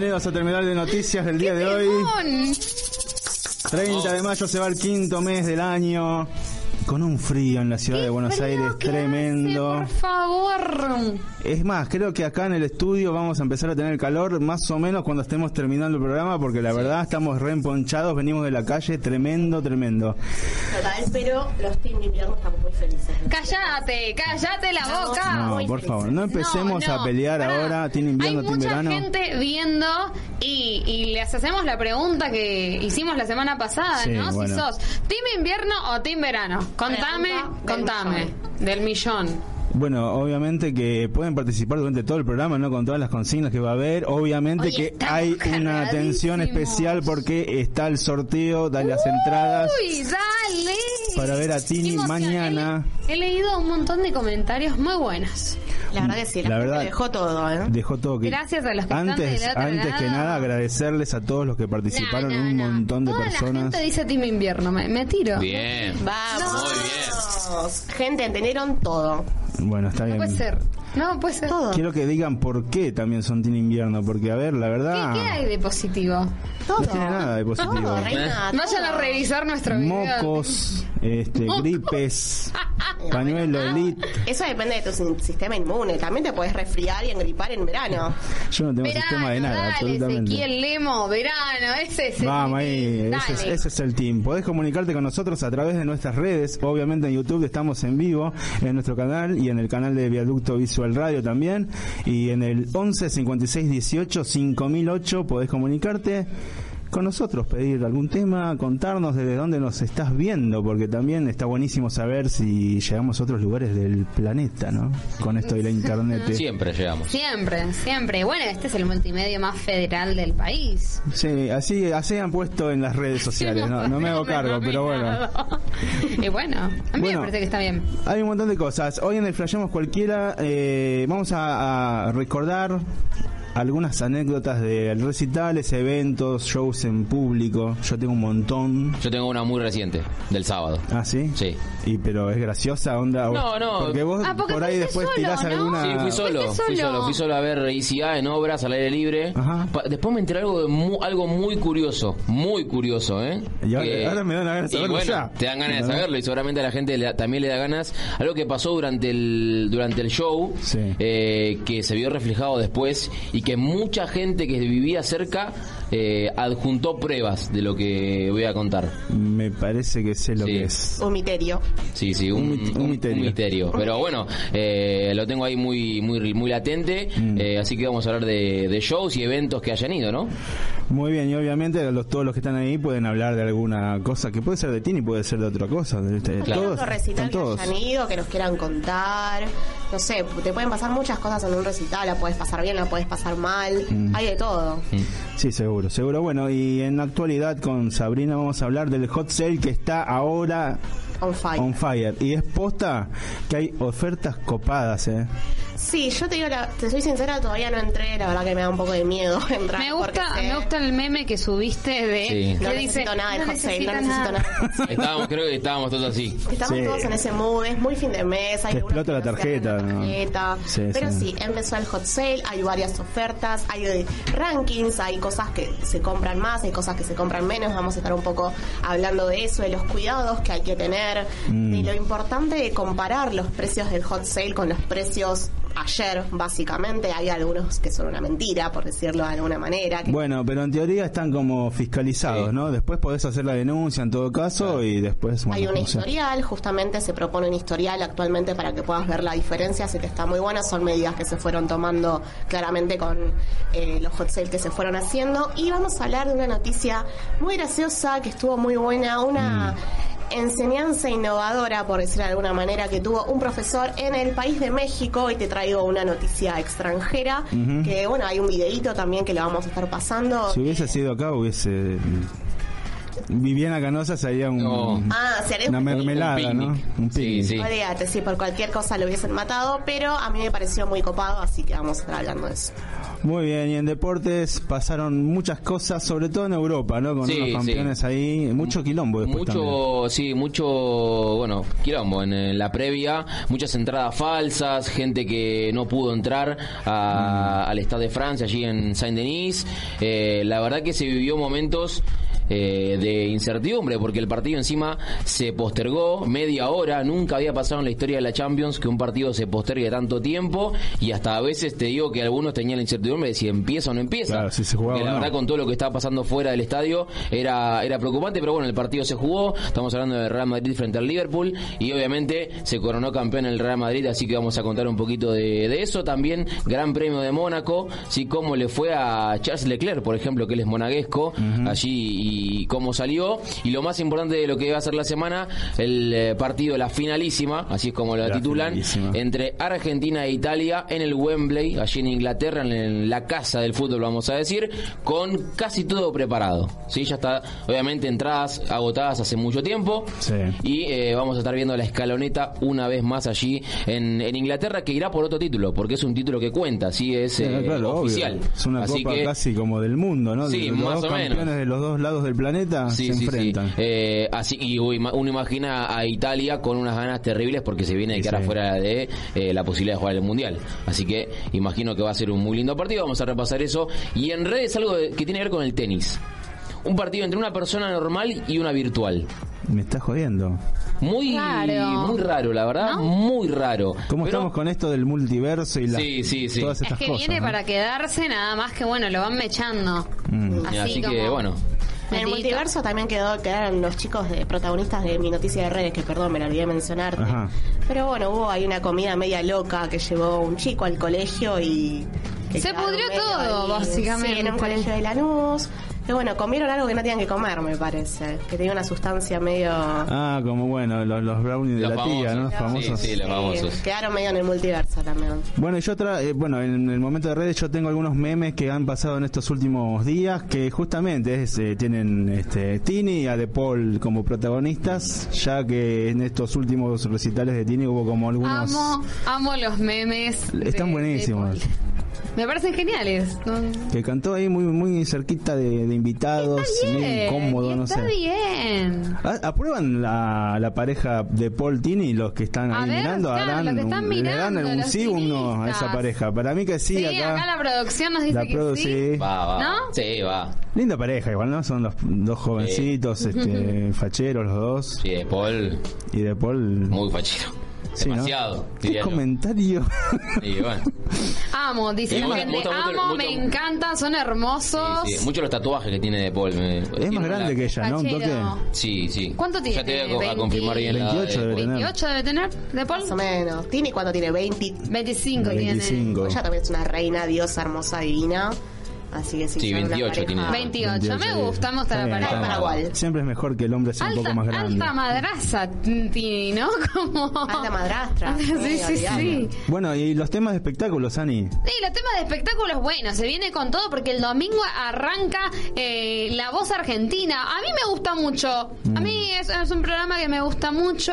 bienvenidos a Terminal de Noticias del día de hoy. 30 de mayo se va el quinto mes del año. Con un frío en la ciudad de Buenos Aires tremendo. Por favor. Es más, creo que acá en el estudio vamos a empezar a tener calor más o menos cuando estemos terminando el programa, porque la verdad estamos reemponchados, venimos de la calle, tremendo, tremendo. Total, pero los team de invierno estamos muy felices. Cállate, cállate la boca. No, muy por felices. favor, no empecemos No, a no, pelear pará. ahora, tiene invierno, Hay tiene mucha verano. gente viendo y, y les hacemos la pregunta que hicimos la semana pasada, Sí, ¿no? bueno. Si sos team invierno o team verano. Contame, Pregunta del contame. Del millón. Bueno, obviamente que pueden participar durante todo el programa, ¿no? Con todas las consignas que va a haber. Obviamente que hay una atención especial porque está el sorteo de las entradas Uy, dale. para ver a Tini mañana. He, he leído un montón de comentarios muy buenos. La verdad que sí, la, verdad- dejó todo, ¿eh? Dejó todo que Gracias a los que antes, antes que nada agradecerles a todos los que participaron, No, no, un no. montón de Toda personas. la gente dice team invierno. Me, me tiro. Bien. Vamos. Muy bien. Gente, entendieron todo. Bueno, está No bien. puede ser. No puede ser. Todo. Quiero que digan por qué también son Team Invierno, porque a ver, la ¿Qué, verdad qué hay de positivo? Todo. no tiene nada de positivo. Todo, reina, Vayan a revisar nuestro video. Mocos, este, Mocos. gripes, pañuelo elite. Eso depende de tu sistema inmune. También te puedes resfriar y engripar en verano. Yo no tengo Verano, sistema de nada, dale, absolutamente. Ezequiel Lemo, verano, ese es el Vamos ahí, Dale. ese es, ese es el team. Podés comunicarte con nosotros a través de nuestras redes. Obviamente en YouTube estamos en vivo, en nuestro canal y en el canal de Viaducto Visual Radio también. Y en el 11 56 18 5008 podés comunicarte con nosotros, pedir algún tema, contarnos desde dónde nos estás viendo, porque también está buenísimo saber si llegamos a otros lugares del planeta, ¿no? Con esto de la internet. Siempre llegamos. Siempre, siempre. Bueno, este es el multimedio más federal del país. Sí, así, así han puesto en las redes sociales, no, no me hago cargo, pero bueno. Y bueno, a mí me parece que está bien. Hay un montón de cosas. Hoy en el Flashamos Cualquiera eh, vamos a, a recordar algunas anécdotas de recitales, eventos, shows en público. Yo tengo un montón. Yo tengo una muy reciente, del sábado. ¿Ah, sí? Sí. Y pero es graciosa, onda. No, no. Porque vos Ah, porque por ahí después solo, tirás ¿no? alguna. Sí, fui solo, fui solo. solo, fui solo a ver ICA en obras al aire libre. Ajá. Pa- después me enteré algo de mu- algo muy curioso, muy curioso, ¿eh? Y ahora- ahora me dan ganas de saberlo bueno, ya. Te dan ganas de saberlo y seguramente a la gente le da- también le da ganas. Algo que pasó durante el durante el show, Sí. eh, que se vio reflejado después y que mucha gente que vivía cerca eh, adjuntó pruebas de lo que voy a contar. Me parece que sé lo Sí. que es. Un misterio. Sí, sí, un, Un mit- un un- misterio. un misterio. Pero bueno, eh, lo tengo ahí muy muy muy latente, Mm. eh, así que vamos a hablar de, de shows y eventos que hayan ido, ¿no? Muy bien, y obviamente los, todos los que están ahí pueden hablar de alguna cosa que puede ser de Tini, puede ser de otra cosa. de- de- Claro. Todos, recital que todos. hayan ido, que nos quieran contar. No sé, te pueden pasar muchas cosas en un recital. La puedes pasar bien, la puedes pasar mal. Mm. Hay de todo. Sí, seguro, seguro. Bueno, y en la actualidad con Sabrina vamos a hablar del hot sale que está ahora On fire. on fire. Y es posta que hay ofertas copadas, ¿eh? Sí, yo te digo, la- te soy sincera, todavía no entré. La verdad que me da un poco de miedo entrar. Me gusta, sé- me gusta el meme que subiste de Sí. No dice, necesito nada de "No hot sale, no necesito nada. de hot. Estábamos, creo que estábamos todos así. Estamos Sí. todos en ese mood, es muy fin de mes. Hay Te explota que la tarjeta, tarjeta. Sí, Pero sí. sí. empezó el hot sale, hay varias ofertas, hay de rankings, hay cosas que se compran más, hay cosas que se compran menos. Vamos a estar un poco hablando de eso, de los cuidados que hay que tener, Mm. de lo importante de comparar los precios del hot sale con los precios ayer, básicamente. Hay algunos que son una mentira, por decirlo de alguna manera. que- Bueno, pero en teoría están como fiscalizados, Sí. ¿no? Después podés hacer la denuncia en todo caso y después... Bueno, Hay un historial, justamente se propone un historial actualmente para que puedas ver la diferencia, así que está muy buena, son medidas que se fueron tomando claramente con eh, los hot sales que se fueron haciendo y vamos a hablar de una noticia muy graciosa que estuvo muy buena, una enseñanza innovadora, por decirlo de alguna manera, que tuvo un profesor en el país de México. Y te traigo una noticia extranjera, que bueno, hay un videíto también que lo vamos a estar pasando. Si hubiese sido acá, hubiese. Viviana Canosa sería un, No. Ah, una un mermelada, Un ¿no? Un Sí, picnic. sí. Olvídate, sí, por cualquier cosa lo hubiesen matado, pero a mí me pareció muy copado, así que vamos a estar hablando de eso. Muy bien, y en deportes pasaron muchas cosas, sobre todo en Europa, ¿no? Con Sí, unos campeones ahí, mucho quilombo después también. Mucho, sí, mucho, bueno, quilombo en, eh, la previa, muchas entradas falsas, gente que no pudo entrar a- Mm. al Stade de Francia, allí en Saint-Denis. Eh, la verdad que se vivió momentos eh, de incertidumbre, porque el partido encima se postergó media hora, nunca había pasado en la historia de la Champions que un partido se postergue tanto tiempo, y hasta a veces te digo que algunos tenían la incertidumbre de si empieza o no empieza. Claro, si se jugaba Porque la no. verdad con todo lo que estaba pasando fuera del estadio era, era preocupante, pero bueno, el partido se jugó, estamos hablando del Real Madrid frente al Liverpool y obviamente se coronó campeón el Real Madrid, así que vamos a contar un poquito de, de eso. También Gran Premio de Mónaco, sí, cómo le fue a Charles Leclerc, por ejemplo, que él es monaguesco, allí y cómo salió. Y lo más importante de lo que va a ser la semana, el eh, partido, la finalísima, así es como la, La titulan, finalísima. entre Argentina e Italia en el Wembley, allí en Inglaterra, en la casa del fútbol, vamos a decir, con casi todo preparado. Sí, ya está, obviamente, entradas agotadas hace mucho tiempo. Sí. Y eh, vamos a estar viendo la escaloneta una vez más allí en, en Inglaterra, que irá por otro título, porque es un título que cuenta, sí, es Sí, eh, obvio. oficial. Es una Así copa que, casi como del mundo, ¿no? Sí, De- más dos o menos. campeones de los dos lados del planeta Sí, se sí, sí. enfrentan. Eh, así, y uno imagina a Italia con unas ganas terribles porque se viene de Sí, quedar sí. afuera de eh, la posibilidad de jugar el Mundial. Así que imagino que va a ser un muy lindo partido. Vamos a repasar eso. Y en redes algo de- que tiene que ver con el tenis. Un partido entre una persona normal y una virtual. Me estás jodiendo. Muy Raro. muy raro, la verdad, ¿No? muy raro. ¿Cómo Pero- estamos con esto del multiverso y las, Sí, sí, sí. todas Es que cosas? viene ¿no? para quedarse, nada más que bueno, lo van mechando. Mm. Así, Así, que bueno, En el multiverso también quedó, quedaron los chicos de protagonistas de mi noticia de redes, que perdón, me la olvidé mencionarte. Ajá. Pero bueno, hubo ahí una comida media loca que llevó un chico al colegio y... Se pudrió todo, básicamente. Sí, en un colegio de Lanús. Que bueno, comieron algo que no tenían que comer, me parece. Que tenía una sustancia medio... Ah, como bueno, los, los brownies de Los la tía, ¿no? famosos. Famosos. Sí, sí, los famosos. Quedaron medio en el multiverso también. Bueno, y yo otra, eh, bueno, en el momento de redes yo tengo algunos memes que han pasado en estos últimos días que justamente es, eh, tienen este, Tini y a De Paul como protagonistas, ya que en estos últimos recitales de Tini hubo como algunos... Amo, amo los memes. Están de buenísimos. Paul. Me parecen geniales. ¿no? Que cantó ahí muy muy cerquita de, de invitados, muy Bien, incómodo, no está sé. bien. ¿A- ¿Aprueban la, la pareja de Paul Tini los que están A ahí ver, mirando? claro, ¿Harán los que un- están ¿Le dan mirando, un los sí o un no a esa cineastas. pareja? Para mí que sí, Sí, acá. acá la producción nos dice la que produ- sí. sí. va, va. ¿No? Sí, va. Linda pareja igual, ¿no? Son los dos jovencitos, este, facheros los dos. Sí, Paul, Y de Paul... muy fachero. Sí, ¿no? Demasiado, ¿Qué diría yo. comentario? Y bueno. Amo, dice Sí, la me gente. gusta mucho- Amo, mucho- me encantan, son hermosos. Sí, sí. Muchos los tatuajes que tiene de Paul. me- es tiene más una- grande que ella, ¿no? Un toque. Fachero. Sí, sí. ¿Cuánto tiene? Ya te voy a, co- a 20, confirmar bien la edad 28 de debe Paul. tener. 28 debe tener de Paul. Más o menos. Tini, ¿cuánto tiene? 20. 25 tiene. 25. Ella también es una reina, diosa, hermosa, divina. Así que sí, Sí, son una 28 pareja- tiene. 28. Me 28, gusta, me gusta la pareja. Paraguay. Siempre es mejor que el hombre sea un poco más grande. alta madraza, Tini, ¿no? Como... Alta madrastra. sí, sí, sí. Bueno, y los temas de espectáculos, Ani. Sí, los temas de espectáculos, bueno, se viene con todo porque el domingo arranca eh, La Voz Argentina. A mí me gusta mucho. A mí es, es un programa que me gusta mucho.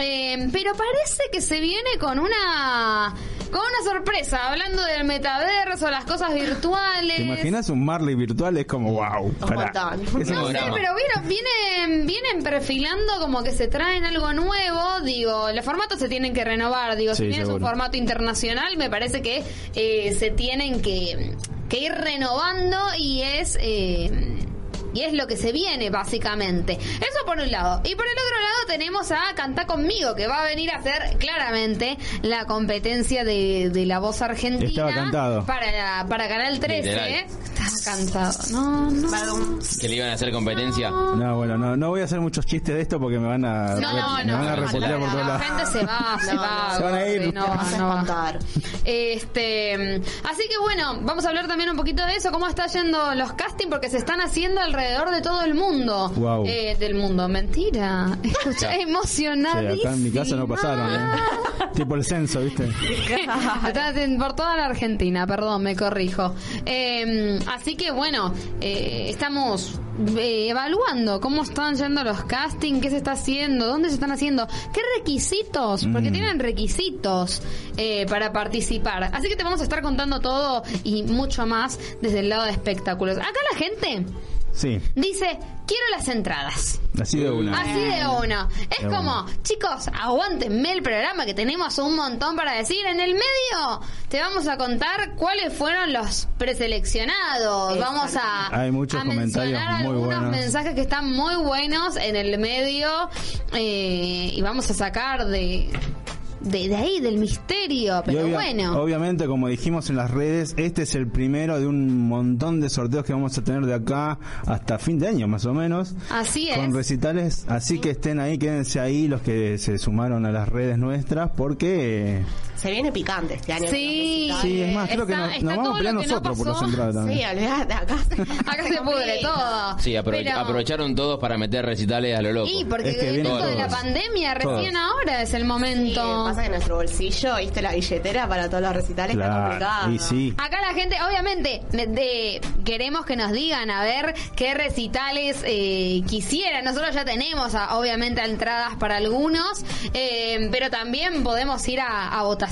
eh, pero parece que se viene con una con una sorpresa. Hablando del metaverso, las cosas virtuales. ¿Te imaginas un Marley virtual? Es como, wow. Eso No sé, pero vieron, vienen, vienen perfilando como que se traen algo nuevo. Digo, los formatos se tienen que renovar. Digo, Sí, si tienes un formato internacional, me parece que eh, se tienen que, que ir renovando y es. eh, y es lo que se viene, básicamente. Eso por un lado. Y por el otro lado tenemos a Cantá conmigo, que va a venir a hacer claramente la competencia de, de la voz argentina. Estaba cantado. Para, para Canal 13. Literal. Estaba. No, no. Badum. Que le iban a hacer competencia. No, bueno, no, no voy a hacer muchos chistes de esto porque me van a, No, no, me no. van a reportear por todos La gente se va, se No, va. se van a ir. No, no espantar. Este, así que bueno, vamos a hablar también un poquito de eso, cómo está yendo los castings, porque se están haciendo alrededor de todo el mundo. Eh, del mundo, mentira. Escucha, Sí, emocionadísima. acá en mi casa no pasaron, ¿eh? tipo el censo, ¿viste? Por toda la Argentina, perdón, me corrijo. Eh, así que bueno, eh, estamos eh, evaluando cómo están yendo los castings, qué se está haciendo, dónde se están haciendo, qué requisitos, porque Mm. tienen requisitos eh, para participar. Así que te vamos a estar contando todo y mucho más desde el lado de espectáculos. Acá la gente Sí, dice, quiero las entradas. así de una. Así de uno. Es De como, uno. chicos, aguántenme el programa que tenemos un montón para decir. En el medio te vamos a contar cuáles fueron los preseleccionados. Vamos a, Hay muchos a comentarios mencionar muy algunos buenos. mensajes que están muy buenos en el medio eh, y vamos a sacar de, de, de ahí, del misterio. Pero obvia- bueno. Obviamente, como dijimos en las redes, este es el primero de un montón de sorteos que vamos a tener de acá hasta fin de año, más o menos. Así es. Con recitales, así que estén ahí, quédense ahí los que se sumaron a las redes nuestras, porque Se viene picante este año. Sí. sí, es más, creo que Está- nos, está nos vamos a todo pelear lo que no nosotros por las entradas también. Sí, olvídate, acá. Acá se pudre todo. Sí, aprove- Pero- aprovecharon todos para meter recitales a lo loco. Y porque Es que de la pandemia, recién Todos. ahora es el Sí, momento. pasa que nuestro bolsillo, viste, la billetera para todos los recitales está Claro, complicado. y sí. Acá la gente, obviamente, de- de- queremos que nos digan a ver qué recitales eh, quisieran. Nosotros ya tenemos, a- obviamente, entradas para algunos, eh, pero también podemos ir a, a votación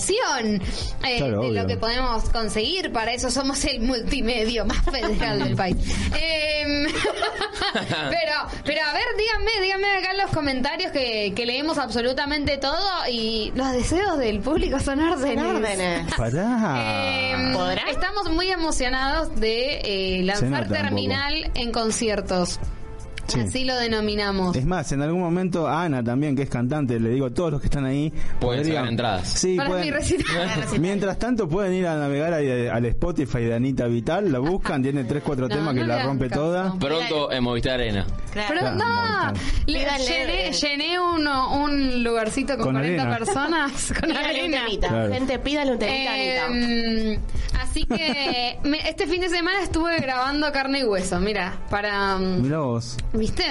eh, Claro, de lo que podemos conseguir. Para eso somos el multimedio más federal del país. Eh, pero, pero a ver, díganme, díganme acá en los comentarios que, que leemos absolutamente todo y los deseos del público son órdenes. En órdenes. Pará. Eh, ¿Podrán? Estamos muy emocionados de eh, lanzar terminal en conciertos. Sí. Así lo denominamos. Es más, en algún momento a Ana también, que es cantante, le digo a todos los que están ahí, Pueden podrían- entradas. Sí, Para pueden- mi recital. Mientras tanto pueden ir a navegar ahí al Spotify de Anita Vital, la buscan, tiene 3 4 No, temas que no la rompe caso. toda. Pronto en Movistar Arena. Claro. Pero Claro, no, le- Pídanle, llené, eh. llené uno, un lugarcito con, Con 40 arena. personas con Pídale un arena. temita. Claro. Gente, pídale un temita. Eh, así que me- este fin de semana estuve grabando carne y hueso, mira, para... mm, Mirá vos. ¿Viste?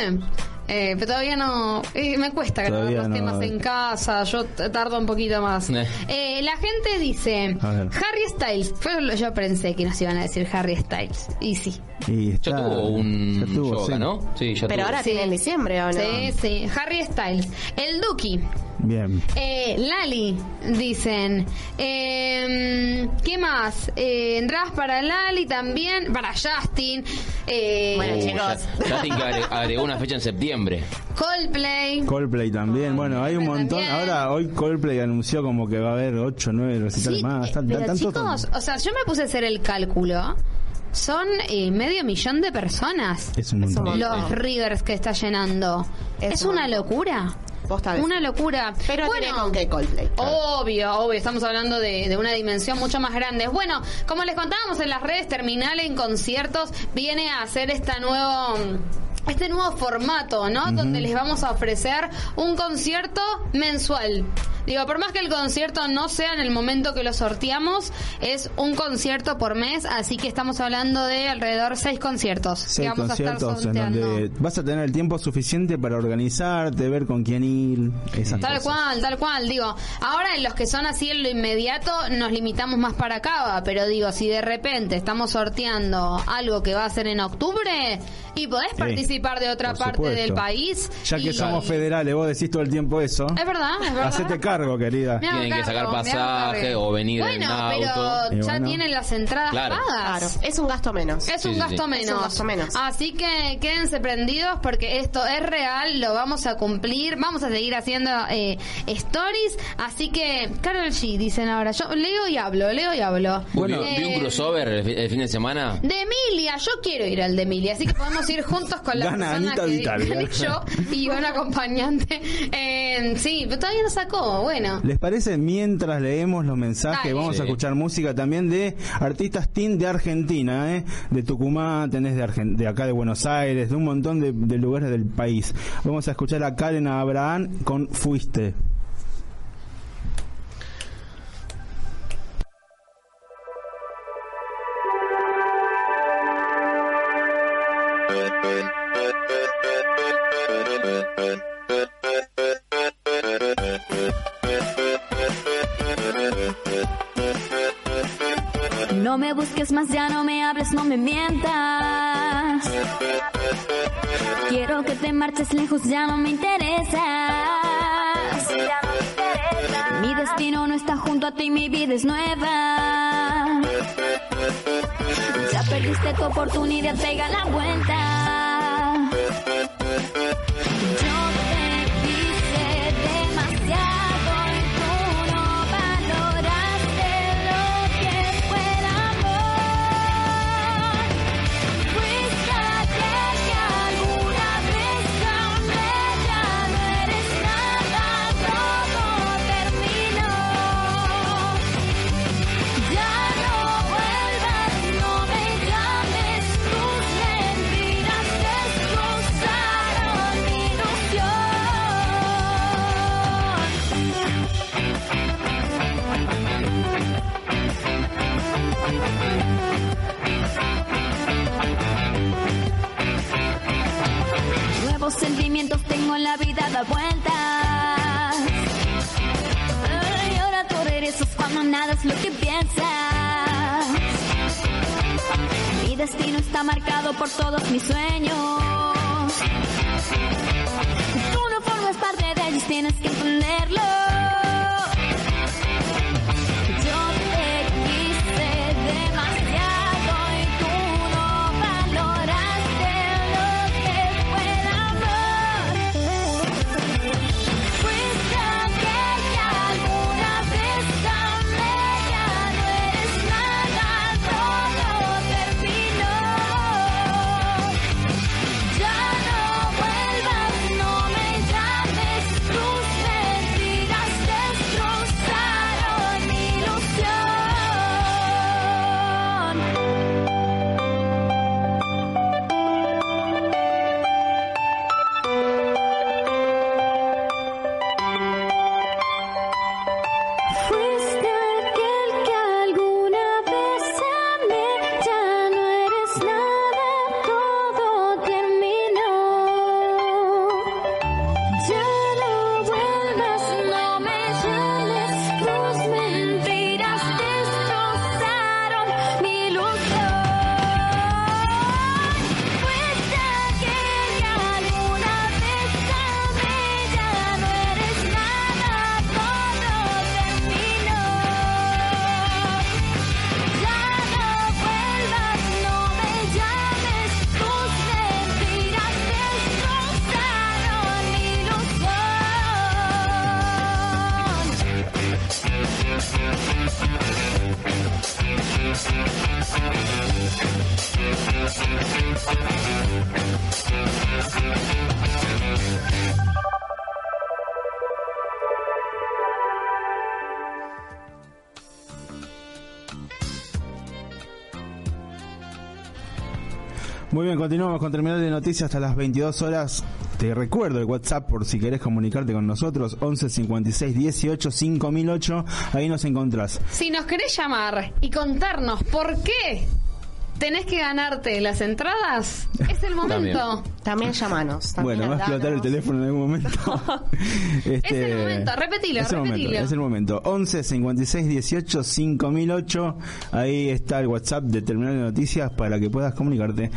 Eh, pero todavía no. eh, me cuesta grabar Todavía los no. temas en casa. Yo tardo un poquito más. Eh. Eh, la gente dice. Harry Styles. Fue yo pensé que nos iban a decir Harry Styles. Y sí. Y está- Ya tuvo un ya tuvo, acá, sí. ¿no? Sí, ya Pero tuvo. ahora Sí. tiene en diciembre, ¿o no? Sí, sí. Harry Styles. El Duki. Bien. Eh, Lali, dicen. Eh, ¿Qué más? Eh, entradas para Lali también. Para Justin. Eh, Bueno, Uh, chicos. ya- Justin que agre- agregó una fecha en septiembre. Coldplay. Coldplay también. Bueno, hay un montón. También. Ahora, hoy Coldplay anunció como que va a haber 8 9 recitales Sí, más. eh, Están- pero están todos- chicos, o sea, yo me puse a hacer el cálculo. Son eh, medio millón de personas. Es un montón. montón. Los Rivers que está llenando. Es Es, un una montón. locura. Que Una locura. Pero bueno, tiene con qué Coldplay. Obvio, obvio, estamos hablando de, de una dimensión mucho más grande. Bueno, como les contábamos en las redes, Terminal en conciertos viene a hacer esta nuevo este nuevo formato, ¿no? Donde les vamos a ofrecer un concierto mensual. Digo, por más que el concierto no sea en el momento que lo sorteamos, es un concierto por mes, así que estamos hablando de alrededor seis conciertos que Seis vamos conciertos a estar en donde vas a tener el tiempo suficiente para organizarte, ver con quién ir, esas Tal cosas. cual, tal cual, digo, ahora en los que son así en lo inmediato nos limitamos más para acá, pero digo, si de repente estamos sorteando algo que va a ser en octubre y podés participar de otra parte supuesto. del país. Ya que y- somos federales, vos decís todo el tiempo eso. Es verdad, es verdad. Hacete cargo, querida. Me hago Tienen que sacar cargo, me hago pasaje cargo. o venir en bueno, auto. pero Y ya bueno. tienen las entradas Claro. pagas. Claro, es un gasto menos. Es Sí, un sí, gasto sí. menos. Es un gasto menos. Así que quédense prendidos porque esto es real, lo vamos a cumplir, vamos a seguir haciendo eh, stories. Así que, Carol G, dicen ahora, yo leo y hablo, leo y hablo. Bueno. vi, vi un Eh, crossover el, fi- el fin de semana. De Emilia, yo quiero ir al de Emilia, así que podemos ir juntos con la Gana persona Anita que Vital, gané ¿eh? yo y un acompañante. Eh, sí, pero todavía no sacó. Bueno. ¿Les parece? Mientras leemos los mensajes, Dale. vamos a escuchar música también de artistas teen de Argentina, ¿eh? de Tucumán, tenés de, Argen- de acá de Buenos Aires, de un montón de, de lugares del país. Vamos a escuchar a Karen Abraham con Fuiste. Me busques más, ya no me hables, no me mientas. Quiero que te marches lejos, ya no me interesas. Mi destino no está junto a ti, mi vida es nueva. Ya perdiste tu oportunidad, pega la vuelta. Sentimientos tengo en la vida da vueltas. Ay, ahora tú regresas cuando nada es lo que piensas. Mi destino está marcado por todos mis sueños. Tú no formas parte de ellos, tienes que entenderlo. Continuamos con Terminal de Noticias hasta las 22 horas. Te recuerdo el WhatsApp por si querés comunicarte con nosotros, 11 56 18 5008. Ahí nos encontrás. Si nos querés llamar y contarnos por qué tenés que ganarte las entradas, es el momento. También llamanos. también bueno, va a explotar el teléfono en algún momento. Este, Es el momento, repetilo, es el momento, repetilo. es el momento. 11 56 18 5008. Ahí está el WhatsApp de Terminal de Noticias para que puedas comunicarte.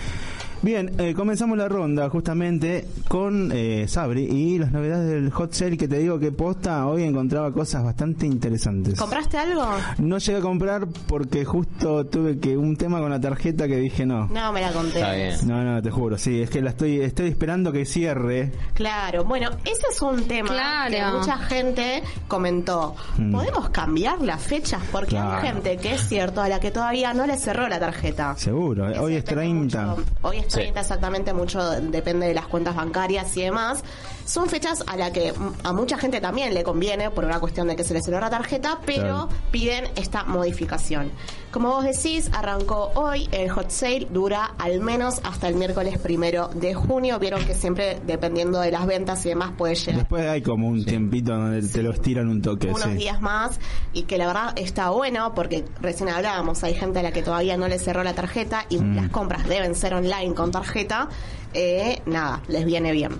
Bien, eh, comenzamos la ronda justamente con eh, Sabri y las novedades del hot sale que te digo que posta hoy encontraba cosas bastante interesantes. ¿Compraste algo? No llegué a comprar porque justo tuve que un tema con la tarjeta que dije no. No, me la conté. Está bien. No, no, te juro, sí, es que la estoy estoy esperando que cierre. Claro, bueno, ese es un tema Claro. que mucha gente comentó. Mm. ¿Podemos cambiar las fechas? Porque Claro. hay gente que es cierto a la que todavía no le cerró la tarjeta. Seguro, hoy Eso es depende 30. mucho- hoy es Sí. 30 exactamente, mucho depende de las cuentas bancarias y demás. Son fechas a la que mm, a mucha gente también le conviene por una cuestión de que se les cerró la tarjeta, pero Claro. piden esta modificación. Como vos decís, arrancó hoy, el hot sale dura al menos hasta el miércoles primero de junio. Vieron que siempre, dependiendo de las ventas y demás, puede llegar Después hay como un tiempito donde te lo estiran un toque. unos sí. días más y que la verdad está bueno porque recién hablábamos, hay gente a la que todavía no le cerró la tarjeta y Mm. las compras deben ser online con tarjeta, eh, nada, les viene bien.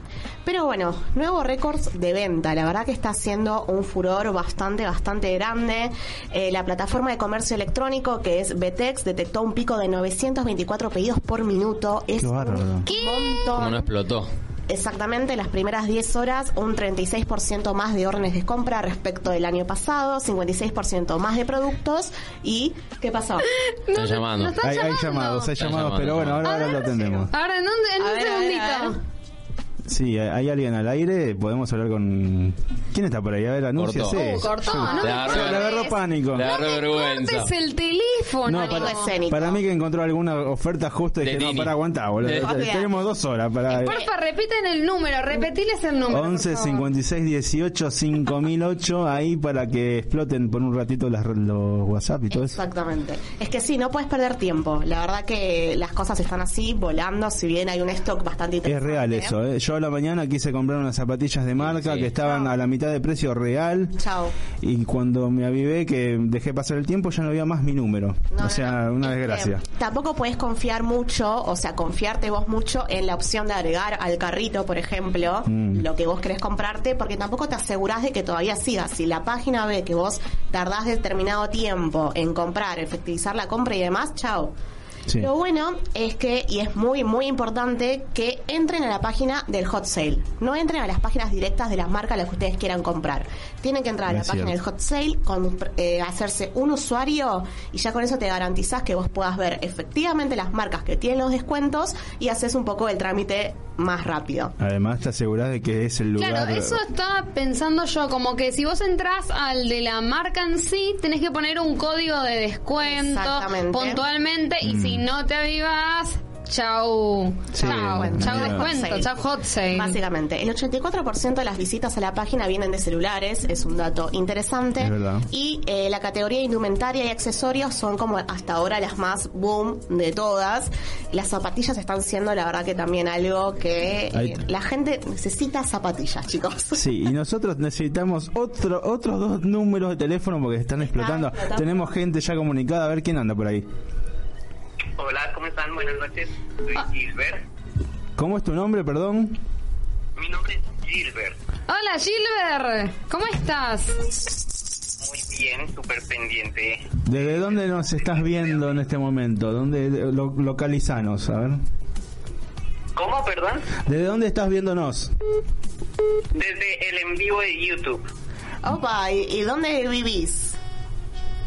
Pero bueno, nuevos récords de venta, la verdad que está haciendo un furor bastante, bastante grande. Eh, la plataforma de comercio electrónico que es Betex detectó un pico de 924 pedidos por minuto. Es Qué un montón. Como no explotó. Exactamente, las primeras 10 horas, un 36% más de órdenes de compra respecto del año pasado, 56% más de productos y ¿qué pasó? Llamando. no está- Hay, hay llamando. llamados, hay llamados, llamando. pero bueno, ahora, ahora lo atendemos. Ahora, en un, en un ver, a ver, a segundito. Sí, hay alguien al aire, podemos hablar con... ¿Quién está por ahí? A ver, anúnciese. Uh, cortó, Sí. no Le agarró- le agarró pánico. Le agarró vergüenza. cortes el teléfono. No, para, escénico. para mí que encontró alguna oferta justo y dije, no, para aguantar, boludo. Tenemos dos horas para... Porfa, repiten el número, repetiles el número. por 11 favor. 56 18 5008 ahí para que exploten por un ratito las, los WhatsApp y todo eso. Exactamente. Es que sí, no puedes perder tiempo. La verdad que las cosas están así, volando, si bien hay un stock bastante Es interesante. real eso, ¿eh? Yo a la mañana quise comprar unas zapatillas de marca Sí. que estaban a la mitad de precio real Chao. y cuando me avivé que dejé pasar el tiempo ya no había más mi número. No, o sea, no, una desgracia. Tampoco puedes confiar mucho, o sea, confiarte vos mucho en la opción de agregar al carrito, por ejemplo, Mm. lo que vos querés comprarte, porque tampoco te asegurás de que todavía sigas. Si la página ve que vos tardás determinado tiempo en comprar, efectivizar la compra y demás, chao. Sí. Lo bueno es que, y es muy, muy importante, que entren a la página del hot sale. No entren a las páginas directas de las marcas a las que ustedes quieran comprar. Tienen que entrar a la página del hot sale, con, eh, hacerse un usuario y ya con eso te garantizás que vos puedas ver efectivamente las marcas que tienen los descuentos y haces un poco el trámite más rápido. Además te aseguras de que es el lugar. Claro, eso estaba pensando yo, como que si vos entras al de la marca en sí, tenés que poner un código de descuento puntualmente y si no te avivas, chau. Sí, chau, bueno, chau descuento, Hot sale. chau hot sale. Básicamente, el 84% de las visitas a la página vienen de celulares, es un dato interesante. Y eh, la categoría de indumentaria y accesorios son como hasta ahora las más boom de todas. Las zapatillas están siendo, la verdad, que también algo que eh, la gente necesita zapatillas, chicos. Sí, y nosotros necesitamos otro, otros dos números de teléfono porque están explotando. explotando. Tenemos gente ya comunicada, a ver quién anda por ahí. Hola, ¿cómo están? Buenas noches. Soy Gilbert. ¿Cómo es tu nombre, perdón? Mi nombre es Gilbert. Hola Gilbert, ¿cómo estás? Muy bien, súper pendiente. ¿Desde dónde nos estás viendo en este momento? ¿Dónde lo, localizanos? A ver. ¿Cómo, perdón? ¿Desde dónde estás viéndonos? Desde el en vivo de YouTube. Opa, ¿y, y dónde vivís?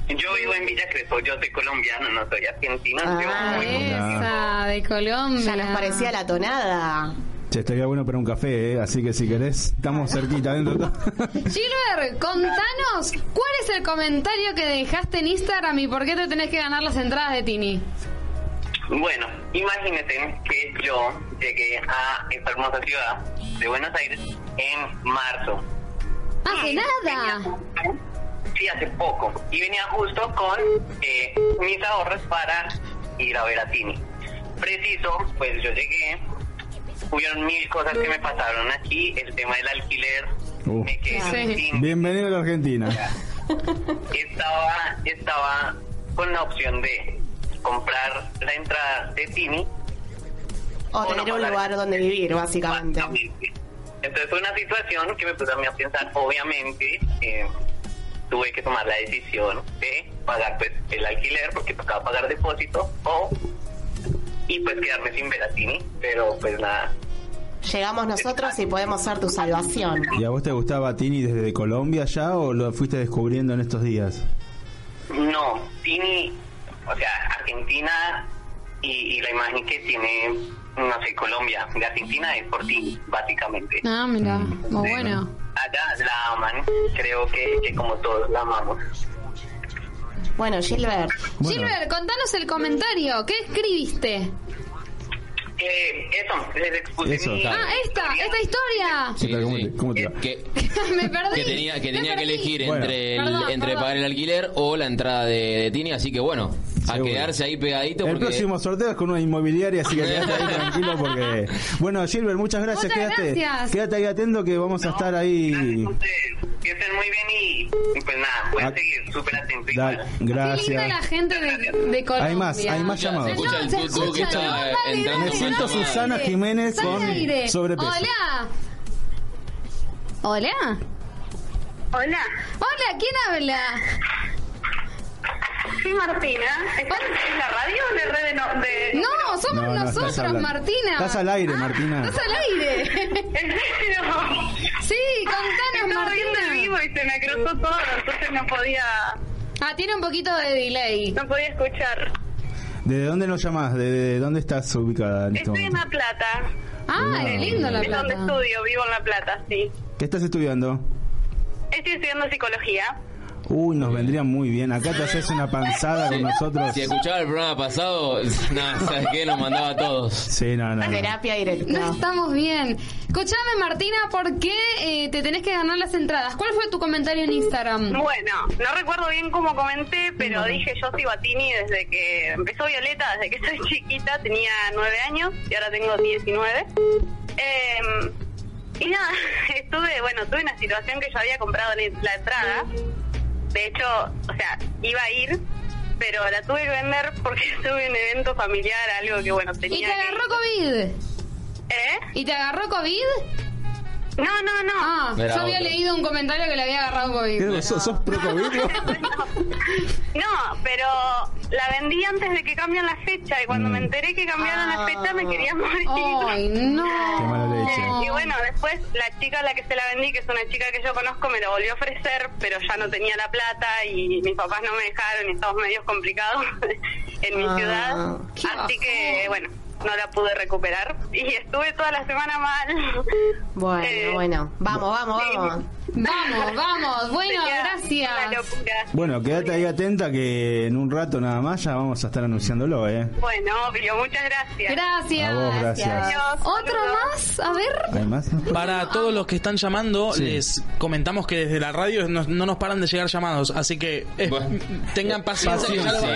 Yo vivo en Villa Crespo, yo soy colombiano, no soy argentino. Ah, yo muy Esa, de Colombia. Ya nos parecía la tonada. Che, estaría bueno para un café, ¿eh? así que si querés, estamos cerquita dentro. Gilbert, contanos, ¿cuál es el comentario que dejaste en Instagram y por qué te tenés que ganar las entradas de Tini? Bueno, imagínate que yo llegué a esta hermosa ciudad de Buenos Aires en marzo. Hace nada. Sí, hace poco. Y venía justo con eh, mis ahorros para ir a ver a Tini. Preciso, pues yo llegué, hubieron mil cosas que me pasaron aquí, el tema del alquiler, Uh. me quedé Sí. sin... Bienvenido a la Argentina. Estaba, estaba con la opción de comprar la entrada de Tini O tener un lugar donde vivir, básicamente. Básicamente. Entonces fue una situación que me puso a mí a pensar, obviamente, eh, tuve que tomar la decisión de pagar pues el alquiler porque tocaba pagar depósito o y pues quedarme sin ver a Tini, pero pues nada. Llegamos nosotros y podemos ser tu salvación. ¿Y a vos te gustaba Tini desde Colombia ya o lo fuiste descubriendo en estos días? No, Tini, o sea, Argentina y, y la imagen que tiene, no sé, Colombia, de Argentina es por Tini, básicamente. Ah, mira, muy Sí. bueno. Allá la aman, creo que, que como todos la amamos. Bueno, Gilbert, Bueno. Gilbert, contanos el comentario. ¿Qué escribiste? Eh, eso, les expuse Eso, mi... claro. Ah, esta, esta historia. Sí. ¿Cómo sí. te- cómo te va? Que, me perdí. que tenía, que tenía que elegir Bueno. entre, el- Perdón, entre perdón. pagar el alquiler o la entrada de, de Tini, así que bueno, a Seguro. quedarse ahí pegadito El porque próximo sorteo es con una inmobiliaria, así que quédate ahí tranquilo porque... Bueno, Gilbert, muchas gracias. Muchas quédate, gracias. quédate ahí atento que vamos a estar Gracias ahí... Que estén muy bien y, pues nada, voy Ah. a seguir súper atento Da- igual. Qué linda la gracias. gente de, de Colombia. Hay más, hay más llamados. Me siento. Susana Jiménez con al aire. sobrepeso. Hola. Hola. Hola, Hola, ¿quién habla? Soy Martina. ¿Estás en la radio o en red de, no, de No, somos No, no, estás nosotros, hablando. Martina. Estás al aire, Ah, Martina. Estás al aire. ¿En serio? sí, contanos, Estaba viendo el Martina. vivo y se me cruzó todo, entonces no podía, Ah, tiene un poquito de delay. no podía escuchar. ¿De dónde nos llamás? ¿De, de dónde estás ubicada en este Estoy en momento? La Plata. Ah, es lindo la Es donde plata. estudio, vivo en La Plata, sí. ¿Qué estás estudiando? Estoy estudiando psicología. Uy, nos vendría muy bien. Acá te haces una panzada con nosotros. si escuchaba el programa pasado, nada, ¿sabes qué? Nos mandaba a todos. Sí, no, no. no. Terapia directa. No estamos bien. Escuchame, Martina, ¿por qué eh, te tenés que ganar las entradas? ¿Cuál fue tu comentario en Instagram? Bueno, no recuerdo bien cómo comenté, pero dije yo sigo a Tini desde que empezó Violeta, desde que soy chiquita, tenía nueve años y ahora tengo 19. Eh, y nada, estuve, bueno, tuve una situación que yo había comprado la entrada. De hecho, o sea, iba a ir, pero la tuve que vender porque tuve un evento familiar, algo que, bueno, tenía ¿Y te que- agarró COVID? ¿Eh? ¿Y te agarró COVID? No, no, no. Ah, Era yo había otro. leído un comentario que le había agarrado COVID. ¿Qué? ¿Sos, sos pro COVID? No, pero la vendí antes de que cambien la fecha y cuando Mm. me enteré que cambiaron la fecha me quería morir. Ay, no. Qué mala leche. Y bueno, después la chica a la que se la vendí, que es una chica que yo conozco, me lo volvió a ofrecer, pero ya no tenía la plata y mis papás no me dejaron y estamos medios complicados en mi Ah, ciudad. Así que, bueno, no la pude recuperar y estuve toda la semana mal. Bueno, Eh, bueno. Vamos, vamos, sí. vamos. Vamos, vamos. Bueno, Sería gracias. Bueno, quédate ahí atenta que en un rato nada más ya vamos a estar anunciándolo, ¿eh? Bueno, obvio, muchas gracias. Gracias. A vos, gracias. Adiós, ¿Otro más? A ver. ¿Hay más? Para todos los que están llamando, Sí. les comentamos que desde la radio no, no nos paran de llegar llamados, así que eh, Bueno. tengan paciencia,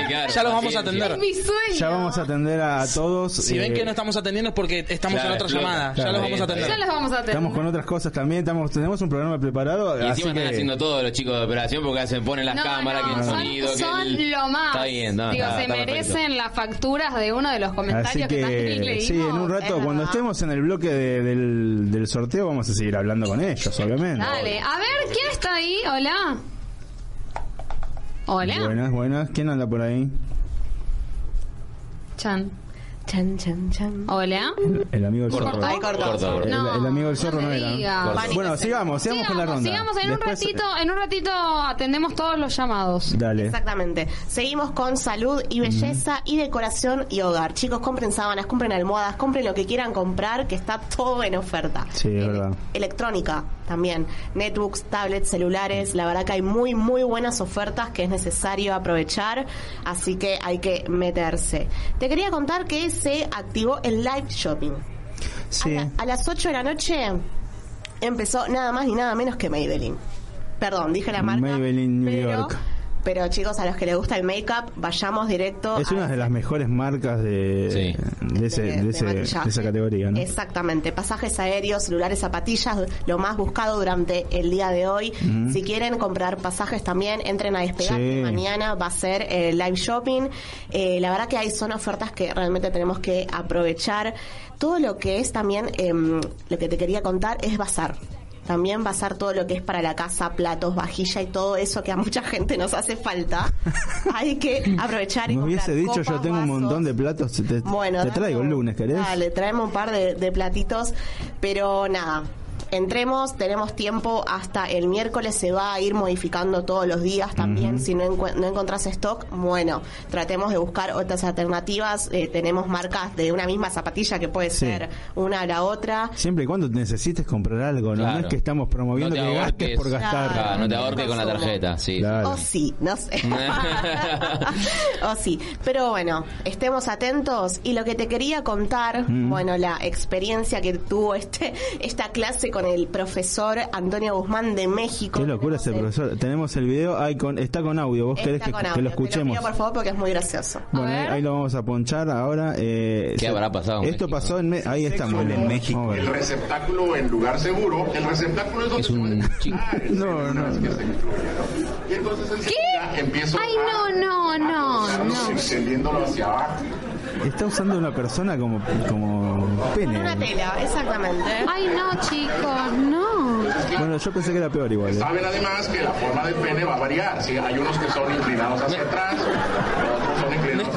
ya, claro, los vamos a atender. Es mi sueño. Ya vamos a atender a todos. Si ven eh, que no estamos atendiendo es porque estamos Claro, en otra llamada, Claro, ya los vamos a atender. Ya los vamos a atender. Estamos con otras cosas también, estamos, tenemos un programa preparado. Y así encima están que- haciendo todo los chicos de operación porque se ponen las No, cámaras, no, que el son, sonido, que son el- lo más. Está bien, no, Digo, está- se está perfecto. merecen las facturas de uno de los Así comentarios que, también que, leímos. sí, en un rato, es cuando verdad. estemos en el bloque de- del, del sorteo, vamos a seguir hablando con ellos, obviamente. Dale, a ver, ¿quién está ahí? Hola. Hola. Buenas, buenas. ¿Quién anda por ahí? Chan. Chan, chan, chan. Hola. El amigo del zorro. Ahí cortó. corta, corta. El, No, el amigo del zorro no no, me era. digas. Bueno, sigamos, sigamos con la ronda. sigamos, en un Después- ratito, en un ratito atendemos todos los llamados. Dale. Exactamente. Seguimos con salud y belleza y decoración y hogar. Chicos, compren sábanas, compren almohadas, compren lo que quieran comprar, que está todo en oferta. Sí, es Eh, verdad. Electrónica también. Netbooks, tablets, celulares. La verdad que hay muy, muy buenas ofertas que es necesario aprovechar. Así que hay que meterse. Te quería contar que se activó el live shopping. Sí. A, la- a las 8 de la noche empezó nada más ni nada menos que Maybelline. Perdón, dije la marca. Maybelline New pero, York. Pero chicos, a los que les gusta el make-up, vayamos directo Es a una de las mejores marcas de, Sí. de, ese, de- ese- de esa categoría, ¿no? Exactamente, pasajes aéreos, celulares, zapatillas, lo más buscado durante el día de hoy. Si quieren comprar pasajes también, entren a despegar. Sí. Mañana va a ser eh, live shopping. Eh, la verdad que hay son ofertas que realmente tenemos que aprovechar. Todo lo que es también, em, lo que te quería contar es bazar. También bazar todo lo que es para la casa, platos, vajilla y todo eso que a mucha gente nos hace falta. Hay que aprovechar y Me comprar hubiese dicho, yo copas, tengo un vasos. montón de platos, te, Bueno, te traigo el un- lunes, ¿querés? Dale, traemos un par de, de platitos, pero nada. Entremos, tenemos tiempo hasta el miércoles, se va a ir modificando todos los días también. Si no, encu- no encontrás stock, bueno, tratemos de buscar otras alternativas. Eh, tenemos marcas de una misma zapatilla que puede Sí. ser una a la otra. Siempre y cuando necesites comprar algo, ¿no? Es que estamos promoviendo No te que gastes por gastar. Claro, no te ahorques con la tarjeta, sí. Claro. O sí, no sé. o sí. Pero bueno, estemos atentos. Y lo que te quería contar, Mm. bueno, la experiencia que tuvo este esta clase con el profesor Antonio Guzmán de México. Qué locura ese Tenemos el- profesor. Tenemos el video, hay con, está con audio. ¿Vos querés que, con que audio. lo Te lo escuchemos? pido, por favor, porque es muy gracioso. Bueno, ahí, ahí lo vamos a ponchar ahora. Eh, ¿Qué se- habrá pasado en Esto México? pasó en... Me- ahí bien. en México. El receptáculo en lugar seguro. El receptáculo es donde Es un se puede chico. el No, no, no. Y entonces enseguida empiezo Ay, no, no, a no, no. extendiéndolo hacia abajo. Está usando una persona como, como pene. una tela, exactamente. Ay, no, chicos, no. Bueno, yo pensé que era peor igual. ¿eh? Saben además que la forma del pene va a variar. ¿sí? Hay unos que son inclinados hacia atrás,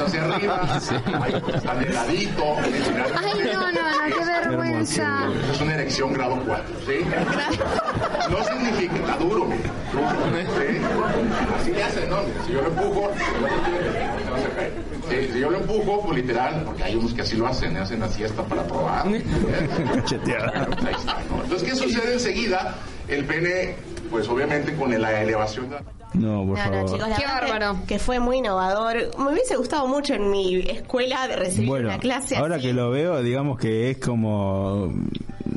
hacia arriba, hay otros que están de ladito. Ay, no, no, no, qué vergüenza. Es una erección grado 4, ¿sí? No significa, está duro, mira. ¿sí? Así le hacen, ¿no? Si yo lo empujo. Sí, si yo lo empujo, pues literal, porque hay unos que así lo hacen, hacen la siesta para probar. ¿eh? Cacheteada. Ahí está, ¿no? Entonces, ¿qué sucede enseguida? El pene, pues obviamente con la elevación de... No, por No, favor. no, chicos, la Qué que- bárbaro. Que, fue muy innovador. Me hubiese gustado mucho en mi escuela de recibir Bueno, una clase ahora así. que lo veo, digamos que es como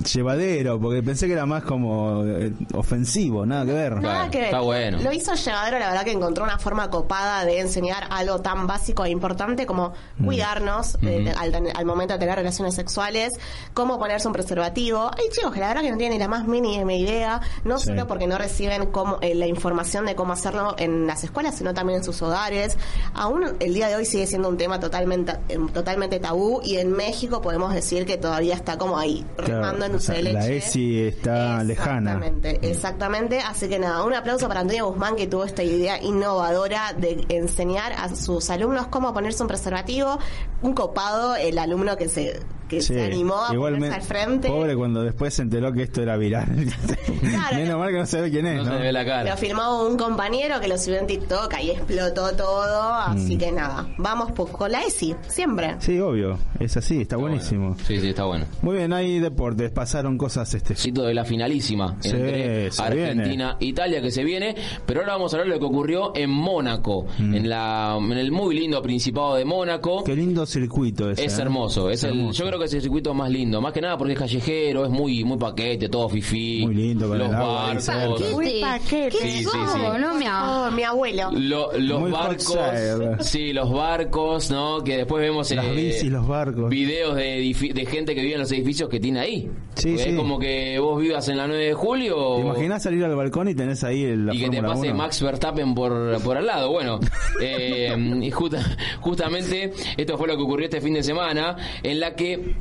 llevadero, porque pensé que era más como eh, ofensivo, nada que ver. Nada Bueno, que ver. está bueno. Lo hizo llevadero, la verdad que encontró una forma copada de enseñar algo tan básico e importante como Mm. cuidarnos al, momento de tener relaciones sexuales, cómo ponerse un preservativo. Hay chicos que la verdad que no tienen ni la más mínima idea, no Sí. solo porque no reciben cómo, eh, la información de cómo hacerlo en las escuelas, sino también en sus hogares. Aún el día de hoy sigue siendo un tema totalmente, eh, totalmente tabú y en México podemos decir que todavía está como ahí, Claro, remando en dulce sea, de leche. la ESI está lejana. Exactamente, exactamente. Así que nada, un aplauso para Antonio Guzmán que tuvo esta idea innovadora de enseñar a sus alumnos cómo ponerse un preservativo. Un copado, el alumno que se, que Sí, se animó a ponerse al frente. Pobre cuando después se enteró que esto era viral. Claro. Menos mal que no sabe quién es, No ¿no? se ve la Lo cara. filmó un compañero que lo subió en TikTok, ahí explotó todo. Así Mm. que nada, vamos pues, con la ESI, siempre. Sí, obvio, es así, está buenísimo. Sí, sí, está bueno. Muy bien, hay deportes, pasaron cosas este Cito de la finalísima Sí, entre Argentina Italia que se viene, pero ahora vamos a hablar de lo que ocurrió en Mónaco, en la en el muy lindo Principado de Mónaco. Mm. Qué lindo circuito ese. Es ¿eh? hermoso, es el, yo creo que es el circuito más lindo, más que nada porque es callejero, es muy muy paquete, todo fifí, Muy lindo, con los el agua ahí barcos, cerca. Uy, paquete. ¿Qué Sí, sí, boludo? Mi Oh, abuelo. lo- los Muy barcos, sí, los barcos, ¿no? Que después vemos Las eh, bicis, los barcos. videos de, de gente que vive en los edificios que tiene ahí. Sí, Porque sí. Es como que vos vivas en la 9 de julio ¿Te imaginas salir al balcón y tenés ahí el, y que te pase 1? Max Verstappen por, por al lado. Bueno, eh, y justa- justamente esto fue lo que ocurrió este fin de semana, en la que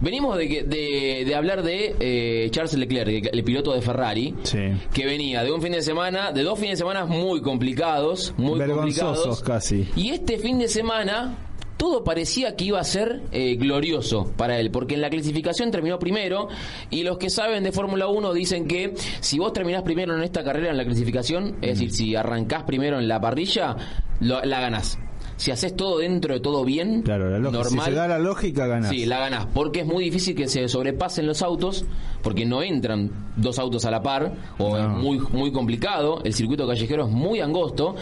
venimos de, que- de, de hablar de eh, Charles Leclerc, el piloto de Ferrari, Sí. que venía de un fin de semana, de dos fines de semana muy complicados, muy Vergonzosos complicados. casi. Y este fin de semana todo parecía que iba a ser eh, glorioso para él, porque en la clasificación terminó primero y los que saben de Fórmula 1 dicen que si vos terminás primero en esta carrera en la clasificación, es decir, si arrancás primero en la parrilla, lo- la ganás. Si haces todo dentro de todo bien, Claro, la lógica. normal, Si se da la lógica, ganás. Sí, la ganás, porque es muy difícil que se sobrepasen los autos, porque no entran dos autos a la par, o es muy, muy complicado, el circuito callejero es muy angosto,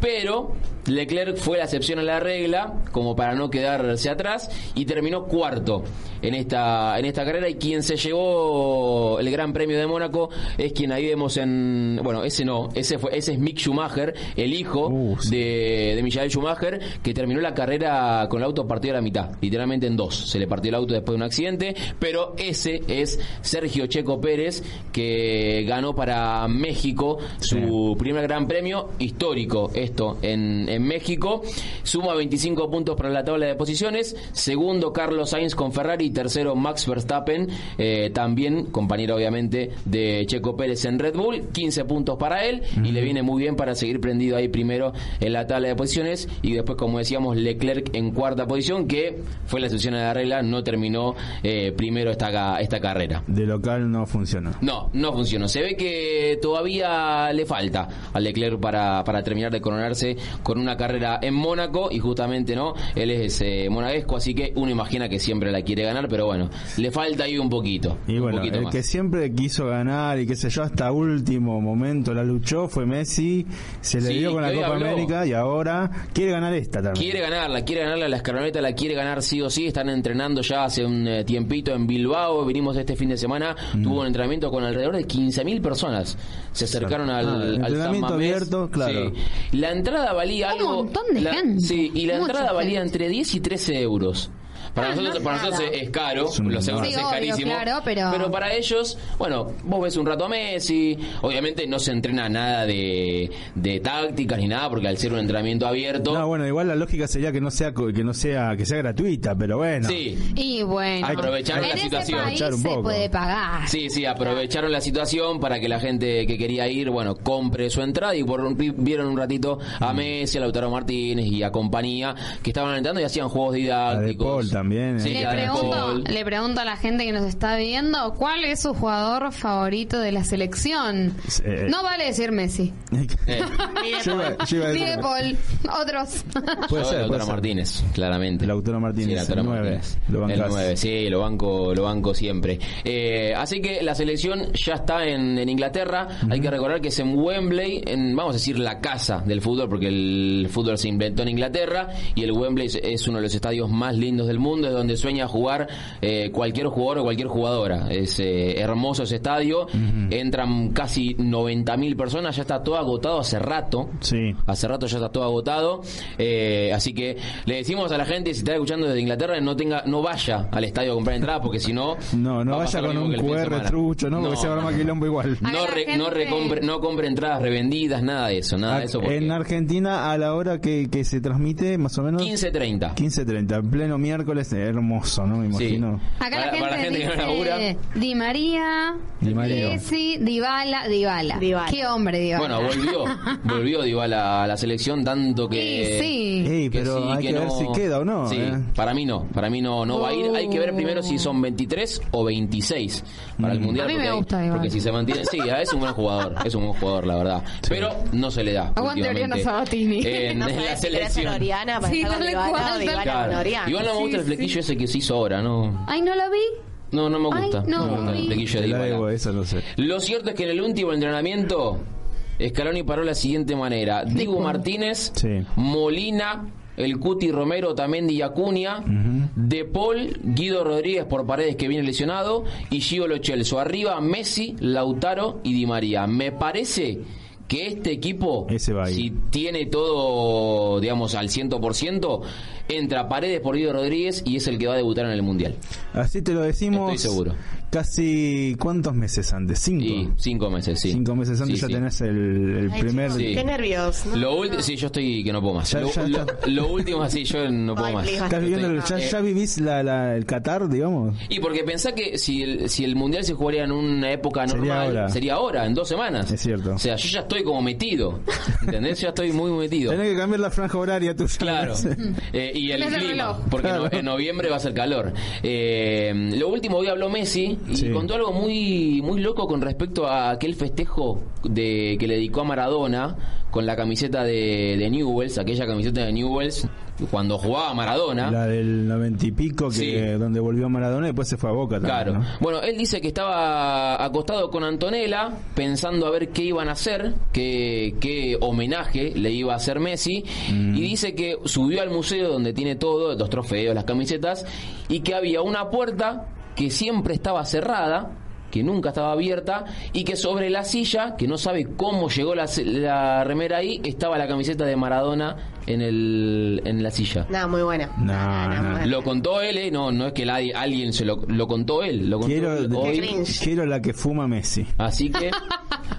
pero Leclerc fue la excepción a la regla, como para no quedarse atrás, y terminó cuarto en esta, en esta carrera, y quien se llevó el Gran Premio de Mónaco es quien ahí vemos en... Bueno, ese no, ese, fue, ese es Mick Schumacher, el hijo Uh, sí. de, de Michael Schumacher, que terminó la carrera con el auto partido a la mitad, literalmente en dos. Se le partió el auto después de un accidente, pero ese es Sergio Checo Pérez, que ganó para México su primer gran premio histórico esto en, en México. Suma 25 puntos para la tabla de posiciones. Segundo, Carlos Sainz con Ferrari. Tercero, Max Verstappen, eh, también compañero obviamente de Checo Pérez en Red Bull. 15 puntos para él y le viene muy bien para seguir prendido ahí primero en la tabla de posiciones. Y después, como decíamos, Leclerc en cuarta posición, que fue la excepción a la regla, no terminó eh, primero esta, esta carrera. De local no funcionó. No, no funcionó. Se ve que todavía le falta a Leclerc para, para terminar de coronarse con una carrera en Mónaco y justamente no, él es eh, monaguesco, así que uno imagina que siempre la quiere ganar, pero bueno, le falta ahí un poquito. Y un bueno, poquito el más. que siempre quiso ganar y qué sé yo, hasta último momento la luchó fue Messi, se le Sí, dio con la Copa habló. América y ahora quiere ganar esta también. Quiere ganarla, quiere ganarla, la escaloneta la quiere ganar sí o sí, están entrenando ya hace un eh, tiempito en Bilbao, vinimos este fin de semana, Mm. tuvo un entrenamiento con alrededor de 15.000 personas, se acercaron al, Ah, al San entrenamiento Mamés. abierto, claro. Sí. La entrada valía Un algo... montón de la- gente. Sí, y la Mucha entrada valía gente. entre 10 y 13 euros. Para Ah, nosotros, no es para nosotros es caro, los Sí, es obvio, carísimo. claro, pero- para ellos, bueno, vos ves un rato a Messi, obviamente no se entrena nada de, de tácticas ni nada, porque al ser un entrenamiento abierto, No, bueno, igual la lógica sería que no sea que no sea que sea gratuita, pero bueno. sí, Y bueno, Aprovecharon en la ese situación. país Aprovechar se puede pagar. Sí, sí, aprovecharon la situación para que la gente que quería ir, bueno, compre su entrada y por, vieron un ratito a Mm. Messi, a Lautaro Martínez y a compañía que estaban entrando y hacían juegos didácticos. También. Sí, eh. Le pregunto, le pregunto a la gente que nos está viendo, ¿cuál es su jugador favorito de la selección? Eh, No vale decir Messi. Eh, Ni de Paul, otros. Puede ser, Lautaro puede ser. Martínez, claramente. Lautaro Martínez, Sí, Lautaro el nueve. Martínez. Lo el bancás. 9, sí, lo banco, lo banco siempre. Eh, así que la selección ya está en, en Inglaterra. Hay que recordar que es en Wembley, en, vamos a decir, la casa del fútbol, porque el fútbol se inventó en Inglaterra y el Wembley es, es uno de los estadios más lindos del mundo, es donde sueña jugar eh, cualquier jugador o cualquier jugadora. Es eh, hermoso ese estadio. Entran casi 90.000 personas, ya está todo agotado hace rato. Sí. Hace rato ya está todo agotado. Eh, así que le decimos a la gente, si está escuchando desde Inglaterra, no tenga, no vaya al estadio a comprar entradas, porque si no. No, no vaya con un QR trucho, ¿no? Porque se va a armar quilombo igual. No, re- no, recompre, no compre entradas revendidas, nada de eso, nada de eso. Porque En Argentina, a la hora que, que se transmite, más o menos. 15.30. 15.30, en pleno miércoles, hermoso, ¿no? Me Sí. imagino. Acá la gente, para la gente que no dice labura. Di María, Di María. Messi, Dybala, Dybala. Dybala. Qué hombre Dybala. Bueno, volvió, volvió Dybala a la selección, tanto que... Sí, sí. Ey, pero sí, hay que, ver no. si queda o no. Sí, ¿eh? para mí no, para mí no, no va a ir. Hay que ver primero si son 23 o 26 para el Mm. mundial. A mí me porque, hay- gusta Dybala. porque si se mantiene, sí, es un buen jugador, es un buen jugador, la verdad. Pero no se le da. Aguante Oriana Sabatini. En, no en la selección. Oriana para Sí, estar con tal Dybala cual. Igual no me gusta el flequillo ese que se hizo ahora, ¿no? Ay, ¿no lo vi? No, no me gusta. Ay, no, el flequillo de Dybala. eso no sé. Lo cierto es que en el último entrenamiento, Scaloni paró de la siguiente manera. Dibu Martínez, Sí. Molina, el Cuti Romero, Tamendi y Acuña, De Paul, Guido Rodríguez por paredes que viene lesionado, y Gio Lo Celso. Arriba Messi, Lautaro y Di María. Me parece que este equipo, Ese va si tiene todo, digamos, al 100%, entra Paredes por Guido Rodríguez y es el que va a debutar en el Mundial. Así te lo decimos. Estoy seguro. Casi, ¿cuántos meses antes? Cinco. Y cinco meses, sí. Cinco meses antes Sí, ya sí. tenés el, el Ay, primer. Sí. Qué nervios. ¿no? Lo último, sí, yo estoy que no puedo más. Ya- lo, ya lo- está. lo último, así, yo no puedo Ay, más. please, Estás viviendo el- ya, Eh, ya vivís la, la- el Qatar, digamos. Y porque pensá que si el, si el mundial se jugaría en una época Sería normal, ahora. sería ahora, en dos semanas. Es cierto. O sea, yo ya estoy como metido. ¿Entendés? Ya estoy muy metido. Tenés que cambiar la franja horaria tuya. Claro. Eh, y el clima, porque Claro. no- en noviembre va a ser calor. Eh, lo último, hoy habló Messi y Sí. contó algo muy muy loco con respecto a aquel festejo de que le dedicó a Maradona con la camiseta de, de Newells, aquella camiseta de Newells cuando jugaba Maradona. La del noventa y pico, que Sí. donde volvió Maradona y después se fue a Boca también. Claro. ¿no? Bueno, él dice que estaba acostado con Antonella, pensando a ver qué iban a hacer, qué, qué homenaje le iba a hacer Messi, Mm. y dice que subió al museo donde tiene todo, los trofeos, las camisetas, y que había una puerta que siempre estaba cerrada, que nunca estaba abierta, y que sobre la silla, que no sabe cómo llegó la, la remera ahí, estaba la camiseta de Maradona en, el, en la silla. Nada, muy buena. No, no. buena. Lo contó él, ¿eh? no, no es que nadie- alguien se lo, lo contó él, lo contó Quiero, él hoy. quiero la que fuma Messi. Así que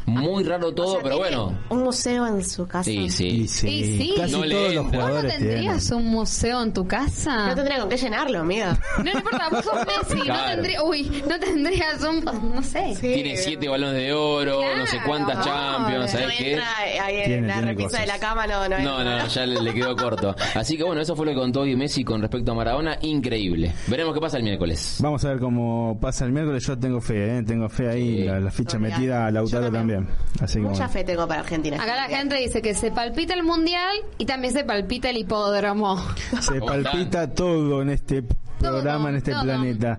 Muy raro todo, O sea, pero bueno. Un museo en su casa. Sí, sí. Y sí, Y sí. casi No todos los entra. ¿Vos no jugadores tienen. tendrías un museo en tu casa? No tendría con qué llenarlo, amiga. No, no importa, vos sos Messi, Claro. no tendrías, uy, no tendrías un, no sé. Sí. Tiene siete balones de oro, no sé Claro, cuántas Champions, No ¿sabes qué? entra ahí en Tiene- la tiene repisa cosas. de la cama, no, no No, entra. no, ya le, le quedó corto. Así que bueno, eso fue lo que contó hoy Messi con respecto a Maradona. Increíble. Veremos qué pasa el miércoles. Vamos a ver cómo pasa el miércoles. Yo tengo fe, ¿eh? tengo fe ahí, Sí. la, la ficha metida a Lautaro también. también. Así que Mucha fe tengo para Argentina. Acá la gente dice que se palpita el mundial y también se palpita el hipódromo. Se palpita todo en este programa, en este todo. planeta.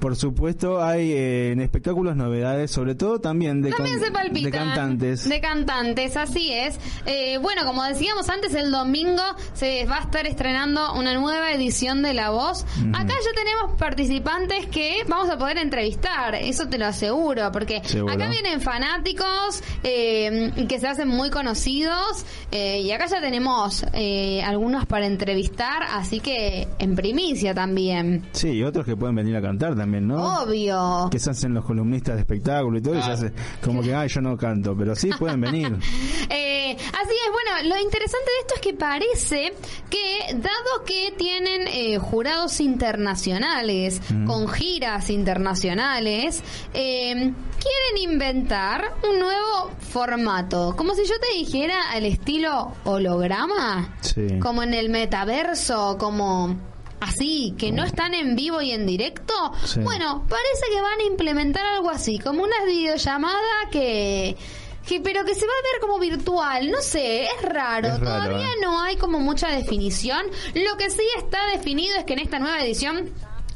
Por supuesto, hay eh, en espectáculos novedades, sobre todo también de, También can- se palpitan. de cantantes. De cantantes, así es. Eh, bueno, como decíamos antes, el domingo se va a estar estrenando una nueva edición de La Voz. Acá ya tenemos participantes que vamos a poder entrevistar, eso te lo aseguro, porque Seguro. acá vienen fanáticos eh, que se hacen muy conocidos eh, y acá ya tenemos eh, algunos para entrevistar, así que en primicia también. Sí, y otros que pueden venir a cantar también, ¿no? Obvio. Que se hacen los columnistas de espectáculo y todo, y se Ah. hace como que, ay, yo no canto, pero sí pueden venir. Eh, así es, bueno, lo interesante de esto es que parece que, dado que tienen eh, jurados internacionales, con giras internacionales, eh, quieren inventar un nuevo formato. Como si yo te dijera al estilo holograma, Sí. como en el metaverso, como así, que no están en vivo y en directo. Sí. Bueno, parece que van a implementar algo así, como una videollamada que... que pero que se va a ver como virtual, no sé, es raro, Es raro, todavía ¿eh? no hay como mucha definición. Lo que sí está definido es que en esta nueva edición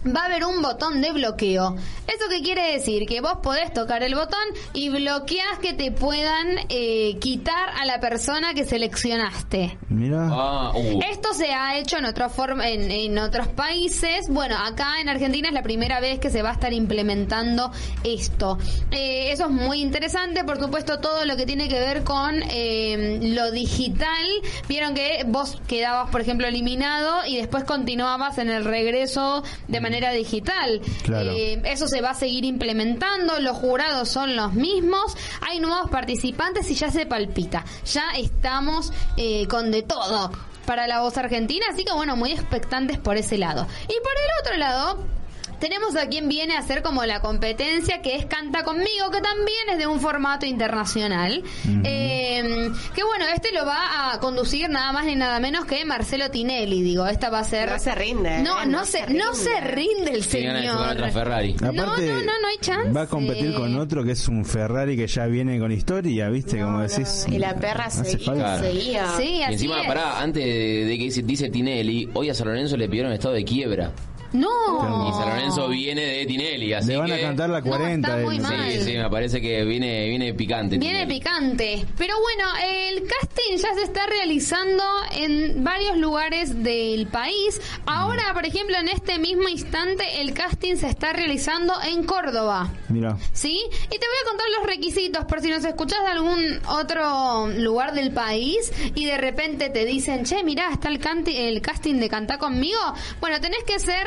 va a haber un botón de bloqueo. ¿Eso qué quiere decir? Que vos podés tocar el botón y bloqueas que te puedan eh, quitar a la persona que seleccionaste. Mira, Ah, uh. Esto se ha hecho en, otro form- en, en otros países. Bueno, acá en Argentina es la primera vez que se va a estar implementando esto. Eh, eso es muy interesante. Por supuesto, todo lo que tiene que ver con eh, lo digital. Vieron que vos quedabas, por ejemplo, eliminado y después continuabas en el regreso de manera digital. Claro. Eh, eso se va a seguir implementando. Los jurados son los mismos. Hay nuevos participantes y ya se palpita. Ya estamos eh, con de todo para la voz argentina. Así que bueno, muy expectantes por ese lado. Y por el otro lado. Tenemos a quien viene a hacer como la competencia que es Canta conmigo, que también es de un formato internacional. Eh, que bueno, este lo va a conducir nada más ni nada menos que Marcelo Tinelli, digo, esta va a ser... No se rinde, No, ¿eh? no, No se, se no se rinde. rinde el señor. otra Ferrari. No, aparte no, no, no hay chance. va a competir con otro que es un Ferrari que ya viene con historia, ¿viste? No, como no. decís. Y la perra seguía. seguía. Sí, Y encima, es. pará, antes de, de que dice, dice Tinelli, hoy a San Lorenzo le pidieron estado de quiebra. No. Y San Lorenzo viene de Tinelli, así Le van a que- cantar la No, 40. está muy mal. Sí, sí, me parece que viene, viene picante. Viene Tinelli. picante. Pero bueno, el casting ya se está realizando en varios lugares del país. Ahora, por ejemplo, en este mismo instante, el casting se está realizando en Córdoba. Mira, ¿Sí? Y te voy a contar los requisitos por si nos escuchás de algún otro lugar del país y de repente te dicen, che, mirá, está el, canti- el casting de Cantá conmigo. Bueno, tenés que ser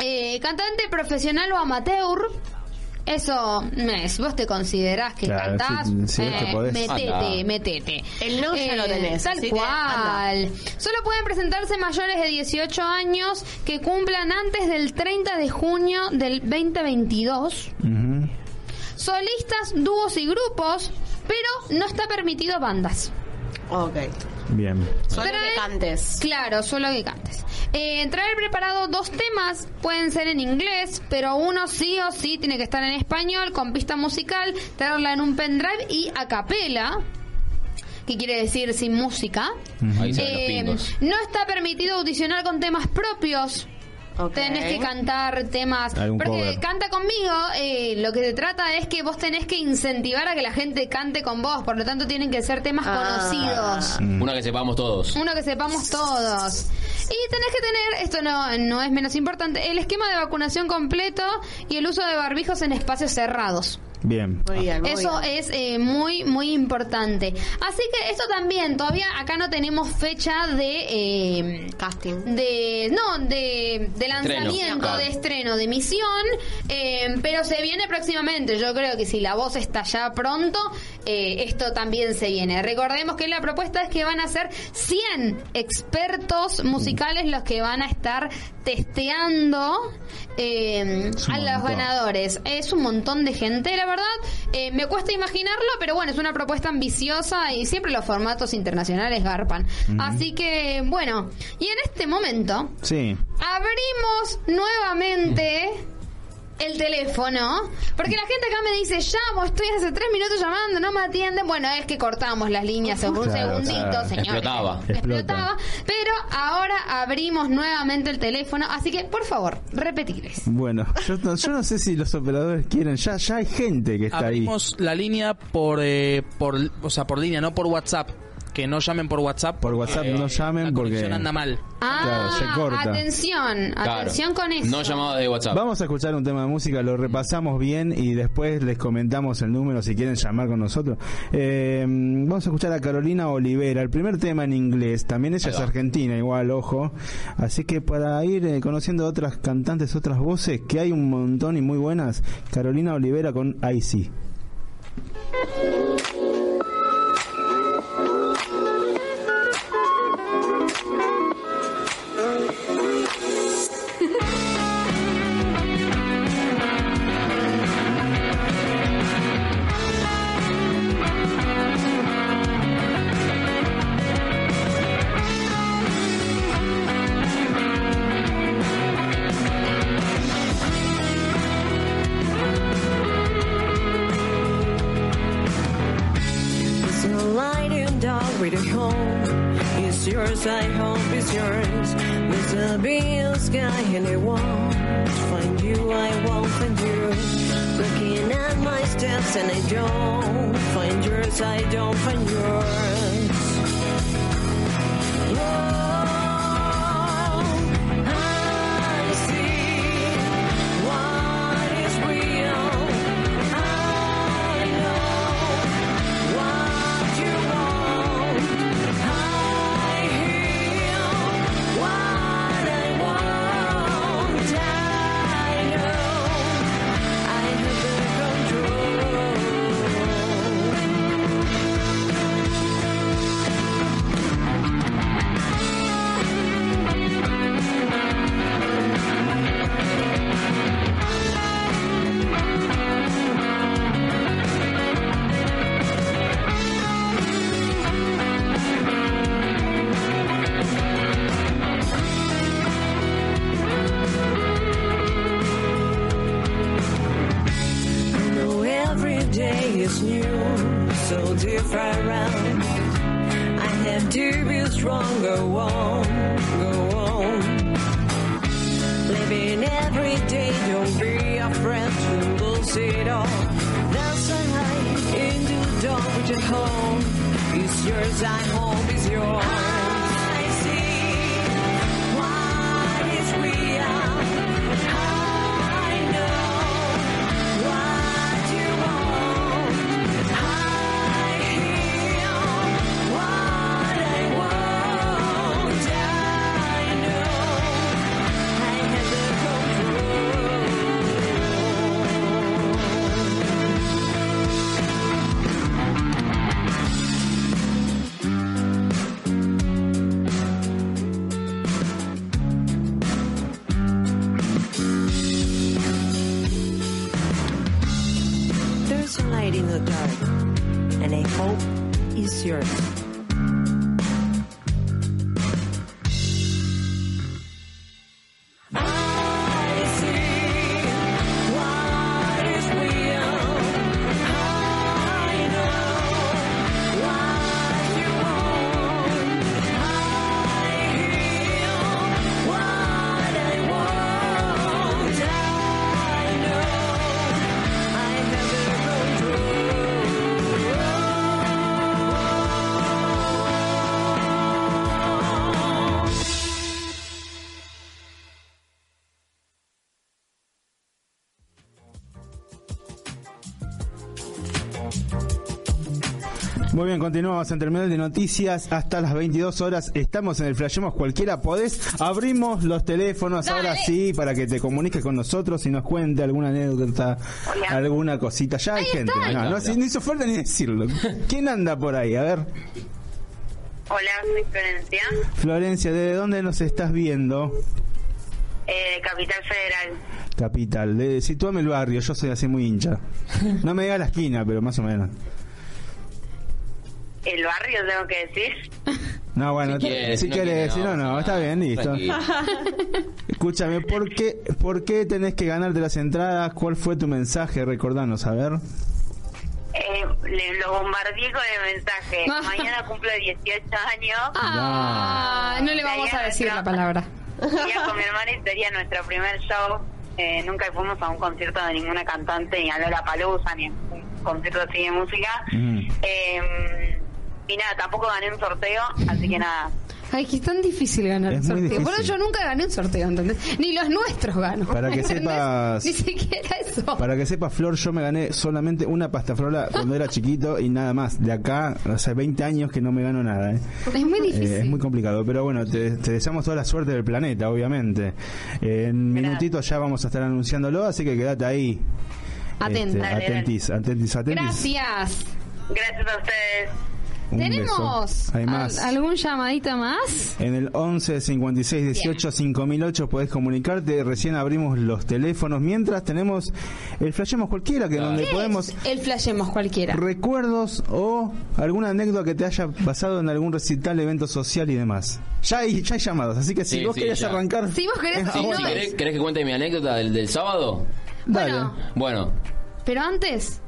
eh, cantante profesional o amateur. Eso, eh, si vos te considerás que Claro, cantás, si- si eh, podés. metete, Anda. metete. El no ya lo tenés, Tal que cual. Solo pueden presentarse mayores de 18 años que cumplan antes del 30 de junio del 2022 ujú. solistas, dúos y grupos, pero no está permitido bandas. Ok. bien. Solo Trae- que cantes. Claro, solo que cantes. Eh, traer preparado dos temas, pueden ser en inglés, pero uno sí o sí tiene que estar en español, con pista musical, traerla en un pendrive y a capela, que quiere decir sin música. Ahí Eh, no está permitido audicionar con temas propios. Ok. Tenés que cantar temas. Porque cover. canta conmigo, eh, lo que se trata es que vos tenés que incentivar a que la gente cante con vos. Por lo tanto, tienen que ser temas Ah. conocidos. Una que sepamos todos. Uno que sepamos todos. Y tenés que tener, esto no, no es menos importante, el esquema de vacunación completo y el uso de barbijos en espacios cerrados. Bien. Muy bien, muy Eso bien. es eh, muy, muy importante. Así que esto también, todavía acá no tenemos fecha de... eh, Casting. de no de, de lanzamiento de estreno de misión eh, pero se viene próximamente yo creo que si la voz está ya pronto eh, esto también se viene recordemos que la propuesta es que van a ser 100 expertos musicales los que van a estar testeando eh, a los ganadores es un montón de gente la verdad Eh, me cuesta imaginarlo pero bueno es una propuesta ambiciosa y siempre los formatos internacionales garpan así que bueno y en este momento Sí. abrimos nuevamente el teléfono, porque la gente acá me dice, llamo, estoy hace tres minutos llamando, no me atienden. Bueno, es que cortamos las líneas en un Claro, segundito, claro. señores. Explotaba. Explotaba. Pero ahora abrimos nuevamente el teléfono, así que, por favor, repetiles. Bueno, yo no, yo no sé si los operadores quieren. Ya, ya hay gente que está Abrimos la línea por, eh, por, o sea, por línea, no por WhatsApp. Que no llamen por WhatsApp. Por WhatsApp no la llamen porque. conexión anda mal. Ah, Claro, se corta. atención, Claro. atención con eso. No llamado de WhatsApp. Vamos a escuchar un tema de música, lo repasamos bien y después les comentamos el número si quieren llamar con nosotros. Eh, vamos a escuchar a Carolina Olivera, el primer tema en inglés, también ella es argentina, igual, ojo. Así que para ir eh, conociendo otras cantantes, otras voces, que hay un montón y muy buenas, Carolina Olivera con Icy. Bien, continuamos en Terminal de Noticias hasta las 22 horas. Estamos en el Flashemos Cualquiera. Podés, abrimos los teléfonos ahora sí para que te comuniques con nosotros y nos cuente alguna anécdota, alguna cosita. Ya hay gente. No, no, está. no hizo falta ni decirlo. ¿Quién anda por ahí? A ver, Hola, soy Florencia, Florencia, ¿de dónde nos estás viendo? eh, Capital Federal. Capital. De, situame el barrio, yo soy así muy hincha. No me diga la esquina, pero más o menos. El barrio, tengo que decir. No, bueno, Si quieres, si no querés, quieres, si no, no, no, está bien, listo. Escúchame, ¿por qué, ¿por qué tenés que ganarte las entradas? ¿Cuál fue tu mensaje? Recordanos, a ver. Eh, le, lo bombardeé con el mensaje. Mañana cumplo 18 años. Ah, no le vamos a decir la palabra. Con mi hermana y sería nuestro primer show. Eh, nunca fuimos a un concierto de ninguna cantante, ni a Lola Palusa, ni a un concierto así de música. Mm. Eh, y nada, tampoco gané un sorteo, así que nada. Ay, que es tan difícil ganar Es un sorteo. Bueno, difícil. yo nunca gané un sorteo, ¿entendés? Ni los nuestros gano. Para que ¿entendés? sepas- Ni siquiera eso. Para que sepas, Flor, yo me gané solamente una pasta frola cuando era chiquito y nada más. De acá, hace 20 años que no me gano nada. ¿eh? Es muy difícil. Eh, es muy complicado, pero bueno, te, te deseamos toda la suerte del planeta, obviamente. Eh, en minutitos ya vamos a estar anunciándolo, así que quédate ahí. Atenta. Este, atentis, atentis, atentis. Gracias. Gracias a ustedes. Un ¿Tenemos beso. Hay más. al- algún llamadito más? En el 11 56 18 5008 podés comunicarte. Recién abrimos los teléfonos. Mientras tenemos el Flashemos Cualquiera, que donde ¿Qué podemos el flashemos cualquiera? recuerdos o alguna anécdota que te haya pasado en algún recital, evento social y demás. Ya hay, ya hay llamados, así que si Sí, vos sí, querés ya. arrancar. Si vos querés, si no, Si querés, ¿Querés que cuente mi anécdota del, del sábado? Dale. Bueno, Bueno, pero antes,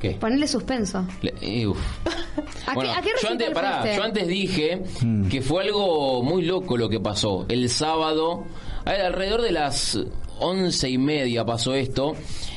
¿qué? ponerle suspenso. Le- eh, uf. ¿A Bueno, qué, a qué yo antes, pará, yo antes dije Mm. que fue algo muy loco lo que pasó. El sábado, a ver, alrededor de las once y media pasó esto.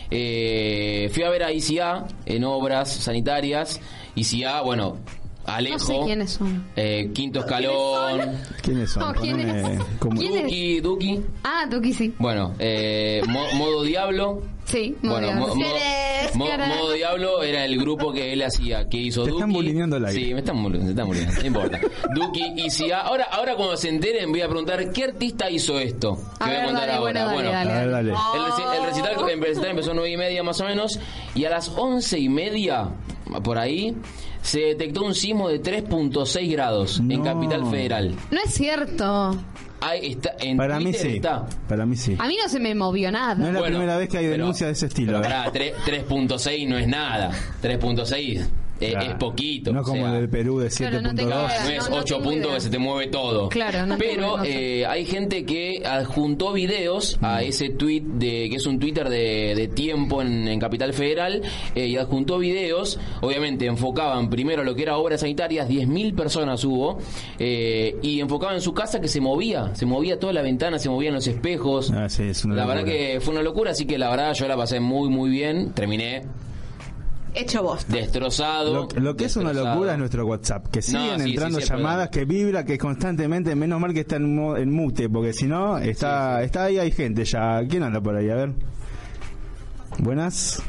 Eh, fui a ver a ICA en obras sanitarias. ICA, bueno, Alejo. No sé quiénes son. eh, Quinto Escalón. ¿Quiénes son? No, ¿quién Poneme es? como- ¿Quién es? Duki, Duki. Ah, Tuki sí. Bueno, eh, Mo- Modo Diablo. Sí, Bueno, bien. mo- mo- Eres, mo- cara. Modo Diablo era el grupo que él hacía, que hizo Te Duki. están bulineando al aire. Sí, me están bulineando, me están bulineando, no importa. Duki y si ahora, ahora cuando se enteren voy a preguntar qué artista hizo esto. Que A voy a ver, contar dale, ahora. bueno, dale, dale. A ver, dale. El, reci- el recital, el recital empezó a nueve y media más o menos y a las once y media por ahí se detectó un sismo de 3.6 grados en No. Capital Federal. No es cierto. Ahí está, en Para mí Twitter sí. está. Para mí sí. A mí no se me movió nada. No es la Bueno, primera vez que hay denuncias de ese estilo. Pero ¿eh? pará, tre- 3.6 no es nada. 3.6 es, Claro. es poquito. No o como sea, el del Perú de Claro, no te 7.2. queda. no es no 8 tengo puntos que se te mueve todo. Claro, no Pero eh, hay gente que adjuntó videos Mm. a ese tweet de que es un Twitter de, de tiempo en, en Capital Federal eh, y adjuntó videos. Obviamente enfocaban primero lo que era obras sanitarias, 10.000 personas hubo eh, y enfocaban en su casa que se movía, se movía toda la ventana, se movían los espejos. Ah, sí, es una la verdad que fue una locura, así que la verdad yo la pasé muy muy bien. Terminé Hecho vos. destrozado. Lo, lo que es una locura es nuestro WhatsApp, que siguen sí, entrando sí, llamadas, que vibra, que constantemente, menos mal que está en, mo- en mute, porque si no, está, está ahí, hay gente ya. ¿Quién anda por ahí? A ver. Buenas.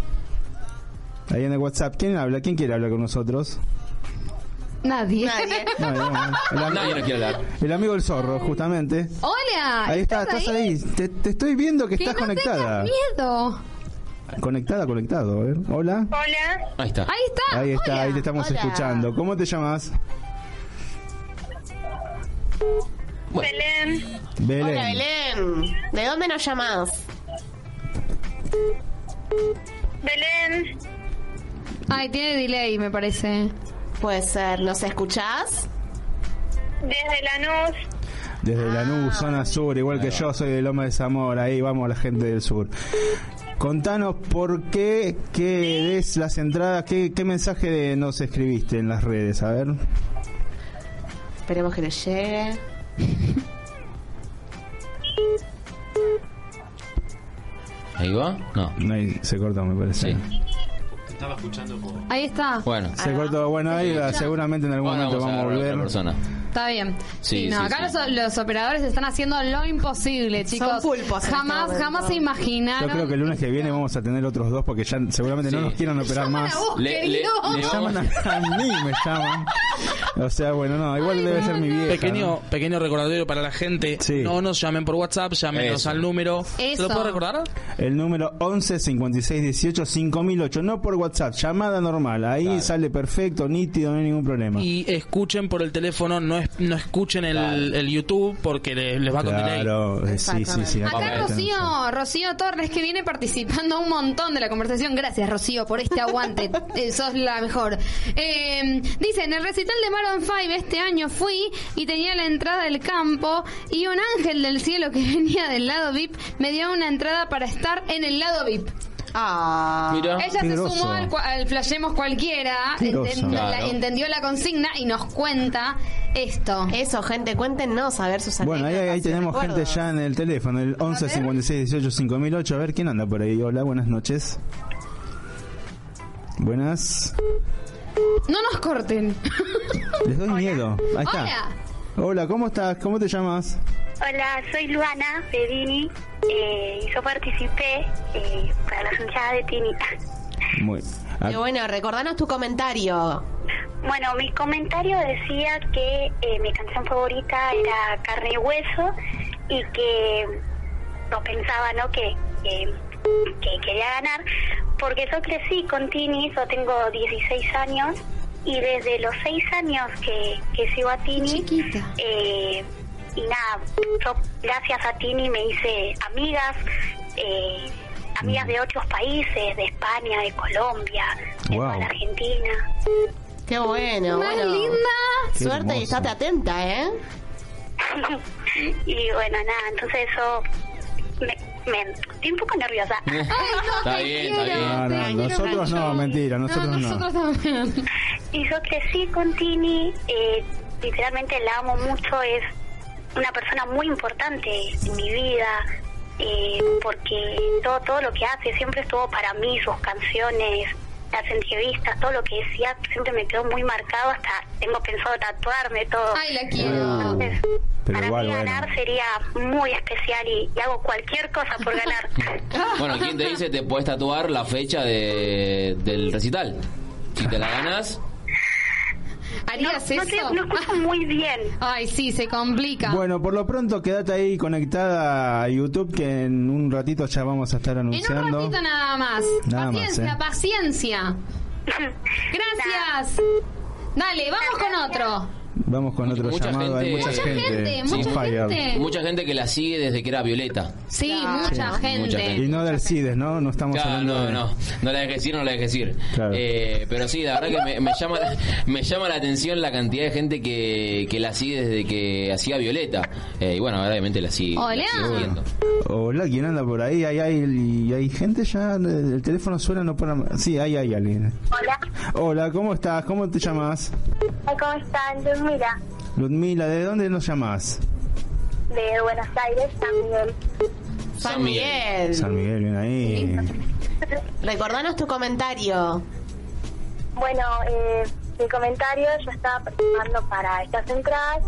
Ahí en el WhatsApp, ¿quién habla? ¿Quién quiere hablar con nosotros? Nadie. Nadie. No, no, no. El, Nadie nos quiere hablar. el amigo del zorro, justamente. Hola. Ahí está, estás ahí. Te, te estoy viendo que, Que estás no conectada. tengas miedo. Conectada, conectado. A ver. Hola. Hola, Ahí está. Ahí está. Ahí está, Hola. ahí te estamos Hola. escuchando. ¿Cómo te llamas? Belén. Belén. Hola, Belén. ¿De dónde nos llamás? Belén. Ay, tiene delay, me parece. Puede ser. ¿Nos escuchás? Desde Lanús. Desde Ah. Lanús, zona sur, igual que yo soy de Loma de Zamora, ahí vamos la gente del sur. Contanos por qué, qué es las entradas, qué, qué mensaje de- nos escribiste en las redes, a ver. Esperemos que les llegue. Ahí va. No. No, ahí se cortó, me parece. Sí. Ahí está. Bueno. Se cortó, bueno, ahí seguramente en algún Ahora momento vamos a vamos volver. persona. Está bien. Sí, no, sí, acá sí. Los, los operadores están haciendo lo imposible, chicos. pulpos en jamás, este jamás momento. se Yo imaginaron. creo que el lunes que viene vamos a tener otros dos porque ya seguramente no Sí. nos quieran operar Llaman más. a vos, Le- le- le Me llaman a, a mí, me llaman. O sea, bueno, no, igual debe ser mi vieja. Pequeño, ¿no? pequeño recordatorio para la gente. Sí. No nos llamen por WhatsApp, llámenos Eso. al número. ¿Se lo puedo recordar? El número 11 56 18 5008, no por WhatsApp, llamada normal. Ahí sale perfecto, nítido, no hay ningún problema. Y escuchen por el teléfono, no, es, no escuchen el, el YouTube porque les, les va con delay. Claro, eh, sí, sí, sí. Vamos a Acá. Rocío, Rocío Torres que viene participando un montón de la conversación. Gracias Rocío por este aguante. Eh, sos la mejor. Eh, dice, en el recital de Maroon 5 este año fui y tenía la entrada del campo y un ángel del cielo que venía del lado VIP me dio una entrada para estar en el lado VIP. Ah. Mira. Ella se groso. sumó al, al Flashemos Cualquiera, la- entendió la consigna y nos cuenta esto. Eso, gente, cuéntenos a ver sus Bueno, ahí, tenemos gente ya en el teléfono, el 11 56 18 5008. A ver quién anda por ahí. Hola, buenas noches. Buenas. No nos corten. Les doy miedo. Ahí está. Hola. Hola, ¿cómo estás? ¿Cómo te llamas? Hola, soy Luana Pedini eh, y yo participé eh, para las hinchadas de Tini. Muy. Qué bueno, recordanos tu comentario. Bueno, mi comentario decía que eh, mi canción favorita era Carne y Hueso y que no pensaba, ¿no? Que, que, que quería ganar porque yo crecí con Tini, yo tengo 16 años y desde los 6 años que, que sigo a Tini Chiquita. eh, y nada, yo gracias a Tini me hice amigas, eh, amigas de otros países, de España, de Colombia, de Wow. toda la Argentina. Qué bueno. Más bueno. linda. Qué Suerte y hermoso. estate atenta, ¿eh? y bueno, nada, entonces eso me, me estoy un poco nerviosa. Está bien, está bien. No, no, quiero nosotros no, mentira, nosotros no. nosotros también. y yo crecí con Tini, eh, literalmente la amo mucho, es una persona muy importante en mi vida, eh, porque todo, todo lo que hace siempre estuvo para mí, sus canciones, las entrevistas, todo lo que decía siempre me quedó muy marcado, hasta tengo pensado tatuarme todo. Ay, la quiero. Entonces, Pero para igual, mí bueno. ganar sería muy especial y, y hago cualquier cosa por ganar. Bueno, ¿quién te dice te puedes tatuar la fecha de, del recital? Si te la ganas, ¿Harías no, eso? te- no escucho muy bien. Ay, sí, se complica. Bueno, por lo pronto quédate ahí conectada a YouTube que en un ratito ya vamos a estar en un anunciando. ratito nada más. Nada más, paciencia, ¿eh? paciencia. Gracias. Dale, vamos con otro. Vamos con otro Mucha llamado, hay mucha Mucha gente, mucha gente. mucha gente que la sigue desde que era Violeta. Sí, Claro. mucha, gente. gente. Y no del CIDES, ¿no? No estamos Claro, hablando no, de... no, no la dejes decir, no la dejes decir. Claro. Eh, pero sí, la verdad que me, me llama la, me llama la atención la cantidad de gente que, que la sigue desde que hacía Violeta. Eh, y bueno, obviamente la sigue, la Hola. sigue. Hola, ¿quién anda por ahí? ¿Hay, hay, hay gente ya? El teléfono suena, no para... Sí, ahí hay alguien. Hola, Hola, ¿cómo estás? ¿Cómo te llamas? ¿cómo están? Mira, Ludmila, ¿de dónde nos llamas? de Buenos Aires, San Miguel. San Miguel. San Miguel, bien ahí. Recordanos tu comentario. Bueno, eh, mi comentario, yo estaba participando para estas entradas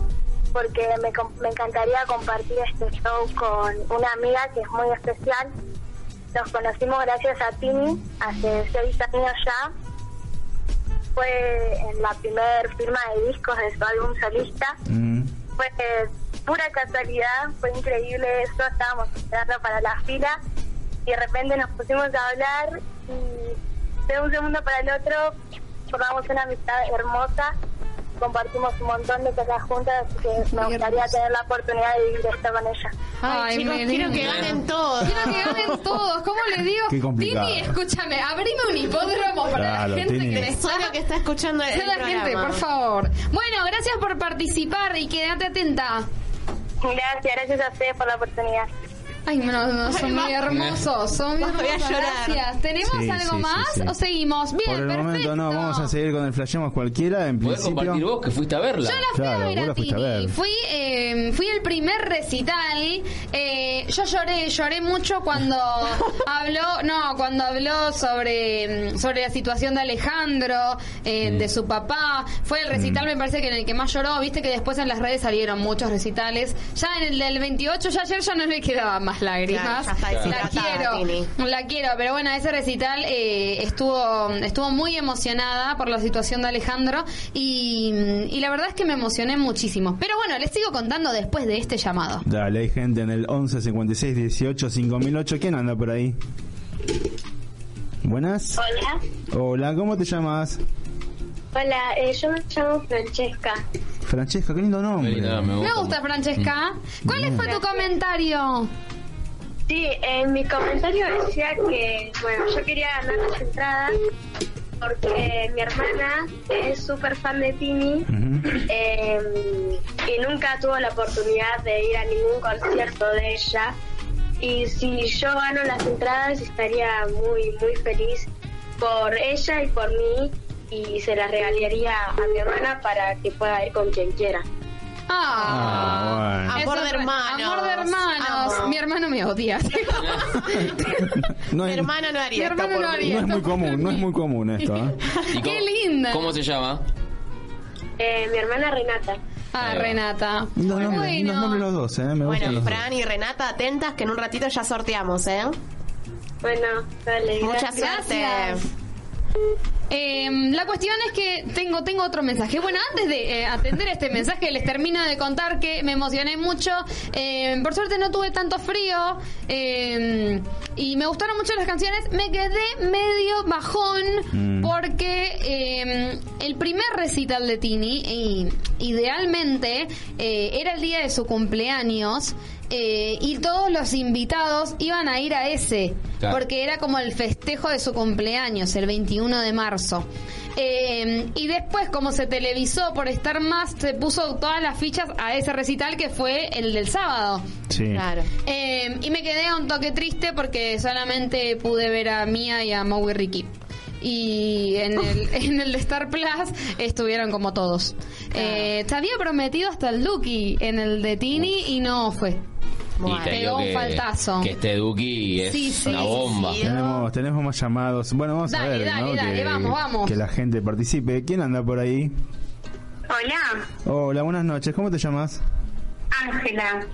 porque me, me encantaría compartir este show con una amiga que es muy especial. Nos conocimos gracias a Tini hace seis años ya. Fue en la primer firma de discos de su álbum solista. Mm. Fue eh, pura casualidad, fue increíble eso, estábamos esperando para la fila y de repente nos pusimos a hablar y de un segundo para el otro formamos una amistad hermosa, compartimos un montón de cosas juntas, así que me gustaría tener la oportunidad de vivir esto con ella. Ay, chicos, quiero que ganen todos. Quiero que ganen todos. ¿Cómo les digo? Qué complicado. Tini, escúchame, abrime un hipódromo para Claro, la gente Tini. que está... lo que está escuchando el Sé la programa. gente, por favor. Bueno, gracias por participar y quédate atenta. Gracias, gracias a ustedes por la oportunidad. Ay, no, no, son muy hermosos, son muy Voy a hermosos, llorar. gracias. ¿Tenemos Sí, algo sí, más sí. o seguimos? Bien, Por el perfecto. momento no, vamos a seguir con el flashemos cualquiera. En Podés principio. compartir vos que fuiste a verla. Yo la fui Claro, a ver a Tini. ver. Fui, eh, fui el primer recital. Eh, yo lloré, lloré mucho cuando habló, no, cuando habló sobre, mm, sobre la situación de Alejandro, eh, de su papá. Fue el Mm. recital, me parece que en el que más lloró. Viste que después en las redes salieron muchos recitales. Ya en el del 28, ya ayer ya no le quedaban más lágrimas. Claro, ya está la quiero, la quiero, pero bueno, ese recital eh, estuvo estuvo muy emocionada por la situación de Alejandro y, y la verdad es que me emocioné muchísimo. Pero bueno, les sigo contando después de este llamado. Dale, hay gente en el 11 56 18 5008. ¿Quién anda por ahí? Buenas. Hola. Hola, ¿cómo te llamas? Hola, eh, yo me llamo Francesca. Francesca, qué lindo nombre. Me gusta, Francesca. ¿Cuál fue tu comentario? Sí, en mi comentario decía que, bueno, yo quería ganar las entradas porque mi hermana es súper fan de Tini eh, y nunca tuvo la oportunidad de ir a ningún concierto de ella. Y si yo gano las entradas estaría muy, muy feliz por ella y por mí y se las regalaría a mi hermana para que pueda ir con quien quiera. Ah, bueno. Eso Amor de hermanos. Amor de hermanos. Amo. Mi hermano me odia. No Mi es, hermano no haría Mi esto hermano no haría no es muy común, no es muy común esto. ¿eh? ¿Y Qué linda. ¿Cómo se llama? Eh, mi hermana Renata. Ah, Renata. Lindos nombres, lindos nombres los dos, ¿eh? Me Bueno, los dos. Fran y Renata, atentas que en un ratito ya sorteamos, ¿eh? Bueno, dale. Mucha gracias. suerte. Eh, la cuestión es que tengo tengo otro mensaje. Bueno, antes de eh, atender este mensaje, les termino de contar que me emocioné mucho. Eh, por suerte no tuve tanto frío eh, y me gustaron mucho las canciones. Me quedé medio bajón Mm. porque el primer recital de Tini, y idealmente, eh, era el día de su cumpleaños. Eh, y todos los invitados iban a ir a ese, Claro. porque era como el festejo de su cumpleaños, el 21 de marzo. Eh, y después, como se televisó por estar más, se puso todas las fichas a ese recital que fue el del sábado. Sí. Claro. Eh, y me quedé un toque triste porque solamente pude ver a Mia y a Moe Ricky. Y en el, en el de Star Plus estuvieron como todos. Eh, se había prometido hasta el Duki en el de Tini y no fue. Y te digo que, faltazo. que este Duki es Sí, sí, una sí, bomba. Tenemos, tenemos más llamados. Bueno, vamos a ver, dale, ¿no? dale, que, vamos, vamos. que la gente participe. ¿Quién anda por ahí? Hola, Hola, buenas noches. ¿Cómo te llamas? Ángela.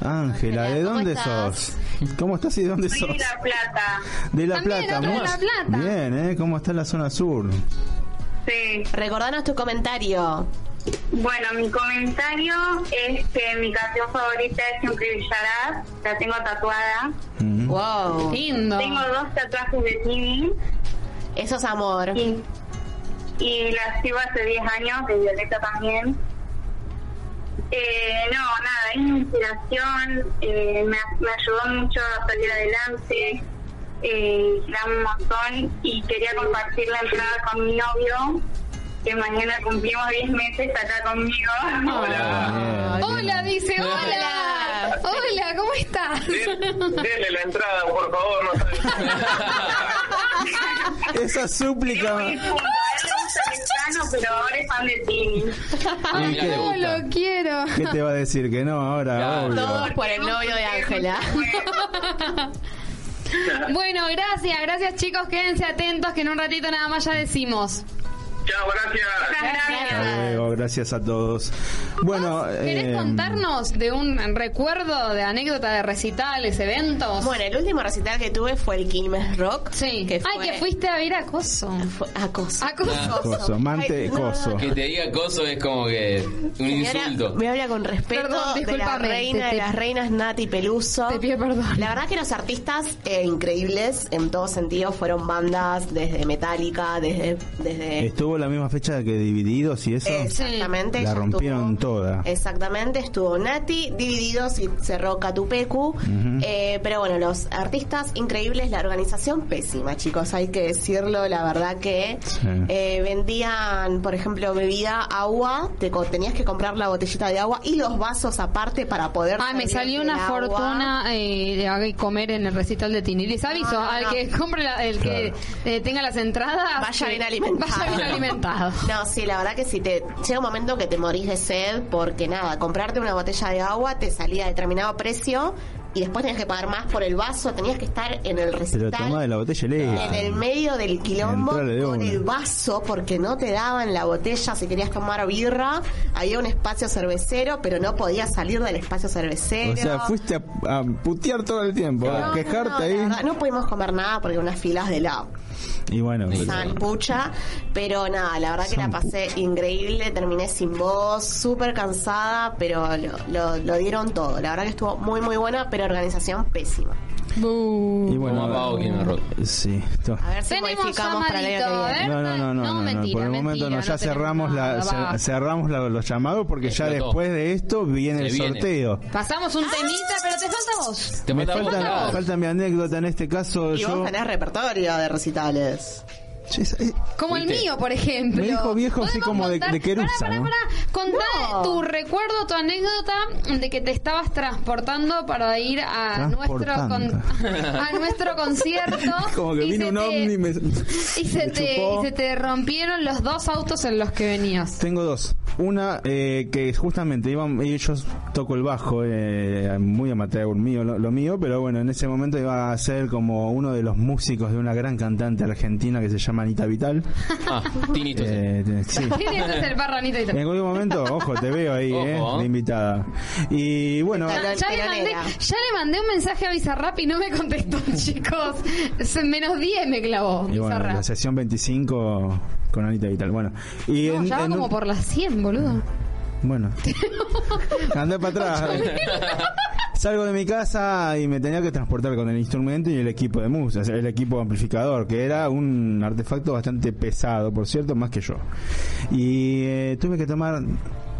Ángela, ¿de ¿cómo dónde estás? sos? ¿Cómo estás y de dónde Soy sos? de La Plata. De La También, Plata. otro de muy- La Plata. Bien, ¿eh? ¿Cómo está la zona sur? Sí. Recordanos tu comentario. Bueno, mi comentario es que mi canción favorita es Siempre Brillarás. La tengo tatuada. Wow. Lindo. Tengo dos tatuajes de Tini. Eso es amor. Y, y las sigo hace 10 años, de Violeta también. Eh, no, nada, es mi inspiración, eh, me, me ayudó mucho a salir adelante, eh, la amo un montón y quería compartir la entrada con mi novio, que mañana cumplimos 10 meses acá conmigo. Hola. Hola, dice, hola. Hola, ¿cómo estás? Denle la entrada, por favor, no Esa súplica. Pero ahora es fan de Tini. Ay, ¿Cómo ¿Cómo lo quiero? ¿Qué te va a decir que no ahora? obvio. Todo por el novio de Ángela. Bueno, gracias, gracias chicos, quédense atentos que en un ratito nada más ya decimos. Chao, gracias. Hasta luego, gracias a todos. Bueno, ¿Querés eh, contarnos de un recuerdo, de anécdota de recitales, eventos? Bueno, el último recital que tuve fue el Quilmes Rock. Sí. Que Ay, que fuiste a ir a Coso. A Coso. A Coso. Coso, mante, Ay, no, coso. Que te diga coso es como que un Señora, insulto. me habla con respeto Perdón, de la reina te- de las reinas Nati Peluso. Te pido perdón. La verdad que los artistas eh, increíbles en todo sentido fueron bandas desde Metallica, desde desde Estuvo la misma fecha que Divididos y eso. exactamente La rompieron estuvo. toda. Exactamente, estuvo Nati, Divididos y cerró Catupecu. Eh, pero bueno, los artistas increíbles, la organización pésima, chicos, hay que decirlo. La verdad que Sí. eh, vendían, por ejemplo, bebida, agua, te tenías que comprar la botellita de agua y los vasos aparte para poder. Ah, me salió una agua. fortuna eh, comer en el recital de Tini. Les aviso, No, no, al no. que compre, la- el que eh, tenga las entradas, Vaya eh, bien alimentado. Vaya bien alimentado. No, sí, la verdad que si te llega un momento que te morís de sed porque nada, comprarte una botella de agua te salía a determinado precio y después tenías que pagar más por el vaso, tenías que estar en el Pero recital. toma de la botella y lee. En el medio del quilombo de con el vaso porque no te daban la botella si querías tomar birra. Había un espacio cervecero, pero no podías salir del espacio cervecero. O sea, fuiste a, a putear todo el tiempo, a No, quejarte no, ahí. verdad, no pudimos comer nada porque unas filas de lado. Y bueno, pero- San pucha, pero nada, la verdad que la pasé increíble, terminé sin voz, súper cansada, pero lo, lo- lo dieron todo. La verdad que estuvo muy muy buena, pero organización pésima. Y Como bueno, me rock. sí. A ver si Tenemos modificamos para llamadito, que a ver. No, no, no, no, no, no, mentira, por el momento mentira, no, ya cerramos la, cer- cerramos la- los llamados porque ya Explotó. después de esto viene Se el viene. sorteo. Pasamos un temita, pero te falta vos. Te Me falta falta mi anécdota en este caso. Y yo, vos tenés repertorio de recitales. Como el mío, por ejemplo. Me dijo viejo así ¿Podemos como de- contar- de querusa, Pará, pará, ¿no? pará. Contá No. tu recuerdo, tu anécdota de que te estabas transportando para ir a nuestro con- a nuestro concierto. como que y vino se un te- ovni y me, y se, me te, y se te rompieron los dos autos en los que venías. Tengo dos. Una eh, que justamente iban, y yo toco el bajo, eh, muy amateur mío, lo, lo mío, pero bueno, en ese momento iba a ser como uno de los músicos de una gran cantante argentina que se llama Anita Vital. Ah, Tinito. Eh, sí. ¿Quién es el barranito y En algún momento, ojo, te veo ahí, eh, Ojo. de invitada. Y bueno, Ya, ya le mandé, ya le mandé un mensaje a Bizarrap y no me contestó, chicos. Menos 10 me clavó y bueno, la sesión 25 con Anita Vital. Bueno, y No, en- ya va en como un- por las 100, boludo. Bueno. Andé para atrás. Salgo de mi casa y me tenía que transportar con el instrumento y el equipo de música, el equipo amplificador, que era un artefacto bastante pesado, por cierto, más que yo. Y eh, tuve que tomar,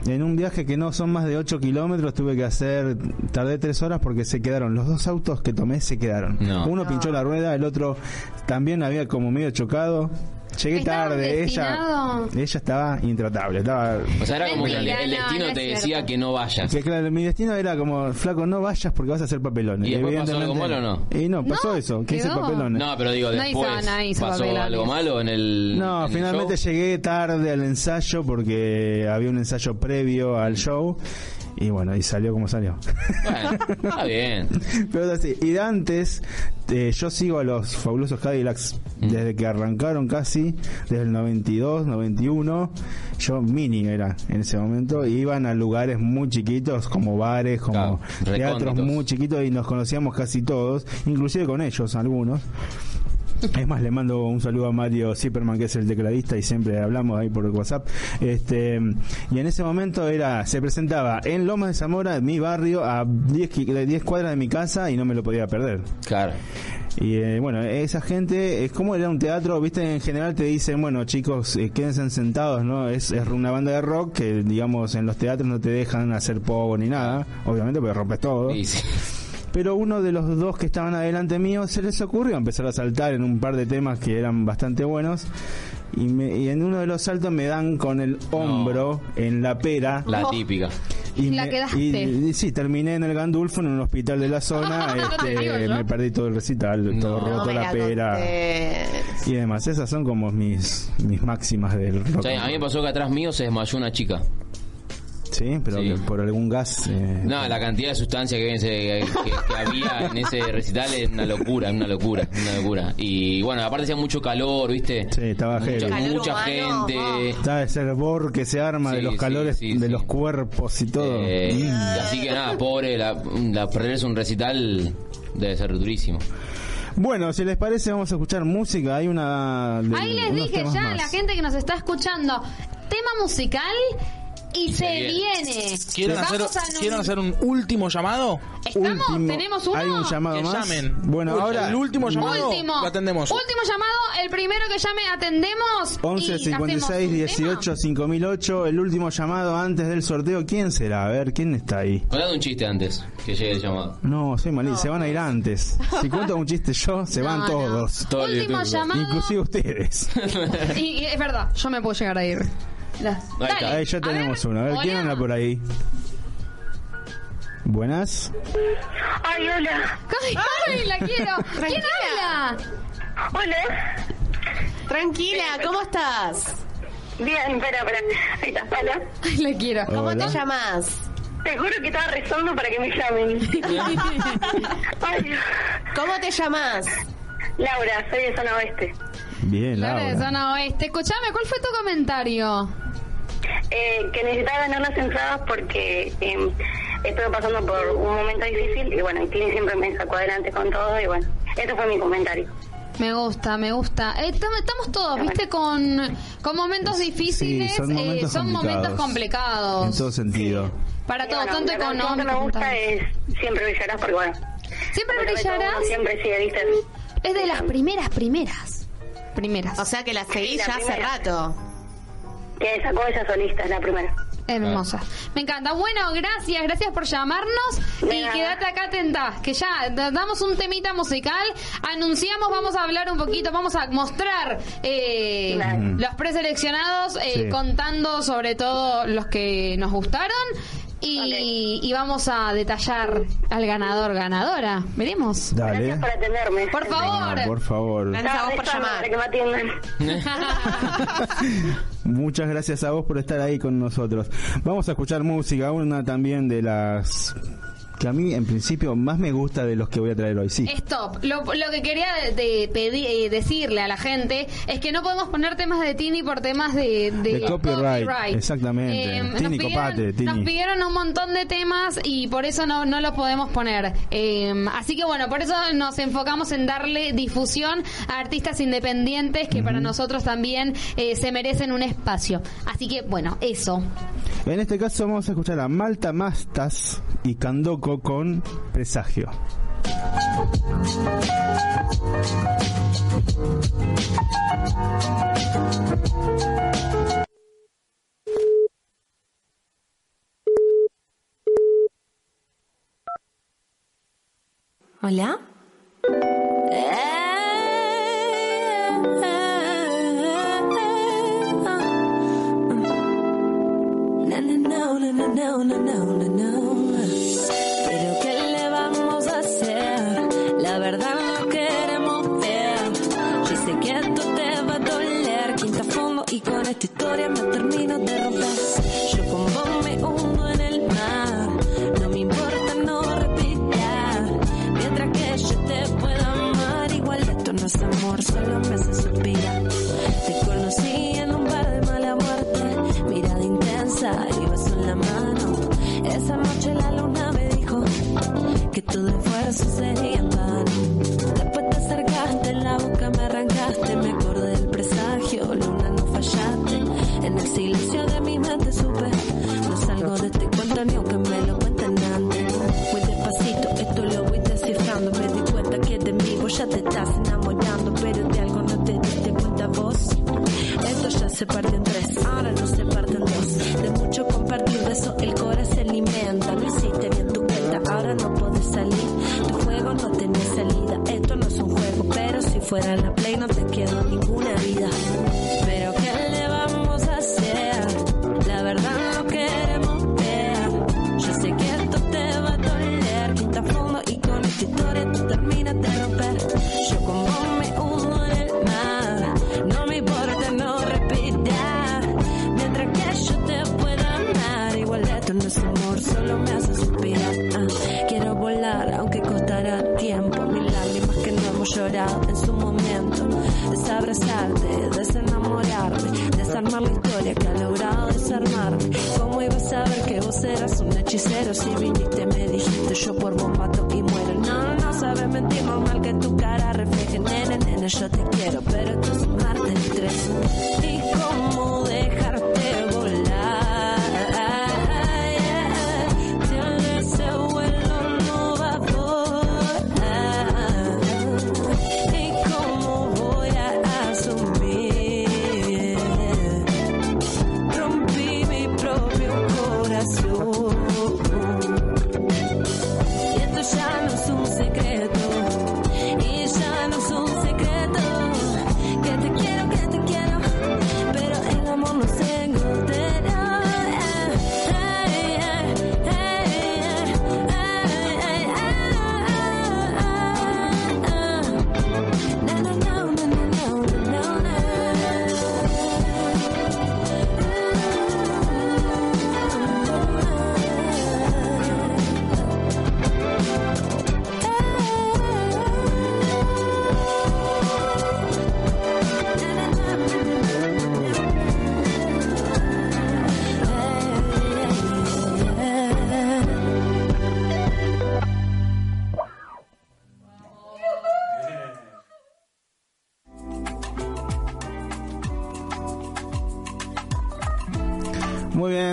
en un viaje que no son más de 8 kilómetros, tuve que hacer, tardé 3 horas porque se quedaron, los dos autos que tomé se quedaron. No. Uno pinchó la rueda, el otro también había como medio chocado. Llegué ¿Estaban tarde, ella, ella estaba intratable, estaba O sea, era como que el, destino no es te cierto. decía que no vayas. que claro, mi destino era como, flaco, no vayas porque vas a hacer papelones. ¿Y después pasó algo malo o no? Y no, pasó No, eso, que hice papelones. No, pero digo, No hizo- después no hizo pasó papelones. algo malo en el. No, en el finalmente show? llegué tarde al ensayo porque había un ensayo previo al show y bueno, y salió como salió. Bueno, está bien. Pero así, y de antes, eh, yo sigo a los fabulosos Cadillacs Mm. desde que arrancaron casi, desde el 92, 91. Yo mini era en ese momento, y iban a lugares muy chiquitos, como bares, como Claro, teatros muy chiquitos, y nos conocíamos casi todos, inclusive con ellos algunos. Es más, le mando un saludo a Mario Zipperman, que es el tecladista, y siempre hablamos ahí por WhatsApp. Este, y en ese momento era, se presentaba en Lomas de Zamora, mi barrio, a 10, qui- de 10 cuadras de mi casa, y no me lo podía perder. Claro. Y eh, bueno, esa gente, es como era un teatro, viste, en general te dicen, bueno, chicos, eh, quédense sentados, ¿no? Es, es una banda de rock que, digamos, en los teatros no te dejan hacer pogo ni nada, obviamente, porque rompes todo. Sí, sí. Pero uno de los dos que estaban adelante mío se les ocurrió empezar a saltar en un par de temas que eran bastante buenos. Y, me- y en uno de los saltos me dan con el hombro en la pera. La típica. Y, La me- quedaste. y- y sí, terminé en el Gandulfo, en un hospital de la zona. Este, digo me perdí todo el recital, todo No. roto me la pera contés. y demás. Esas son como mis, mis máximas del rock. O sea, a mí me pasó que atrás mío se desmayó una chica. Sí, pero Sí. por algún gas. eh, No, la cantidad de sustancia que, que, que- que había en ese recital es una locura, una locura, una locura. Y bueno, aparte hacía mucho calor, ¿viste? Sí, estaba mucha. Calor mucha humano, gente. Está ese hervor que se arma de los sí, calores sí, de sí. los cuerpos y todo. Eh, Mm. y así que nada, pobre, la, la perderse un recital debe ser durísimo. Bueno, si les parece, vamos a escuchar música. Hay una. de- Ahí les dije ya más. la gente que nos está escuchando, tema musical y se, Se viene. viene. ¿Quieren hacer, ¿Quieren hacer un último llamado? ¿Estamos? Último. ¿Tenemos uno? ¿Hay un llamado Que más? llamen. Bueno, Uy, ahora el último llamado Último. lo atendemos. Último llamado, el primero que llame atendemos. 11 y 56 hacemos un 18 5008, el último llamado antes del sorteo. ¿Quién será? A ver, ¿quién está ahí? Contad un chiste antes que llegue el llamado. No, soy malísimo, se van a ir antes. Si cuento un chiste yo, se No, van no. todos. Todo Último YouTube. llamado. Inclusive ustedes. y es verdad, yo me puedo llegar a ir. Mirá. Ahí está. Dale. Ahí ya A tenemos ver, uno. A ver, ¿quién anda por ahí? Buenas. Ay, hola. Ay, ay, la quiero. ¿Quién habla? Hola. Tranquila, ¿cómo estás? Bien, espera, espera. Ahí está, hola. Ay, la quiero. ¿Cómo Hola. te llamas? Te juro que estaba rezando para que me llamen. Ay, ¿Cómo te llamas? Laura, soy de zona oeste. Bien, Laura de Laura. zona oeste. Escuchame, ¿cuál fue tu comentario? Eh, que necesitaba ganar las entradas porque eh, estuve pasando por un momento difícil y bueno, y Tini siempre me sacó adelante con todo y bueno, ese fue mi comentario. Me gusta, me gusta. Eh, tam- estamos todos, viste, con, con momentos difíciles. Sí, son eh, momentos son momentos complicados. En todo sentido. Para Y todos, bueno, tanto económico. que me gusta es Siempre brillarás porque bueno. Siempre brillarás. Siempre sigue, viste. Es de las primeras, primeras. Primeras. O sea que la seguí Sí, la ya hace rato. Que sacó esa solista, es la primera. Hermosa. Me encanta. Bueno, gracias, gracias por llamarnos. De Y nada. quédate acá atenta, que ya da- damos un temita musical. Anunciamos, vamos a hablar un poquito, vamos a mostrar eh, los preseleccionados, eh, Sí. contando sobre todo los que nos gustaron. Y, y vamos a detallar al ganador, ganadora. Veremos. Dale. Gracias por atenderme. Por favor. No, por favor. Gracias a vos por llamar. Que me atiendan. Muchas gracias a vos por estar ahí con nosotros. Vamos a escuchar música, una también de las que a mí en principio más me gusta de los que voy a traer hoy. Sí. Stop. Lo, lo que quería de, eh, decirle a la gente es que no podemos poner temas de Tini por temas de, de, De copyright, exactamente. Eh, nos pidieron- copate, Tini. Nos pidieron un montón de temas y por eso no, no los podemos poner. Eh, así que bueno, por eso nos enfocamos en darle difusión a artistas independientes que para nosotros también eh, se merecen un espacio. Así que bueno, eso. En este caso vamos a escuchar a Malta Mastas y Con Presagio. Hola. No, no, historia me termino de romper. Yo con vos me hundo en el mar. No me importa no respirar. Mientras que yo te pueda amar. Igual esto no es amor, solo me hace suspirar. Te conocí en un bar de mala muerte. Mirada intensa y beso en la mano. Esa noche la luna me dijo que todo esfuerzo sería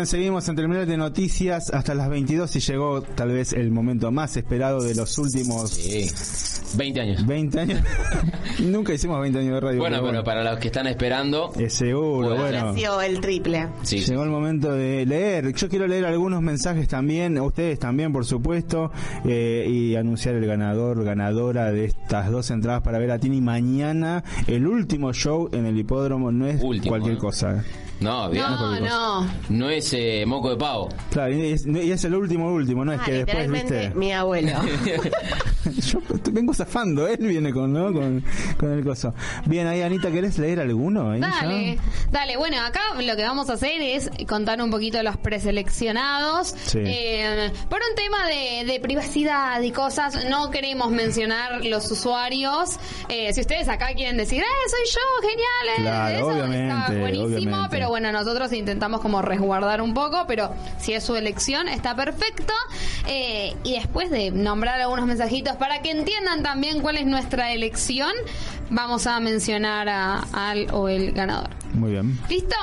seguimos en terminal de noticias hasta las 22 y llegó tal vez el momento más esperado de los últimos Sí. 20 años. 20 años. Nunca hicimos 20 años de radio. Bueno, pero pero para los que están esperando, Es seguro, Bueno, bueno. El triple. sí. Llegó el momento de leer. Yo quiero leer algunos mensajes también, ustedes también, por supuesto, eh, y anunciar el ganador, ganadora de estas dos entradas para ver a Tini mañana. El último show en el hipódromo no es Último, cualquier ¿eh? cosa. No, bien. No, no. No es eh, moco de pavo. Claro, y es, y es el último último, no es Ah, que después, literalmente viste. mi abuelo. Yo vengo zafando, él viene con, ¿no? con, con el coso. Bien, ahí Anita, ¿querés leer alguno? Ahí ya? Dale, dale. Bueno, acá lo que vamos a hacer es contar un poquito los preseleccionados. Sí. Eh, por un tema de, de privacidad y cosas, no queremos mencionar los usuarios. Eh, si ustedes acá quieren decir, ¡eh, soy yo! ¡Genial! eh", Claro, eso obviamente, está buenísimo. obviamente. Pero bueno, nosotros intentamos como resguardar un poco, pero si es su elección, está perfecto. Eh, y después de nombrar algunos mensajitos para que entiendan también cuál es nuestra elección, vamos a mencionar a, al o el ganador. Muy bien. ¿Listo?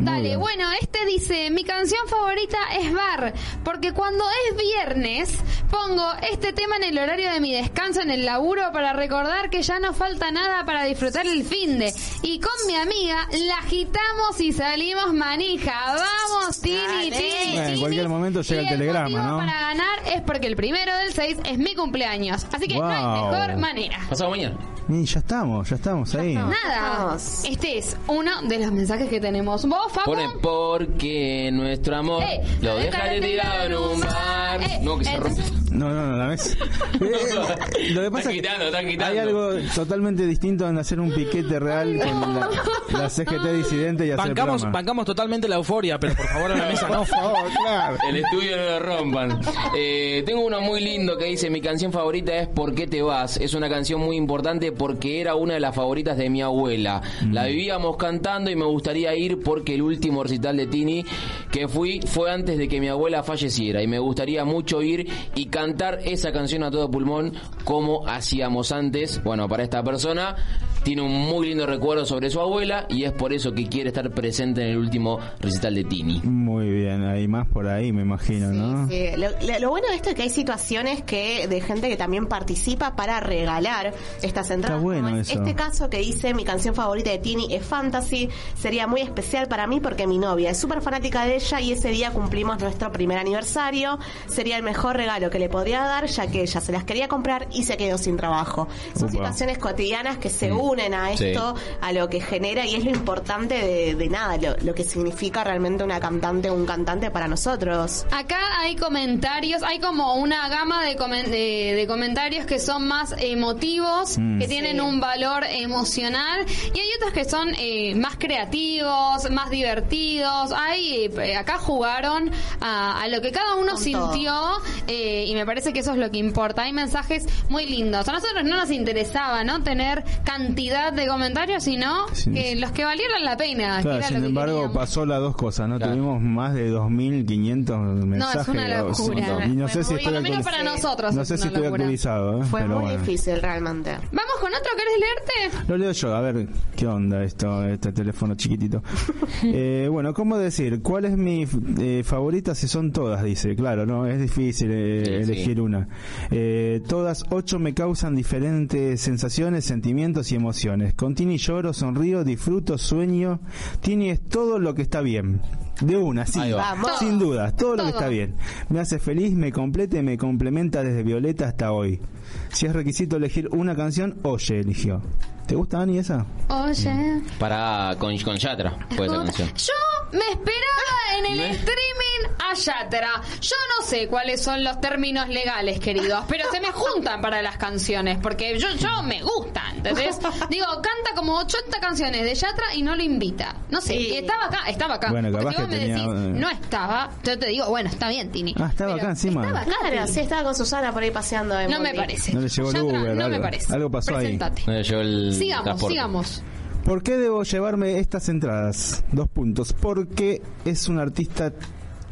Dale, bien. bueno, este dice, mi canción favorita es Bar, porque cuando es viernes pongo este tema en el horario de mi descanso en el laburo para recordar que ya no falta nada para disfrutar el fin de. Y con mi amiga la agitamos y salimos manija. Vamos, Tini, Dale. Tini, Bueno, en cualquier momento llega Y el telegrama, ¿no? para ganar es porque el primero del 6 es mi cumpleaños. Así que no hay mejor manera. Pasado mañana. Y ya estamos, ya estamos ahí. Nada. Este es uno de los mensajes que tenemos. ¿Vos, Facu? Pone porque nuestro amor Eh, lo deja de tirado en un mar. Eh, No, que se rompe. No, no, no, la ves. Eh, lo que pasa es que quitando, están quitando. hay algo totalmente distinto en hacer un piquete real con la, la CGT disidente y hacer Bancamos, bancamos totalmente la euforia, pero por favor en la mesa no. Por favor, claro. El estudio no lo rompan. Eh, tengo uno muy lindo que dice, mi canción favorita es ¿Por qué te vas? Es una canción muy importante porque era una de las favoritas de mi abuela. La vivíamos cantando y me gustaría ir porque el último recital de Tini que fui fue antes de que mi abuela falleciera y me gustaría mucho ir y cantar esa canción a todo pulmón como hacíamos antes. Bueno, para esta persona tiene un muy lindo recuerdo sobre su abuela y es por eso que quiere estar presente en el último recital de Tini. Muy bien, hay más por ahí, me imagino, ¿no? Sí, lo, lo- lo bueno de esto es que hay situaciones que de gente que también participa para regalar estas entradas. Está bueno eso. Este caso que dice mi canción favorita de Tini es Fantasy, sería muy especial para mí porque mi novia es súper fanática de ella y ese día cumplimos nuestro primer aniversario. Sería el mejor regalo que le podría dar ya que ella se las quería comprar y se quedó sin trabajo. Son Upa. situaciones cotidianas que se Mm. Unen a Sí. esto, a lo que genera y es lo importante de, de nada, lo, lo que significa realmente una cantante o un cantante para nosotros. Acá hay comentarios, hay como una gama de, comen- de- de comentarios que son más emotivos, Mm. que tienen Sí. un valor emocional, y hay otros que son eh, más creativos, más divertidos. Hay, eh, acá jugaron a, a lo que cada uno Con sintió, eh, y me parece que eso es lo que importa. Hay mensajes muy lindos. A nosotros no nos interesaba, ¿no? Tener cantidad de comentarios, sino Sí. que los que valieran la pena. Claro, sin que embargo, queríamos. pasó las dos cosas, ¿no? Claro. Tuvimos más de 2.500 mensajes. una o- locura. Y no sé si estoy menos actualiz- para Sí. nosotros. No es sé si una estoy locura. actualizado, ¿eh? Fue pero muy bueno. difícil realmente. Vamos con otro, ¿querés leerte? Lo leo yo, a ver qué onda esto, este teléfono chiquitito. Eh, bueno, ¿cómo decir? ¿Cuál es mi eh, favorita si son todas? Dice, claro, no, es difícil eh, Sí, elegir sí. una. Eh, todas ocho me causan diferentes sensaciones, sentimientos y emociones. Con Tini lloro, sonrío, disfruto, sueño. Tini es todo lo que está bien. De una, sí, sin duda, todo, lo que Todo. está bien. Me hace feliz, me completa y me complementa desde Violeta hasta hoy. Si es requisito elegir una canción, Oye eligió. ¿Te gusta, Ani, esa? Oye. Para con, con Yatra fue esa canción. Yo me esperaba en el streaming a Yatra. Yo no sé cuáles son los términos legales, queridos, pero se me juntan para las canciones, porque yo, yo me gusta, ¿entendés? Digo, canta como 80 canciones de Yatra y no lo invita. No sé, Sí. y estaba acá, estaba acá. Bueno, capaz que me tenía, decís, eh, no estaba, yo te digo, bueno, está bien, Tini. Ah, estaba acá encima. Estaba acá, Claro, sí, estaba con Susana por ahí paseando. en No me parece. No le llegó el Yatra, Uber, no me algo. parece. Algo pasó ahí. No le llevó el Sigamos, transporte. sigamos. ¿Por qué debo llevarme estas entradas? Dos puntos. Porque es un artista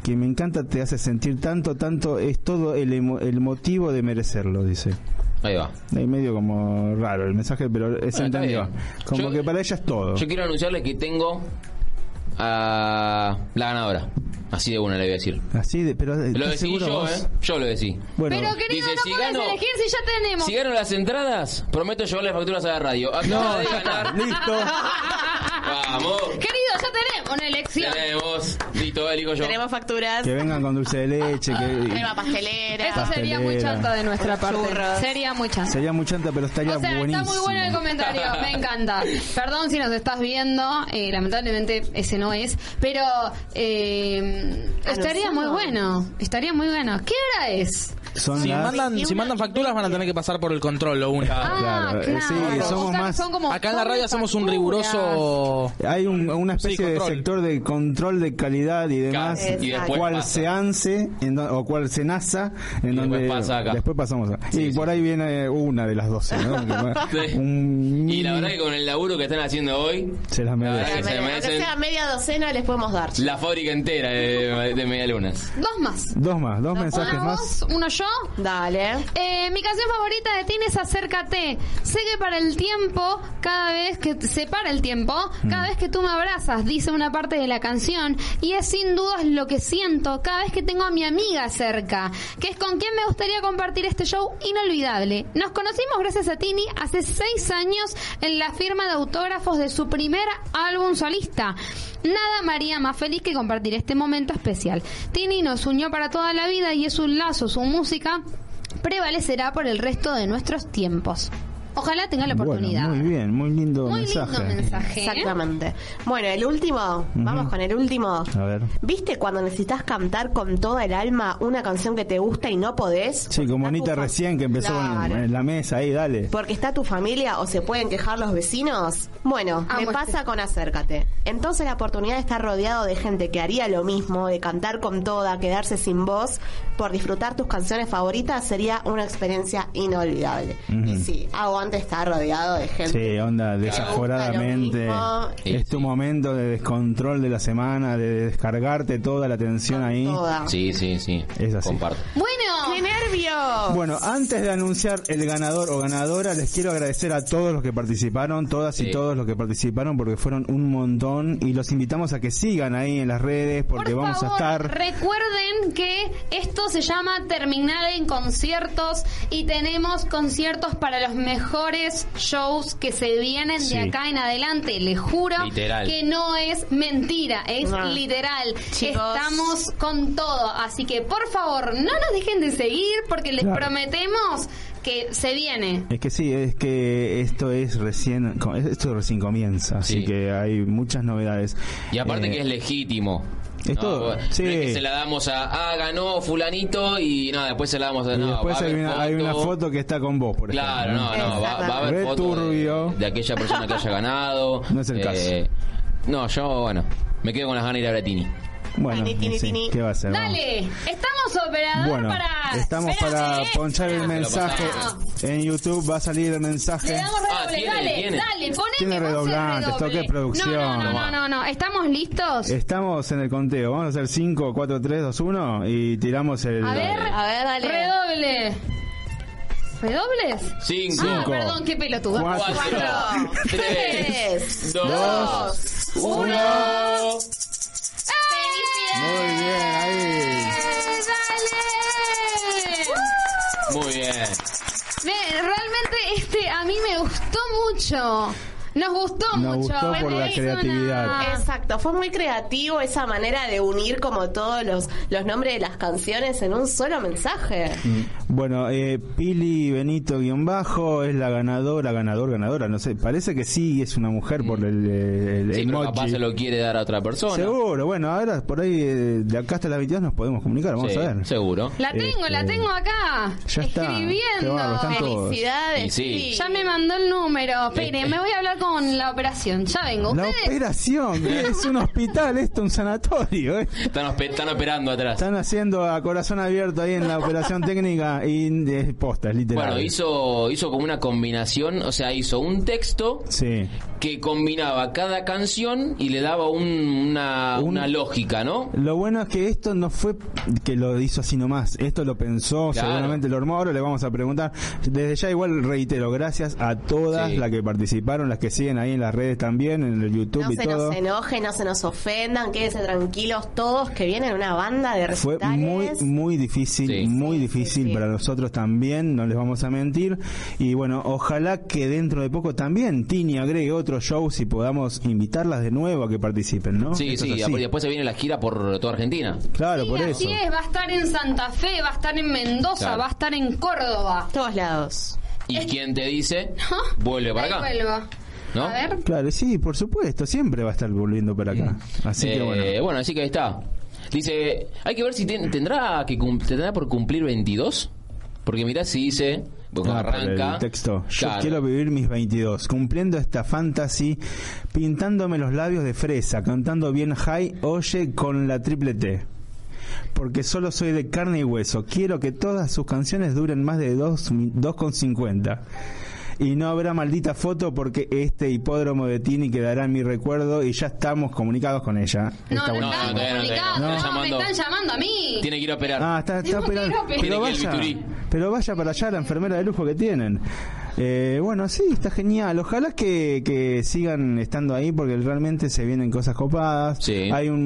que me encanta, te hace sentir tanto, tanto, es todo el, emo- el motivo de merecerlo, dice. Ahí va. Ahí medio como raro el mensaje, pero es Bueno, está entendido. Como Yo- que para ella es todo. Yo quiero anunciarle que tengo a la ganadora. Así de una le voy a decir. Así de, pero Lo ¿estás decí yo, vos? ¿eh? Yo lo decí. Bueno, Pero querido, Dice, no si gano- elegir si ya tenemos. Si gano las entradas, prometo llevarle facturas a la radio. Acaba de ganar. listo. Vamos. Querido, ya tenemos una elección. Tenemos. Listo, elijo yo. Tenemos facturas, Que vengan con dulce de leche, que crema pastelera. Eso sería muy Pastelera. chanta de nuestra parte. Churros. Sería muy chanta. sería muy chanta, pero estaría O sea, buenísimo. está muy bueno el comentario, me encanta. Perdón si nos estás viendo, eh, lamentablemente ese no es, pero eh, estaría muy bueno, estaría muy bueno. ¿Qué hora es? Son Si las- mandan, si mandan facturas van a tener que pasar por el control, lo único. Ah, Claro, eh, sí, somos O sea, más- son como Acá en la radio hacemos un riguroso... Hay un- una especie Sí, de sector de control de calidad y demás, y cual pasa. se ANSE en do- o cual se NASA, en Y donde después pasa acá. después pasamos a, Sí, y sí. por ahí viene una de las 12, ¿no? Sí. Un Y la verdad que con el laburo que están haciendo hoy, se las la se merecen sea media docena, les podemos dar. la fábrica entera de, de medialunas. Dos más. Dos más, dos mensajes más. uno yo. Dale. Eh, mi canción favorita de Tini es Acércate. Sé que para el tiempo, cada vez que se para el tiempo, cada vez que tú me abrazas, dice una parte de la canción, y es sin dudas lo que siento cada vez que tengo a mi amiga cerca, que es con quien me gustaría compartir este show inolvidable. Nos conocimos gracias a Tini hace seis años en la firma de autógrafos de su primer álbum solista. Nada María más feliz que compartir este momento especial. Tini nos unió para toda la vida y es un lazo, su música prevalecerá por el resto de nuestros tiempos. Ojalá tenga la oportunidad. Bueno, muy bien, muy lindo Muy mensaje. lindo mensaje. ¿eh? Exactamente. Bueno, el último. Vamos con el último. A ver. ¿Viste cuando necesitas cantar con toda el alma una canción que te gusta y no podés? Sí, como Anita recién que empezó Claro. en la mesa ahí, dale. Porque está tu familia o se pueden quejar los vecinos. Bueno, Amo me este. pasa con Acércate. Entonces la oportunidad de estar rodeado de gente que haría lo mismo, de cantar con toda, quedarse sin voz, por disfrutar tus canciones favoritas, sería una experiencia inolvidable. Y sí, estar rodeado de gente. Sí, onda, desaforadamente. Mismo. Es tu momento de descontrol de la semana, de descargarte toda la tensión ahí. Toda. Sí, sí, sí. Es así. Comparto. Bueno, ¡Qué nervios! Bueno, antes de anunciar el ganador o ganadora, les quiero agradecer a todos los que participaron, todas y Sí. todos los que participaron, porque fueron un montón y los invitamos a que sigan ahí en las redes, porque por vamos favor, a estar... recuerden que esto se llama Terminal en conciertos y tenemos conciertos para los mejores shows que se vienen Sí. de acá en adelante. Les juro Literal. que no es mentira, es No. literal. Chicos. Estamos con todo, así que por favor no nos dejen de seguir porque les Claro. prometemos que se viene. Es que sí, es que esto es recién, esto recién comienza, así Sí. que hay muchas novedades. Y aparte Eh, que es legítimo. Es No, todo, sí. es que se la damos a, ah, ganó fulanito y nada, después se la damos a, y no, después hay una, hay una foto que está con vos, por Claro, ejemplo. no, no, va, va a haber fotos de, de aquella persona que haya ganado. No es el Eh, No, yo, bueno, me quedo con las ganas de ir a. Bueno, Tini, tini, sí, tini. ¿qué va a ser? Vamos. Dale, estamos operador Bueno, para... estamos Espérate, para eh. ponchar el Ah, mensaje. En YouTube va a salir el mensaje. Le damos Ah, redoble, tiene, dale, tiene. dale, poneme Tiene redoble. toque producción. No, no, no, no, no, ¿estamos listos? Estamos en el conteo. Vamos a hacer 5, 4, 3, 2, 1 y tiramos el. A ver, A ver, dale. redoble. ¿Redobles? Cinco, Ah, perdón, qué pelotudo. Cuatro. cuatro, tres, Tres. dos, uno. Muy bien, ahí. ¡Dale! Muy bien. Me- realmente este a mí me gustó mucho. Nos gustó Nos mucho. gustó por la creatividad. Exacto, fue muy creativo esa manera de unir como todos los, los nombres de las canciones en un solo mensaje. Bueno, eh, Pili Benito guion bajo es la ganadora, ganador, ganadora. No sé, parece que sí es una mujer por el, el Sí, pero emoji. capaz se lo quiere dar a otra persona. Seguro, bueno, ahora por ahí eh, de acá hasta las 22 nos podemos comunicar, vamos Sí, a ver. Seguro. La tengo, la Este, tengo acá. ya está. Qué Escribiendo. todos. Felicidades. Sí. Ya me mandó el número. Espere, Eh, me voy a hablar con la operación. Ya vengo. La Ustedes. operación, ¿qué es un hospital, esto un sanatorio. ¿eh? Están, operando atrás. Están haciendo a corazón abierto ahí en la operación técnica y es posta, es literal. Bueno, hizo, hizo como una combinación, o sea, hizo un texto Sí, que combinaba cada canción y le daba un- una, una lógica, ¿no? Lo bueno es que esto no fue que lo hizo así nomás, esto lo pensó, Claro. seguramente lo armó, ahora le vamos a preguntar. Desde ya igual reitero, gracias a todas Sí. las que participaron, las que siguen ahí en las redes también, en el YouTube No y se todo. nos enojen, no se nos ofendan, quédense tranquilos todos que vienen una banda de Fue recitales. muy, muy difícil, muy difícil para nosotros también, no les vamos a mentir. Y bueno, ojalá que dentro de poco también Tini agregue otros shows y podamos invitarlas de nuevo a que participen, ¿no? Sí, Esto sí, es así. y después se viene la gira por toda Argentina. Claro, Sí, por eso. así es, va a estar en Santa Fe, va a estar en Mendoza, Claro. va a estar en Córdoba. Todos lados. ¿Y quién te dice? Vuelve para acá. vuelvo. ¿No? A ver. Claro, sí, por supuesto, siempre va a estar volviendo para acá. Así que Eh, bueno. así que ahí está. Dice, hay que ver si ten- tendrá que cum- tendrá por cumplir 22. Porque mirá si dice, porque Ah, arranca. el texto. Yo Claro. quiero vivir mis 22, cumpliendo esta fantasy, pintándome los labios de fresa, cantando bien high, oye con la triple T. Porque solo soy de carne y hueso. Quiero que todas sus canciones duren más de dos mi- 2,50. Y no habrá maldita foto porque este hipódromo de Tini quedará en mi recuerdo y ya estamos comunicados con ella. No, Está no, bueno. están todavía no, no. comunicados. No. No, me llamando. están llamando a mí. Tiene que ir a operar. Ah, está, está operando. Pero vaya, pero vaya para allá la enfermera de lujo que tienen. Eh, bueno, sí, está genial. Ojalá que, que sigan estando ahí porque realmente se vienen cosas copadas. Sí. Hay un,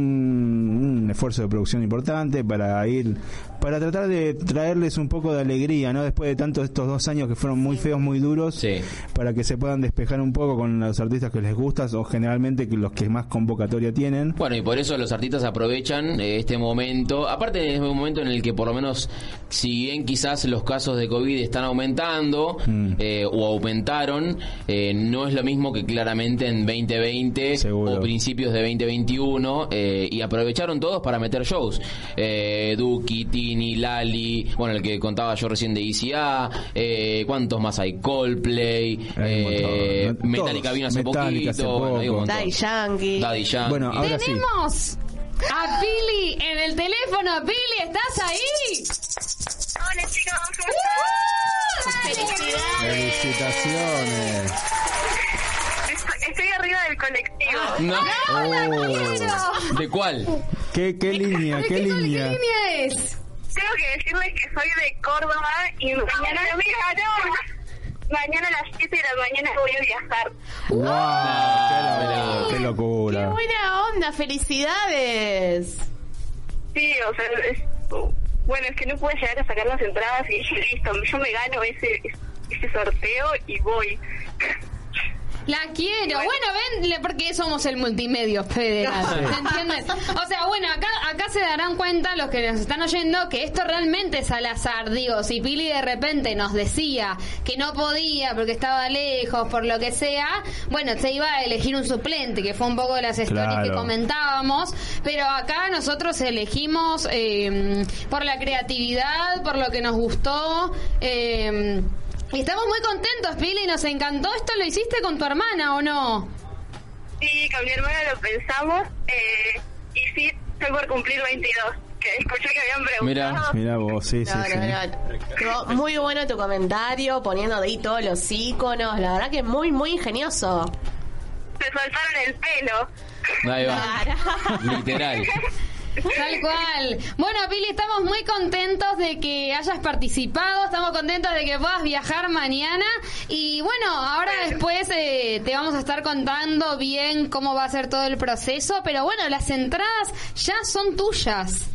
un esfuerzo de producción importante para ir, para tratar de traerles un poco de alegría, ¿no? Después de tantos estos dos años que fueron muy feos, muy duros, Sí. para que se puedan despejar un poco con los artistas que les gustan o generalmente que los que más convocatoria tienen. Bueno, y por eso los artistas aprovechan eh, este momento. Aparte, es un momento en el que, por lo menos, si bien quizás los casos de COVID están aumentando Mm. eh, o aumentaron, eh, no es lo mismo que claramente en 2020 Seguro. o principios de 2021. eh, y aprovecharon todos para meter shows. Eh, Duki, Tini, Lali, bueno, el que contaba yo recién de ICA. Eh, ¿Cuántos más hay? Coldplay. Hay eh. Metallica vino hace Metallica hace poquito. bueno. Daddy Yankee. Daddy Yankee. Bueno, ahora sí. Tenemos a Pili en el teléfono. Pili, ¿estás ahí? Hola chicos, ¿cómo Felicitaciones. Estoy, arriba del colectivo. No. Oh. ¿De cuál? ¿Qué, qué línea? ¿Qué línea? ¿Qué línea es? Tengo que decirles que soy de Córdoba y mañana, mañana a las 7 de la mañana voy a viajar. ¡Wow! ¡Qué, lo- qué ¡Qué locura! buena onda! ¡Felicidades! Sí, o sea, es- bueno, es que no pude llegar a sacar las entradas y dije, listo, yo me gano ese, ese sorteo y voy. La quiero. Bueno, ven, le- porque somos el multimedio federal. ¿Se entiende? O sea, bueno, acá, acá se darán cuenta los que nos están oyendo que esto realmente es al azar. Digo, si Pili de repente nos decía que no podía porque estaba lejos, por lo que sea, bueno, se iba a elegir un suplente, que fue un poco de las stories Claro. que comentábamos. Pero acá nosotros elegimos eh, por la creatividad, por lo que nos gustó. eh, estamos muy contentos, Pili, nos encantó. ¿Esto lo hiciste con tu hermana o no? Sí, con mi hermana lo pensamos eh, y sí, estoy por cumplir 22. Que escuché que habían preguntado. Mira vos, sí, sí, No, sí. no, muy bueno tu comentario, poniendo de ahí todos los iconos. La verdad que muy, muy ingenioso. Se soltaron el pelo. Ahí va. Literal. Tal cual. Bueno, Pili, estamos muy contentos de que hayas participado, estamos contentos de que puedas viajar mañana y bueno, ahora después eh, te vamos a estar contando bien cómo va a ser todo el proceso, pero bueno, las entradas ya son tuyas.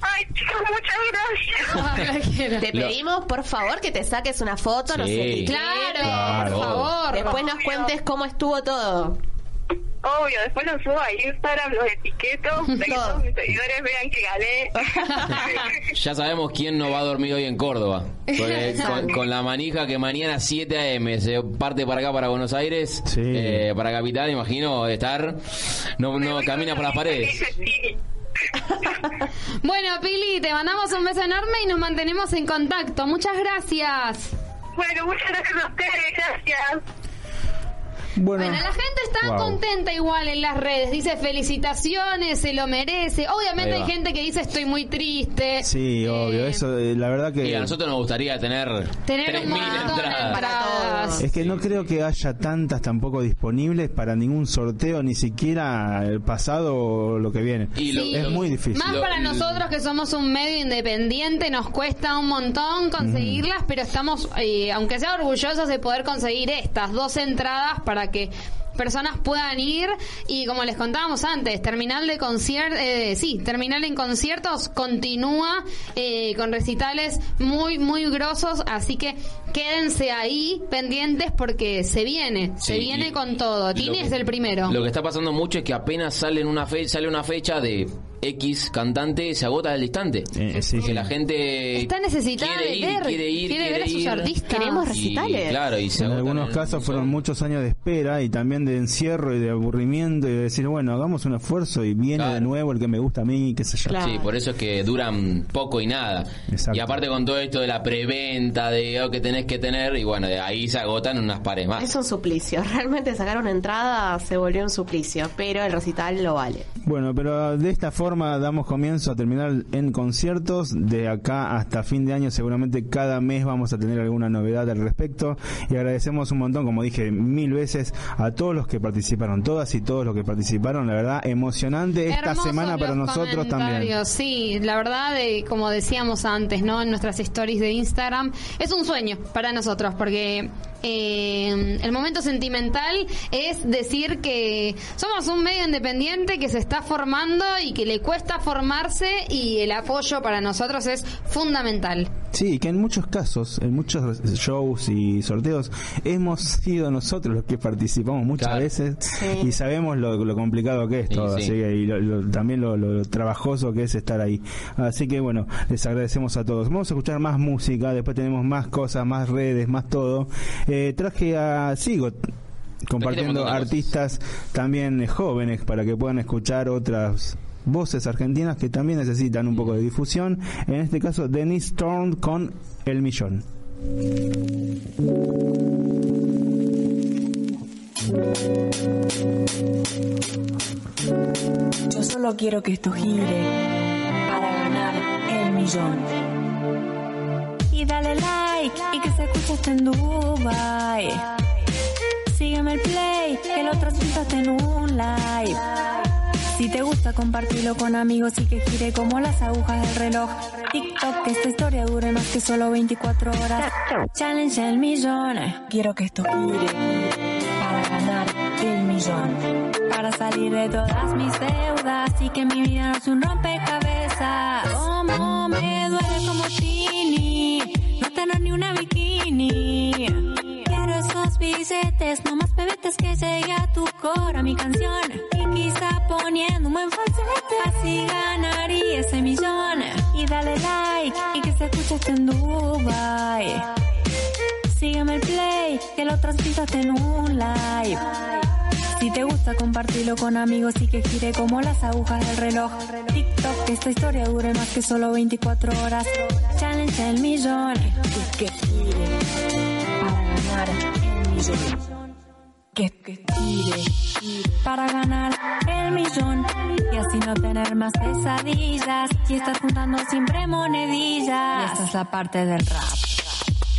Ay, chicos, muchas gracias. Te pedimos, por favor, que te saques una foto, Sí. etiquetes. Claro, por favor. Después nos cuentes cómo estuvo todo. Obvio, después lo subo a Instagram, los etiqueto, para que todos mis seguidores vean que gané. Ya sabemos quién no va a dormir hoy en Córdoba. Porque con, con la manija que mañana 7 a.m. se parte para acá, para Buenos Aires, eh, para Capital, imagino de estar. No, no camina por las paredes. Bueno, Pili, te mandamos un beso enorme y nos mantenemos en contacto. Muchas gracias. Bueno, muchas gracias a ustedes, gracias. Bueno, Bueno, la gente está Wow. contenta igual en las redes. Dice felicitaciones, se lo merece. Obviamente hay gente que dice estoy muy triste. sí, obvio, eso eh, la verdad que Y a nosotros nos gustaría tener, Tener un 3.000 montón de entradas. entradas. Es que no creo que haya tantas tampoco disponibles para ningún sorteo, ni siquiera el pasado o lo que viene. Y lo- Sí. es muy difícil. Más Lo- para lo- nosotros que somos un medio independiente, nos cuesta un montón conseguirlas, pero estamos, eh, aunque sea orgullosos de poder conseguir estas dos entradas para que personas puedan ir y como les contábamos antes, terminal de conciertos, sí, terminal en conciertos continúa eh, con recitales muy, muy grosos, así que quédense ahí pendientes porque se viene, se viene con todo. Tini que- es el primero. Lo que está pasando mucho es que apenas sale una fe, sale una fecha de X cantante, se agota al instante. Eh, sí, que sí. la gente Está necesitada quiere de ir, ver, quiere ir, quiere ver a sus ir. artistas. Queremos Y, recitales. claro, y se En algunos casos fueron muchos años de espera y también de encierro y de aburrimiento y de decir, bueno, hagamos un esfuerzo y viene Claro. de nuevo el que me gusta a mí, qué sé yo. Claro. Sí, por eso es que duran poco y nada. Exacto. Y aparte con todo esto de la preventa, de oh, que tenés que tener, y bueno, de ahí se agotan unas pares más. Es un suplicio. Realmente sacar una entrada se volvió un suplicio, pero el recital lo vale. Bueno, pero de esta forma damos comienzo a terminar en conciertos. De acá hasta fin de año seguramente cada mes vamos a tener alguna novedad al respecto. Y agradecemos un montón, como dije mil veces, a todos los que participaron, todas y todos los que participaron. La verdad, emocionante esta Hermosos semana para nosotros también. Sí, la verdad, eh, como decíamos antes, ¿no? En nuestras stories de Instagram, es un sueño para nosotros, porque eh, el momento sentimental es decir que somos un medio independiente que se está formando y que le cuesta formarse y el apoyo para nosotros es fundamental. Sí, que en muchos casos, en muchos shows y sorteos, hemos sido nosotros los que participamos muchas Claro. veces y sabemos lo, lo complicado que es todo, sí. así que, y lo- lo- también lo, lo trabajoso que es estar ahí. Así que bueno, les agradecemos a todos. Vamos a escuchar más música, después tenemos más cosas, más redes, más todo. Eh, traje a Sigo compartiendo artistas también jóvenes para que puedan escuchar otras voces argentinas que también necesitan un poco de difusión. En este caso, Denise Storm con El Millón. Yo solo quiero que esto gire para ganar el millón. Y dale like y que se escuche hasta en Dubai. Sígueme el play, que lo transmitaste en un live. Si te gusta compartirlo con amigos y que gire como las agujas del reloj. TikTok, que esta historia dure más que solo 24 horas. Challenge el millón. Quiero que esto gire para ganar el millón. Para salir de todas mis deudas y que mi vida no es un rompecabezas. Como me duele como Tini, no tener ni una bikini. Esos billetes, no más pebetes que llegue a tu cora mi canción. Y quizá poniendo un buen falsete, así ganaría ese millón. Y dale like y que se escuche en Dubai. Sígueme el play, que lo transmitaste en un live. Si te gusta compartirlo con amigos y que gire como las agujas del reloj. TikTok, esta historia dure más que solo 24 horas. Challenge el millón. Y que gire para ganar. Que, que gire para ganar el millón. Y así no tener más pesadillas. Y estar juntando siempre monedillas. Esta es la parte del rap.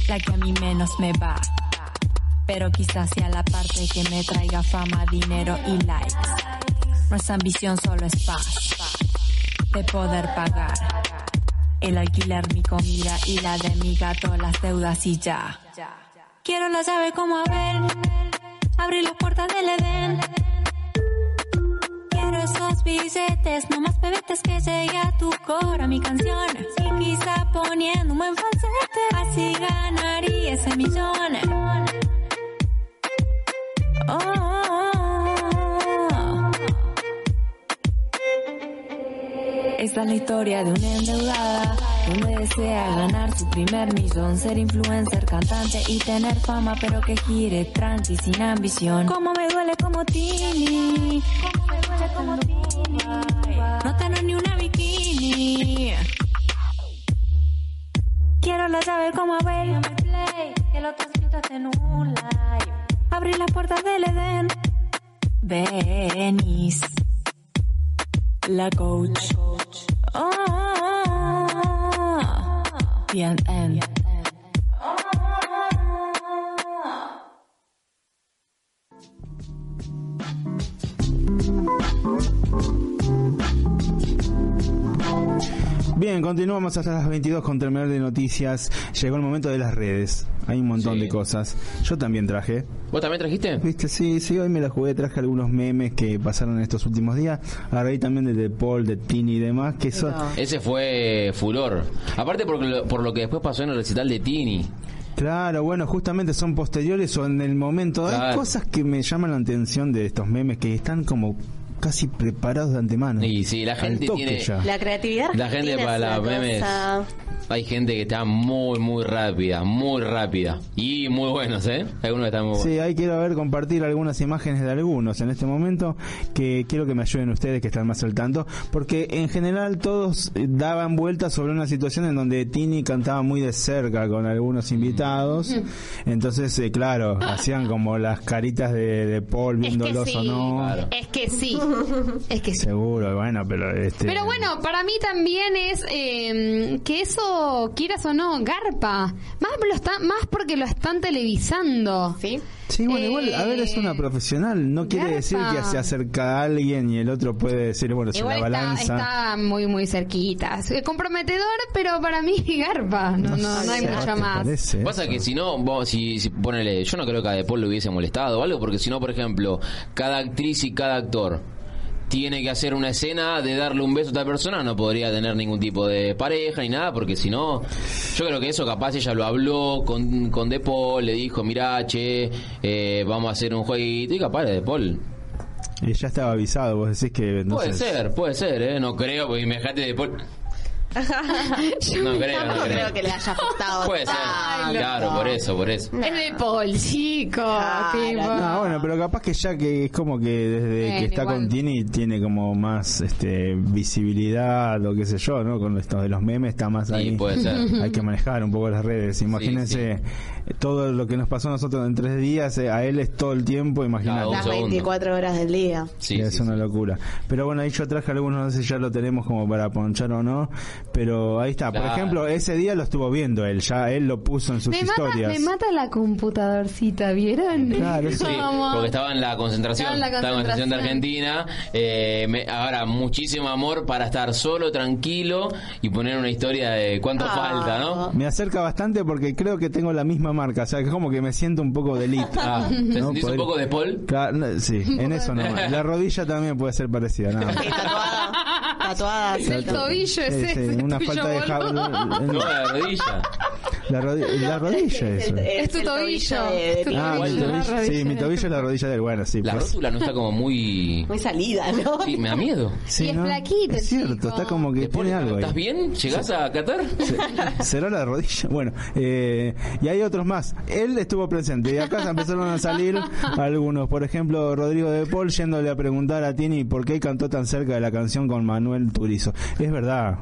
La que a mí menos me va. Pero quizás sea la parte que me traiga fama, dinero y likes. Nuestra ambición solo es paz. De poder pagar el alquiler, mi comida y la de mi gato, las deudas y ya. Quiero la llave como Abel, abrir las puertas del Edén. Quiero esos billetes, no más pebetes que llegue a tu cora mi canción. Y quizá poniendo un buen falsete, así ganaría ese millón. Oh. Esta es la historia de una endeudada donde desea ganar su primer millón, ser influencer, cantante y tener fama, pero que gire tranqui sin ambición. Como me duele como Tini, como me duele como Tini, no tener ni una bikini. Quiero la llave como Abel, que lo en un live. abrir las puertas del Edén. Venís. La coach. Ah, bien, continuamos hasta las 22 con terminal de noticias. Llegó el momento de las redes. Hay un montón Sí. de cosas. Yo también traje. ¿Vos también trajiste? Viste, sí, sí, hoy me la jugué, traje algunos memes que pasaron en estos últimos días. A raíz también de De Paul, de Tini y demás, que son... Ese fue furor. Aparte por lo, por lo que después pasó en el recital de Tini. Claro, bueno, justamente son posteriores o en el momento. Hay cosas que me llaman la atención de estos memes que están como casi preparados de antemano. Y sí, la gente toque tiene- ya. La creatividad La gente para una memes. cosa- Hay gente que está muy, muy rápida, muy rápida. Y muy buenos, ¿eh? Algunos están muy buenos. Sí, ahí quiero ver compartir algunas imágenes de algunos en este momento que quiero que me ayuden ustedes que están más al tanto, porque en general todos eh, daban vueltas sobre una situación en donde Tini cantaba muy de cerca con algunos invitados, entonces eh, claro, hacían como las caritas de, de Paul Es que viéndolos sí. o no. Es que sí. Es que sí. Seguro, bueno, pero este Pero bueno, para mí también es eh, que eso, quieras o no, garpa. Más, lo está, más porque lo están televisando. ¿Sí? Sí, bueno, igual, a ver, es una profesional, no quiere garpa. decir que se acerca a alguien y el otro puede decir, bueno, se la está, balanza. está muy, muy cerquita. Es comprometedor, pero para mí garpa. No, no, no hay sé, mucho ¿te más. Pasa que si no, vos, si, si ponele, yo no creo que a De Paul le hubiese molestado o algo, porque si no, por ejemplo, cada actriz y cada actor tiene que hacer una escena de darle un beso a otra persona, no podría tener ningún tipo de pareja ni nada, porque si no, yo creo que eso capaz ella lo habló con, con De Paul, le dijo, mirá, che, eh, vamos a hacer un jueguito, y capaz De Paul. Y ya estaba avisado, vos decís que... Puede entonces- ser, puede ser, ¿eh? No creo, porque imagínate De Paul... No creo, no creo. creo que le haya afectado. Puede ser, tanto. claro, por eso, por eso. Es de Paul, chico. tipo. No, bueno, pero capaz que ya que es como que desde Bueno, que está igual. con Tini tiene como más este visibilidad o qué sé yo, ¿no? Con esto de los memes está más ahí. puede ser. Hay que manejar un poco las redes. Imagínense eh, todo lo que nos pasó a nosotros en tres días, eh, a él es todo el tiempo, imagínate. Las 24 horas del día. Sí, es una locura. Pero bueno, ahí yo traje algunos, no sé si ya lo tenemos como para ponchar o no, pero ahí está. Por Claro. ejemplo, ese día lo estuvo viendo él, ya él lo puso en sus Me mata, historias. me mata la computadorcita, ¿vieron? Claro, sí. Porque estaba en la concentración, Estaba en la concentración de. Argentina. Eh, me- ahora, muchísimo amor para estar solo, tranquilo y poner una historia de cuánto Ah. falta, ¿no? Me acerca bastante porque creo que tengo la misma marca, o sea, que es como que me siento un poco de elite. Ah, ¿te ¿no? sentís un poco de Paul? Claro, no, sí, en eso no. La rodilla también puede ser parecida, nada más. Sí, tatuada. Tatuada. Es el tobillo, es Sí, sí, ese. una falta de boludo. jabón. No, la rodilla. La, rodi- la rodilla es eso. Es tu tobillo. Es tu Ah, mi tobillo. sí, mi tobillo es la rodilla del bueno, sí. La pues. rótula no está como muy... Muy salida, ¿no? Sí, me da miedo. Sí, Y es ¿no? flaquito, Es cierto, chico. está como que ¿De Paul, tiene algo ahí. ¿Estás bien? ¿Llegás a Qatar? Se- ¿Será la rodilla? Bueno, eh, y hay otros más. Él estuvo presente y acá empezaron a salir algunos. Por ejemplo, Rodrigo de Paul yéndole a preguntar a Tini por qué cantó tan cerca de la canción con Manuel Turizo. Es verdad.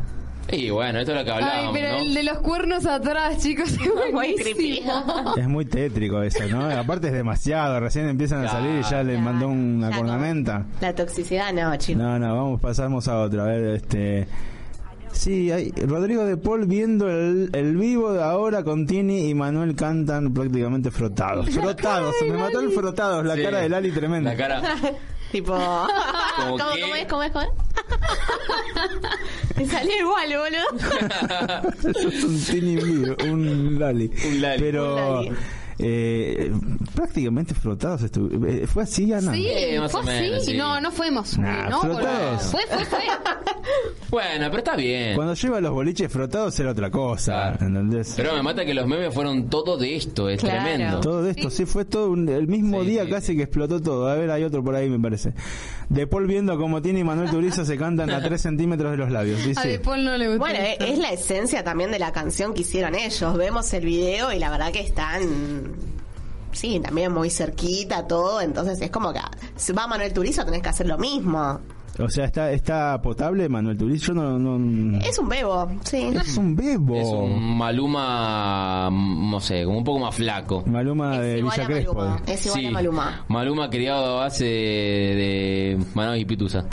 Y bueno, esto es lo que Ay, hablábamos, pero ¿no? el de los cuernos atrás, chicos, es Muy creepy. buenísimo. Es muy tétrico eso, ¿no? Aparte es demasiado. Recién empiezan a salir y ya le Claro. mandó una Ya cornamenta. La toxicidad, no, chicos. No, no, vamos, pasamos a otra. A ver, este. Sí, hay, Rodrigo de Paul viendo el, el vivo de ahora con Tini y Manuel cantan prácticamente frotados. Frotados, me mató el frotados, la Sí. cara de Lali tremenda. La cara... Tipo. ¿Cómo, que- cómo es? ¿Cómo es? ¿Cómo es? Me salió igual, boludo. Eso es un Tini vivo, un Lali. Un Lali. Pero Un Lali. Eh, prácticamente frotados estuvo. eh, ¿Fue así, Ana? Sí, más fue o menos, así. sí. No, no fuimos. Nah, no. Fue, fue, fue. Bueno, pero está bien. Cuando lleva los boliches frotados era otra cosa, Claro. ¿entendés? Pero me mata que los memes fueron todo de esto, es Claro. tremendo. Todo esto, sí, fue todo un- el mismo Sí, día sí, casi que explotó todo. A ver, hay otro por ahí, me parece. De Paul viendo como tiene y Manuel Turizo se cantan a 3 centímetros de los labios. A Dice, De Paul no le gustó. Bueno, es la esencia también de la canción que hicieron ellos. Vemos el video y la verdad que están. Sí, también muy cerquita todo. Entonces es como que si va Manuel Turizo tenés que hacer lo mismo. O sea, ¿está, está potable Manuel Turiz? Yo no... no... Es un bebo, sí. Es un bebo. Es un Maluma, mm, no sé, como un poco más flaco. Maluma de igual Villa a Crespo. Maluma. Es igual Sí. a Maluma. Maluma criado a base de, de Manaus y Pitusa.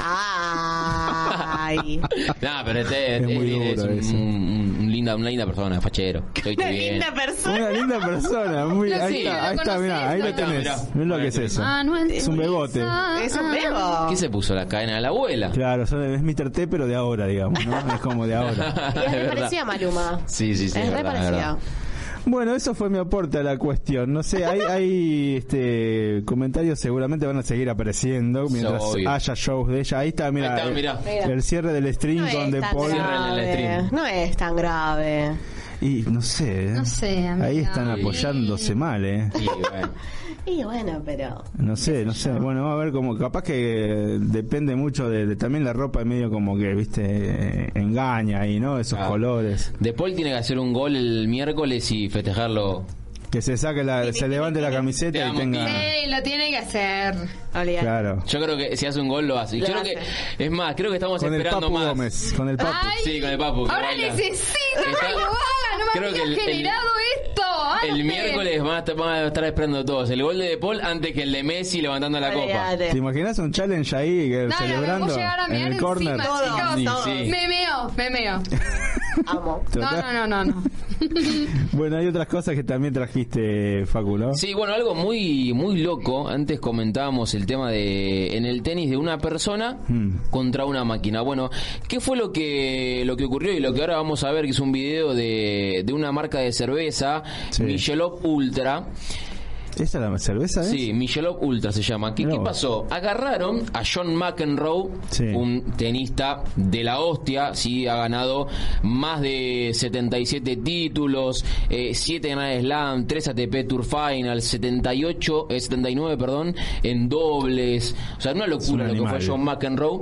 Ay. No, pero este Es muy es, duro un- eso. un- un linda, una linda persona, fachero. Una bien. linda persona. Una linda persona, muy, Lo ahí sí, está, ahí está, mirá, ahí lo tenés. mirá. Mirá lo que es eso. Es un bebote. Es un bebo. ¿Qué se puso la cadena de la abuela? Claro, son- es Mr. T, pero de ahora, digamos, ¿no? Es como de ahora. Y es re parecida a Maluma. Sí, sí, sí. es es re parecida. Bueno, eso fue mi aporte a la cuestión. No sé, hay, hay este, comentarios seguramente van a seguir apareciendo mientras Obvio. haya shows de ella. Ahí está, mira, Ahí está, mirá. el cierre del stream No con tan Paul. Grave. No es tan grave. Y no sé, ¿eh? No sé, amiga. ahí están apoyándose mal, ¿eh? Y bueno, Y bueno, pero. No sé, no sé. Bueno, vamos a ver como capaz que depende mucho de, de también la ropa medio como que, viste, eh, engaña ahí, ¿no? Esos Ah. colores. De Paul tiene que hacer un gol el miércoles y festejarlo. Que se saque la, se levante la camiseta Te y amo, tenga. Sí, lo tiene que hacer. olvidate. Claro. Yo creo que si hace un gol lo hace. Y Lo creo hace. que, es más, creo que estamos Con el esperando Papu más. Gómez, con el Papu. Ay, Sí, con el Papu. que Ahora baila. necesito Está- que lo haga. No me creo que habías el- el- generado esto. El miércoles van a, estar, van a estar esperando todos. El gol de De Paul antes que el de Messi levantando la copa. ¿Te imaginas un challenge ahí que No, no, me celebrando a en el corner? encima, Todos, chicos. Sí, todos. sí. Me meo, me meo. Amo. No, no, no, no, no. Bueno, hay otras cosas que también trajiste, Facu, ¿no? Sí, bueno, algo muy muy loco. Antes comentábamos el tema de en el tenis de una persona Mm. contra una máquina. Bueno, ¿qué fue lo que lo que ocurrió y lo que ahora vamos a ver que es un video de, de una marca de cerveza, Sí. Michelob Ultra. ¿Esa es la cerveza, eh? Sí, Michelob Ultra se llama. ¿Qué, pasó? Agarraron a John McEnroe, Sí. un tenista de la hostia, sí, ha ganado más de 77 títulos, 7 Grand Slam, 3 ATP Tour Finals, 78, eh, 79, perdón, en dobles. O sea, una Es locura un lo que fue. John McEnroe.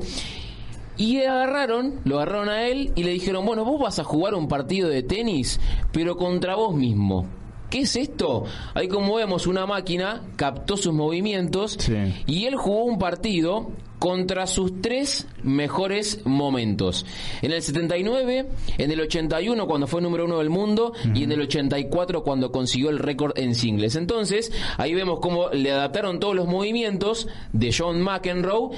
Y agarraron, lo agarraron a él y le dijeron, bueno, vos vas a jugar un partido de tenis, pero contra vos mismo. ¿Qué es esto? Ahí como vemos una máquina captó sus movimientos Sí. y él jugó un partido contra sus tres mejores momentos. En el 79, en el 81 cuando fue número uno del mundo y en el 84 cuando consiguió el récord en singles. Entonces, ahí vemos cómo le adaptaron todos los movimientos de John McEnroe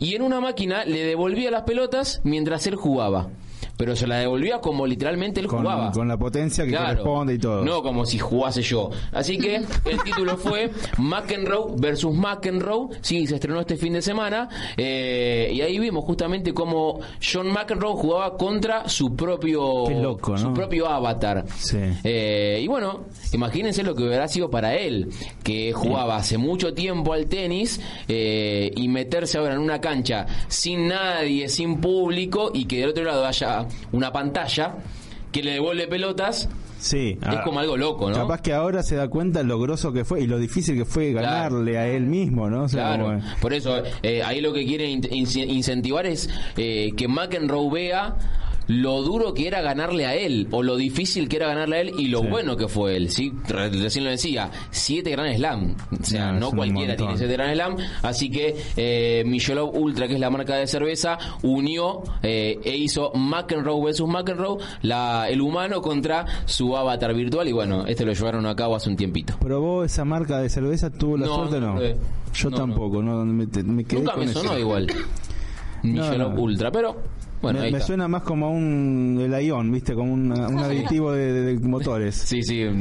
y en una máquina le devolvía las pelotas mientras él jugaba. Pero se la devolvía como literalmente él Con, jugaba. con la potencia que Claro. corresponde y todo. No como si jugase yo. Así que el título fue McEnroe versus McEnroe. Sí, se estrenó este fin de semana. eh, y ahí vimos justamente cómo John McEnroe jugaba contra su propio, Qué loco, ¿no? su propio avatar. Sí. Eh, y bueno, imagínense lo que hubiera sido para él, que jugaba hace mucho tiempo al tenis eh, y meterse ahora en una cancha sin nadie, sin público y que del otro lado haya una pantalla que le devuelve pelotas. Sí. Es como algo loco, ¿no? Capaz que ahora se da cuenta lo grosso que fue y lo difícil que fue ganarle a él mismo, ¿no? O sea, Claro, como- por eso eh, ahí lo que quieren in- in- incentivar es eh, que McEnroe vea lo duro que era ganarle a él o lo difícil que era ganarle a él y lo Sí. bueno que fue él, ¿sí? Re- Recién lo decía, siete Grand Slam, o sea, No, cualquiera tiene siete Grand Slam, así que eh, Michelob Ultra, que es la marca de cerveza, unió eh, e hizo McEnroe versus McEnroe, la, el humano contra su avatar virtual y bueno, este lo llevaron a cabo hace un tiempito. ¿Probó esa marca de cerveza? ¿Tuvo la No, suerte o no no? probé. Yo tampoco, no, me, me quedé Nunca me sonó igual. Michelob. Ultra, pero bueno, me, ahí me está. suena más como a un el Ion, ¿viste? Como una- un aditivo de, de- de motores. Sí, sí, de,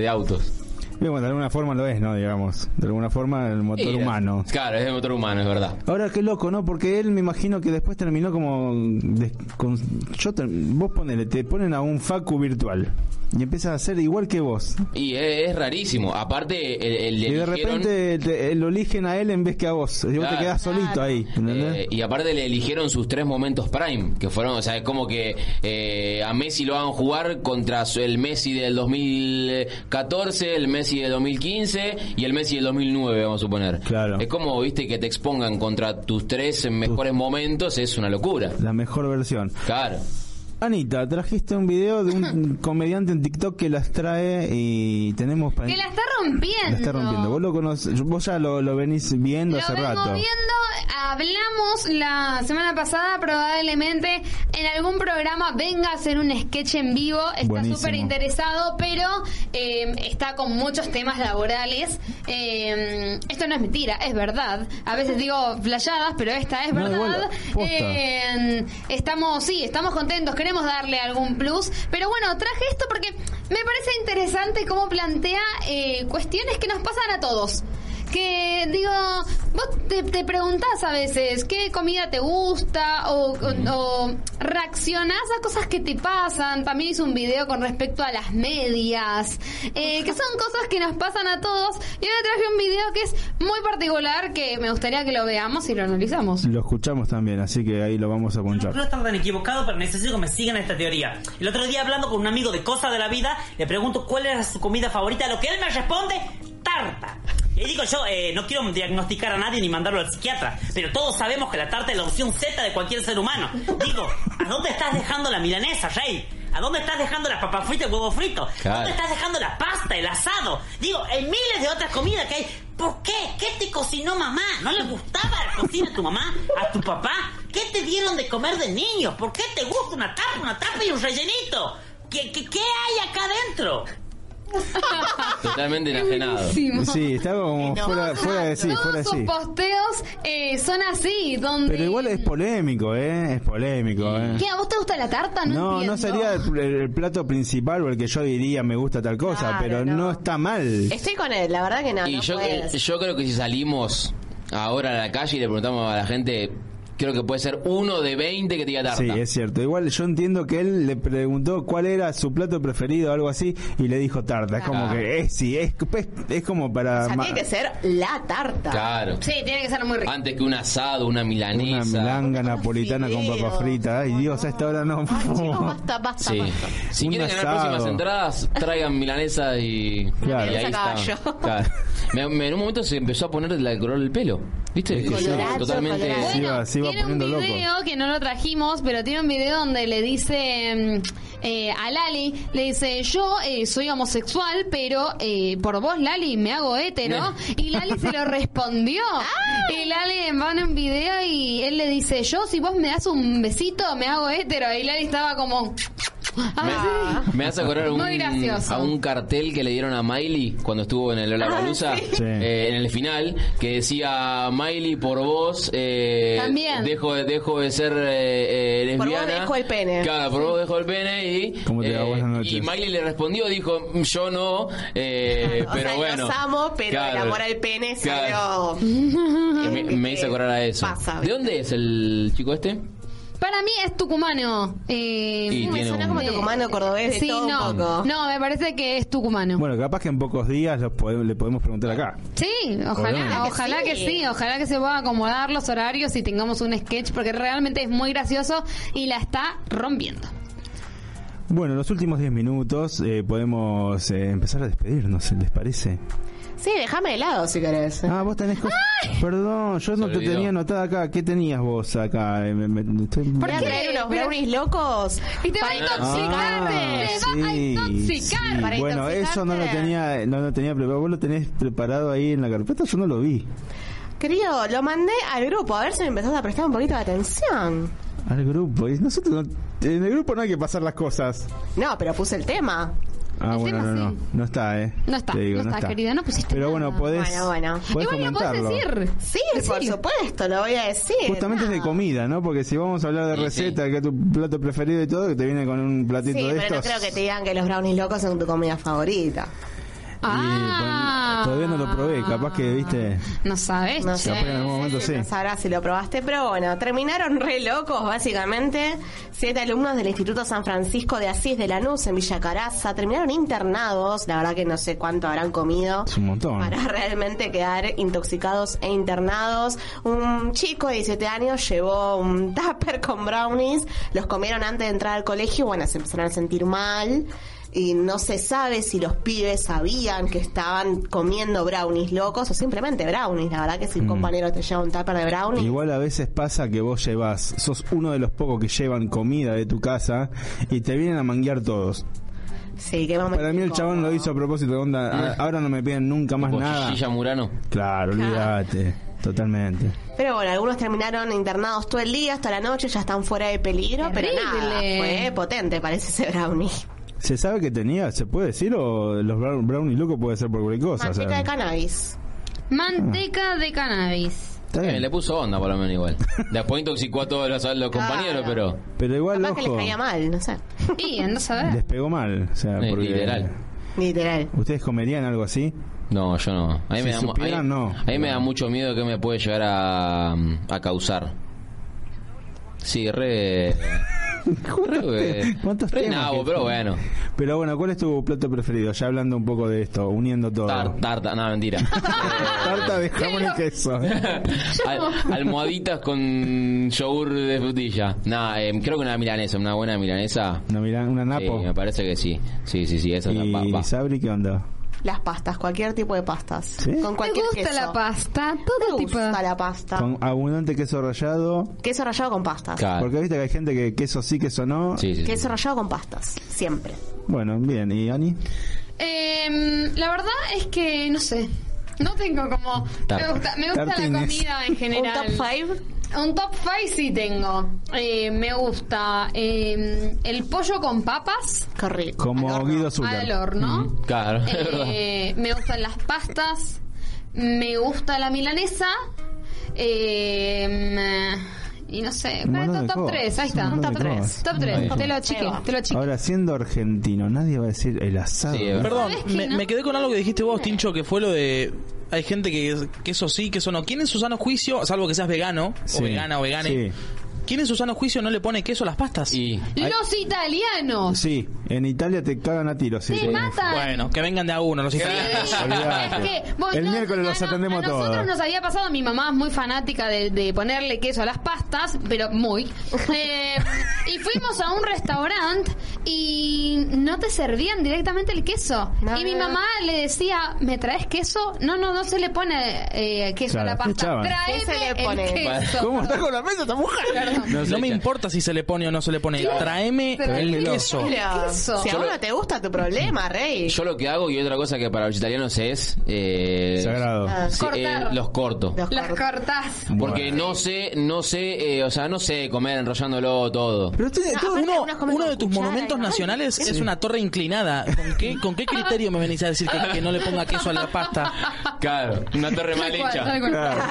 de autos. Bueno, de alguna forma lo es, ¿no? Digamos. De alguna forma el motor Era- humano. Claro, es de motor humano, es verdad. Ahora qué loco, ¿no? Porque él me imagino que después terminó como... con- yo te- vos ponele, te ponen a un Facu virtual y empiezas a hacer igual que vos. Y es, es rarísimo. Aparte, el, el Y de repente te- lo eligen a él en vez que a vos. Y vos te quedás solito ahí. Eh, y aparte le eligieron sus tres momentos prime, que fueron, o sea, es como que eh, a Messi lo hagan jugar contra el Messi del 2014, el Messi del 2015 y el Messi del 2009, vamos a suponer. Claro. Es como, viste, que te expongan contra tus tres mejores momentos, es una locura. La mejor versión. Claro. Anita, trajiste un video de un comediante en TikTok que las trae y tenemos para... Que la está rompiendo. La está rompiendo. Vos, lo conoces, vos ya lo, lo venís viendo Lo hace vengo rato. viendo hablamos la semana pasada, probablemente en algún programa venga a hacer un sketch en vivo. Está súper interesado, pero eh, está con muchos temas laborales. Eh, esto no es mentira, es verdad. A veces digo flayadas, pero esta es No, verdad. igual. Eh, estamos, sí, estamos contentos, queremos darle algún plus. Pero bueno, traje esto porque me parece interesante cómo plantea eh, cuestiones que nos pasan a todos. Que digo, vos te, te preguntás a veces qué comida te gusta o, o- o reaccionás a cosas que te pasan. También hice un video con respecto a las medias, eh, que son cosas que nos pasan a todos. Y ahora traje un video que es muy particular que me gustaría que lo veamos y lo analizamos. Lo escuchamos también, así que ahí lo vamos a punchar. No estar tan equivocado, pero necesito que me sigan esta teoría. El otro día hablando con un amigo de cosas de la vida, le pregunto cuál era su comida favorita, lo que él me responde, tarta. Y digo yo, eh, no quiero diagnosticar a nadie ni mandarlo al psiquiatra, pero todos sabemos que la tarta es la opción Z de cualquier ser humano. Digo, ¿a dónde estás dejando la milanesa, Rey? ¿A dónde estás dejando las papas fritas y el huevo frito? Claro. ¿Dónde estás dejando la pasta, el asado? Digo, hay miles de otras comidas que hay. ¿Por qué? ¿Qué te cocinó mamá? ¿No le gustaba la cocina a tu mamá? ¿A tu papá? ¿Qué te dieron de comer de niño? ¿Por qué te gusta una tapa, una tapa y un rellenito? ¿Qué, qué, qué hay acá adentro? Totalmente enajenado. Sí, está como fuera, fuera de sí, Todos fuera de sus sí. posteos eh, son así, donde... Pero igual es polémico, ¿eh? Es polémico, ¿eh? ¿Qué, a vos te gusta la tarta? No, No, entiendo. no sería el, el plato principal o el que yo diría me gusta tal cosa, Claro, pero no. no. está mal. Estoy con él, la verdad que no. Y no yo, yo creo que si salimos ahora a la calle y le preguntamos a la gente, creo que puede ser uno de 20 que diga tarta. Sí, es cierto. Igual yo entiendo que él le preguntó cuál era su plato preferido o algo así y le dijo tarta. Es como que es, sí, es, es, es como para... O sea, tiene que ser la tarta. Claro. Sí, tiene que ser muy rico. Antes que un asado, una Una milanesa. milanga napolitana con papa frita. Ay, Dios, a esta hora no. Ay, chicos, basta, basta, Sí. basta. Si Un quieren ganar asado. próximas entradas, traigan milanesa y, Claro. y ahí está. caballo. Claro. Me- me- en un momento se empezó a poner el color del pelo. ¿Viste? Es que sí. Totalmente. iba- se iba tiene un video loco. que no lo trajimos, pero tiene un video donde le dice mm, eh, a Lali, le dice, yo eh, soy homosexual, pero eh, por vos, Lali, me hago hetero. Y Lali se lo respondió. Y Lali va en un video y él le dice, yo si vos me das un besito, me hago hetero. Y Lali estaba como... "Ah, sí". Me hace acordar un- Muy gracioso. a un cartel que le dieron a Miley cuando estuvo en el Lollapalooza, sí. eh, en el final, que decía Miley por vos eh, También. dejo de dejo de ser eh, eh, Por vos lesbiana. dejo el pene. Claro, por vos dejo el pene y eh, ¿Cómo te va? Buenas noches. y Miley le respondió, dijo yo no, eh, O pero sea, bueno. los amo, pero Claro. el amor al pene Claro. salió... Me, me hizo acordar a eso. Pasa, ¿De dónde es el chico este? Para mí es tucumano. Eh, Y Me tiene suena un- como tucumano, cordobés, de sí, todo no, un poco. no, me parece que es tucumano. Bueno, capaz que en pocos días los podemos- le podemos preguntar acá. Sí, Obviamente. ojalá, ojalá que sí. sí, ojalá que se pueda acomodar los horarios y tengamos un sketch porque realmente es muy gracioso y la está rompiendo. Bueno, los últimos 10 minutos eh, podemos eh, empezar a despedirnos, ¿les parece? Sí, déjame de lado si querés. Ah, vos tenés cosas... Perdón, yo no te olvidó. tenía anotada acá. ¿Qué tenías vos acá? Eh, me- me- estoy- Voy a qué? traer unos brownies locos. Y te va a intoxicarte. te va a intoxicar. sí. para Bueno, eso no lo tenía, no lo tenía preparado. ¿Vos lo tenés preparado ahí en la carpeta? Yo no lo vi. Querido, lo mandé al grupo, a ver si me empezás a prestar un poquito de atención. Al grupo. Y nosotros no- en el grupo no hay que pasar las cosas. No, pero puse el tema. Ah, El bueno, tema no, no. sí. No está, ¿eh? No está, Te digo, no está, querida, no pusiste Pero bueno, nada. podés, Bueno, bueno. podés Igual lo podés comentarlo. decir. Sí, por supuesto, lo voy a decir. Justamente es de comida, ¿no? Porque si vamos a hablar de Sí, receta, que es tu plato preferido y todo, que te viene con un platito Sí, de pero no estos. creo que te digan que los brownies locos son tu comida favorita. Ah. Y, bueno, todavía no lo probé, capaz que, viste. No sabes, No sé, en algún momento sí. no sabrás si lo probaste, pero bueno, terminaron re locos, básicamente. Siete alumnos del Instituto San Francisco de Asís de Lanús en Villa Caraza terminaron internados. La verdad que no sé cuánto habrán comido. Es un montón. Para realmente quedar intoxicados e internados. Un chico de 17 años llevó un tupper con brownies. Los comieron antes de entrar al colegio. Bueno, se empezaron a sentir mal. Y no se sabe si los pibes sabían que estaban comiendo brownies locos o simplemente brownies. La verdad que si un Mm. compañero te lleva un tupper de brownies. Igual a veces pasa que vos llevas, sos uno de los pocos que llevan comida de tu casa y te vienen a manguear todos. Sí, qué momento Para mí el chabón lo hizo a propósito de onda, "Ah, ahora no me piden nunca más nada. Murano. Claro, olvídate. Totalmente. Pero bueno, algunos terminaron internados todo el día, hasta la noche, ya están fuera de peligro, pero nada, Terrible. fue potente, parece ese brownie. ¿Se sabe que tenía? ¿Se puede decir? ¿O los brown- brownies locos puede ser por cualquier cosa? O sea, Manteca de cannabis. Manteca de cannabis. está bien. Eh, le puso onda por lo menos igual. Después intoxicó a todos los, los compañeros, pero... Pero igual, Capaz que les ojo, caía mal, no sé. Y anda a saber. les pegó mal. O sea, Eh, porque- literal. Literal. ¿Ustedes comerían algo así? No, yo no. A mí, Si me, da, a mí- no. a mí me da mucho miedo que me puede llegar a, a causar. Sí, re... ¿Cuántos re temas nabo, que- pero bueno. Pero bueno, ¿cuál es tu plato preferido? Ya hablando un poco de esto, uniendo todo. Tar- tarta, no, mentira. Tarta de jamón y queso. Al- almohaditas con yogur de frutilla. Nada, eh, creo que una milanesa, una buena milanesa. Una, mira- una Sí, napo. me parece que sí. Sí, sí, sí, esa ¿Y va, va. Sabri qué onda? Las pastas, cualquier tipo de pastas. ¿Sí? Con ¿Te cualquier gusta queso. la pasta? Me Todo tipo de... gusta la pasta. Con abundante queso rallado. Queso rallado con pastas. Claro. Porque viste que hay gente que queso sí, queso no. Sí, sí, sí. Queso rallado con pastas, siempre. Bueno, bien. ¿Y Ani? Em, la verdad es que no sé. No tengo como. Me gusta, me gusta la comida en general. Un top 5. Un top 5 sí tengo. Eh, me gusta em, el pollo con papas Qué rico. Como Al horno. Guido al horno. Claro, es verdad. Eh, me gustan las pastas. Me gusta la milanesa. em, y no sé. Top, de top cosas. 3, ahí está. Un Top de 3. cosas. Top 3. Ahí. Te lo chique, te lo chique. Ahora, siendo argentino, nadie va a decir el asado. Sí. Perdón, ¿Sabes qué, me, no? me quedé con algo que dijiste vos, Tincho, que fue lo de... Hay gente que, que eso sí, que eso no. ¿Quién en su sano juicio, salvo que seas vegano, Sí, o vegana o vegane, sí. ¿Quién en su sano juicio no le pone queso a las pastas? Y Los italianos. Sí, en Italia te cagan a tiros. sí, Te sí. matan. Bueno, que vengan de a uno los italianos. Olvidate. Es que, vos El no- miércoles los atendemos a nosotros todos. nos había pasado, mi mamá es muy fanática de, de ponerle queso a las pastas, pero muy. Eh, y fuimos a un restaurante y no te servían directamente el queso. No, y mi no, mamá le decía, ¿me traes queso? No, no, no se le pone eh, queso Claro, a la pasta. echaban. Traeme ¿Qué se le el pone? queso. ¿Cómo está con la mesa esta mujer? No, sé, me importa si se le pone o no se le pone. Tráeme el queso. Queso? Si a Yo vos lo- no te gusta tu problema, rey. yo lo que hago y otra cosa que para los italianos es... Eh, Sagrado. Ah, sí, eh, los corto. Los cortás. Porque no sé, no sé, eh, o sea, no sé comer enrollándolo todo. Pero usted- No, todo- aparte Uno, uno de tus cuchara, monumentos ¿no? nacionales es una torre inclinada. ¿Con qué, ¿Con qué criterio me venís a decir que, que no le ponga queso a la pasta? Claro, una torre mal hecha. Claro.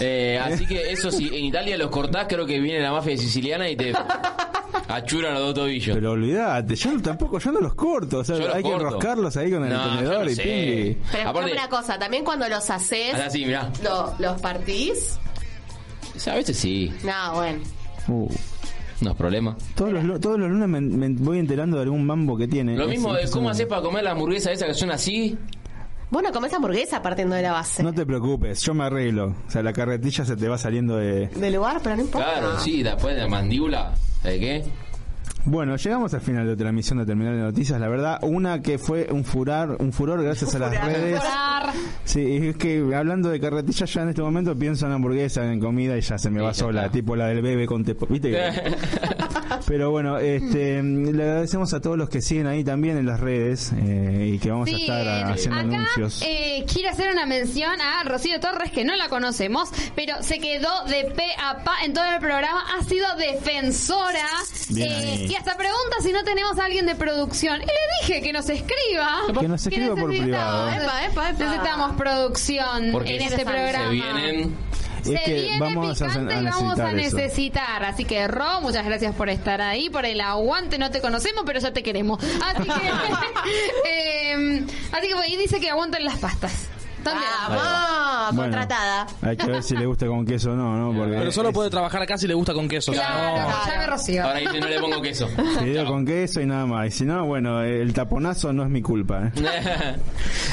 Eh, así que eso sí, en Italia los cortás, creo que viene la mafia siciliana y te achuran los dos tobillos. Pero olvídate, yo tampoco, yo no los corto. O sea, Yo los hay que corto. enroscarlos ahí con el No, tenedor no y sé. pingui. Pero Aparte- una cosa, también cuando los haces, Haz así, mirá. lo- los partís. O sea, a veces sí, No, bueno. Uh, no es problema. todos, los, lu- todos los lunes me, me voy enterando de algún mambo que tiene. Lo Es mismo de cómo haces para comer la hamburguesa esa que suena así. Vos no comés hamburguesa partiendo de la base. No te preocupes, yo me arreglo. O sea, la carretilla se te va saliendo de... Del lugar, pero no importa. Claro, sí, después de la mandíbula. ¿De qué? Bueno, llegamos al final de otra emisión de Terminal de Noticias. La verdad, una que fue un furor, un furor gracias a las redes. Orar. Sí, es que hablando de carretilla ya en este momento pienso en hamburguesa, en comida y ya se me Sí, va sola, está. tipo la del bebé con tepo. Pero bueno, este, le agradecemos a todos los que siguen ahí también en las redes eh, y que vamos a estar a- haciendo acá anuncios. eh, quiero hacer una mención a Rocío Torres, que no la conocemos, pero se quedó de pe a pa en todo el programa, ha sido defensora Bien eh. Y hasta pregunta si no tenemos a alguien de producción. Y le dije que nos escriba. Que nos escriba por necesitamos- privado. Epa, epa, epa. Necesitamos producción Porque en este se programa. vienen. Se Es que viene vamos a- picante a y vamos a necesitar eso. Así que, Ro, muchas gracias por estar ahí, por el aguante. No te conocemos, pero ya te queremos. Así que, eh, así que, y dice que aguanten las pastas. También. Vamos, Bueno, contratada. hay que ver si le gusta con queso o no, ¿no? Porque Pero solo puede trabajar acá si le gusta con queso. o sea, Claro, no- llame Rocío. Ahora dice no le pongo queso. Fideo con queso y nada más. Y si no, bueno, el taponazo no es mi culpa. ¿eh?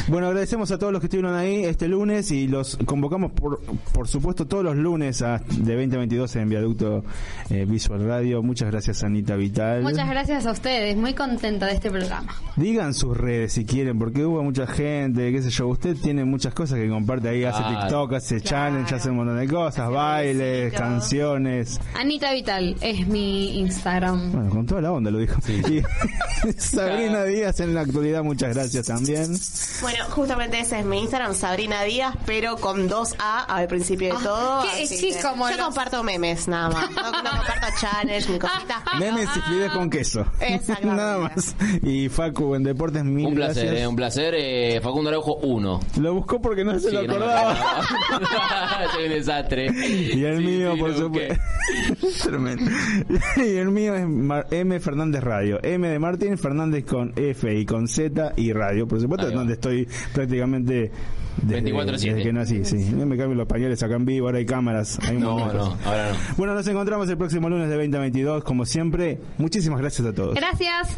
Bueno, agradecemos a todos los que estuvieron ahí este lunes y los convocamos por, por supuesto todos los lunes a, de 20 a 22 en Viaducto eh, Visual Radio. Muchas gracias Anita Vital. Muchas gracias a ustedes. Muy contenta de este programa. Digan sus redes si quieren, porque hubo mucha gente, qué sé yo. Usted tiene mucha muchas cosas que comparte ahí, hace Claro. TikTok, hace challenge, hace un montón de cosas, bailes, canciones. Anita Vital es mi Instagram. Bueno, con toda la onda lo dijo. Y Sabrina Díaz en la actualidad, muchas gracias también. Bueno, justamente ese es mi Instagram, Sabrina Díaz, pero con dos A al principio de todo. ¿qué? Sí, que como yo los- comparto memes nada más. No, no comparto challenge ni cositas. Memes y fideos con queso. Exactamente. Nada más. Y Facu en Deportes, mil Un placer, gracias. eh, un placer. Eh, Facundo Araujo 1. Lo porque no se lo acordaba. Soy un desastre. Y el mío, sí, por supuesto. Y el mío es M Fernández Radio. M de Martín Fernández con F y con Z y Radio. Por supuesto, donde estoy prácticamente. 24-7. Que nací, sí. Me cambio los pañales acá en vivo, ahora hay cámaras. No, no, Bueno, nos encontramos el próximo lunes de 2022, como siempre. Muchísimas gracias a todos. Gracias.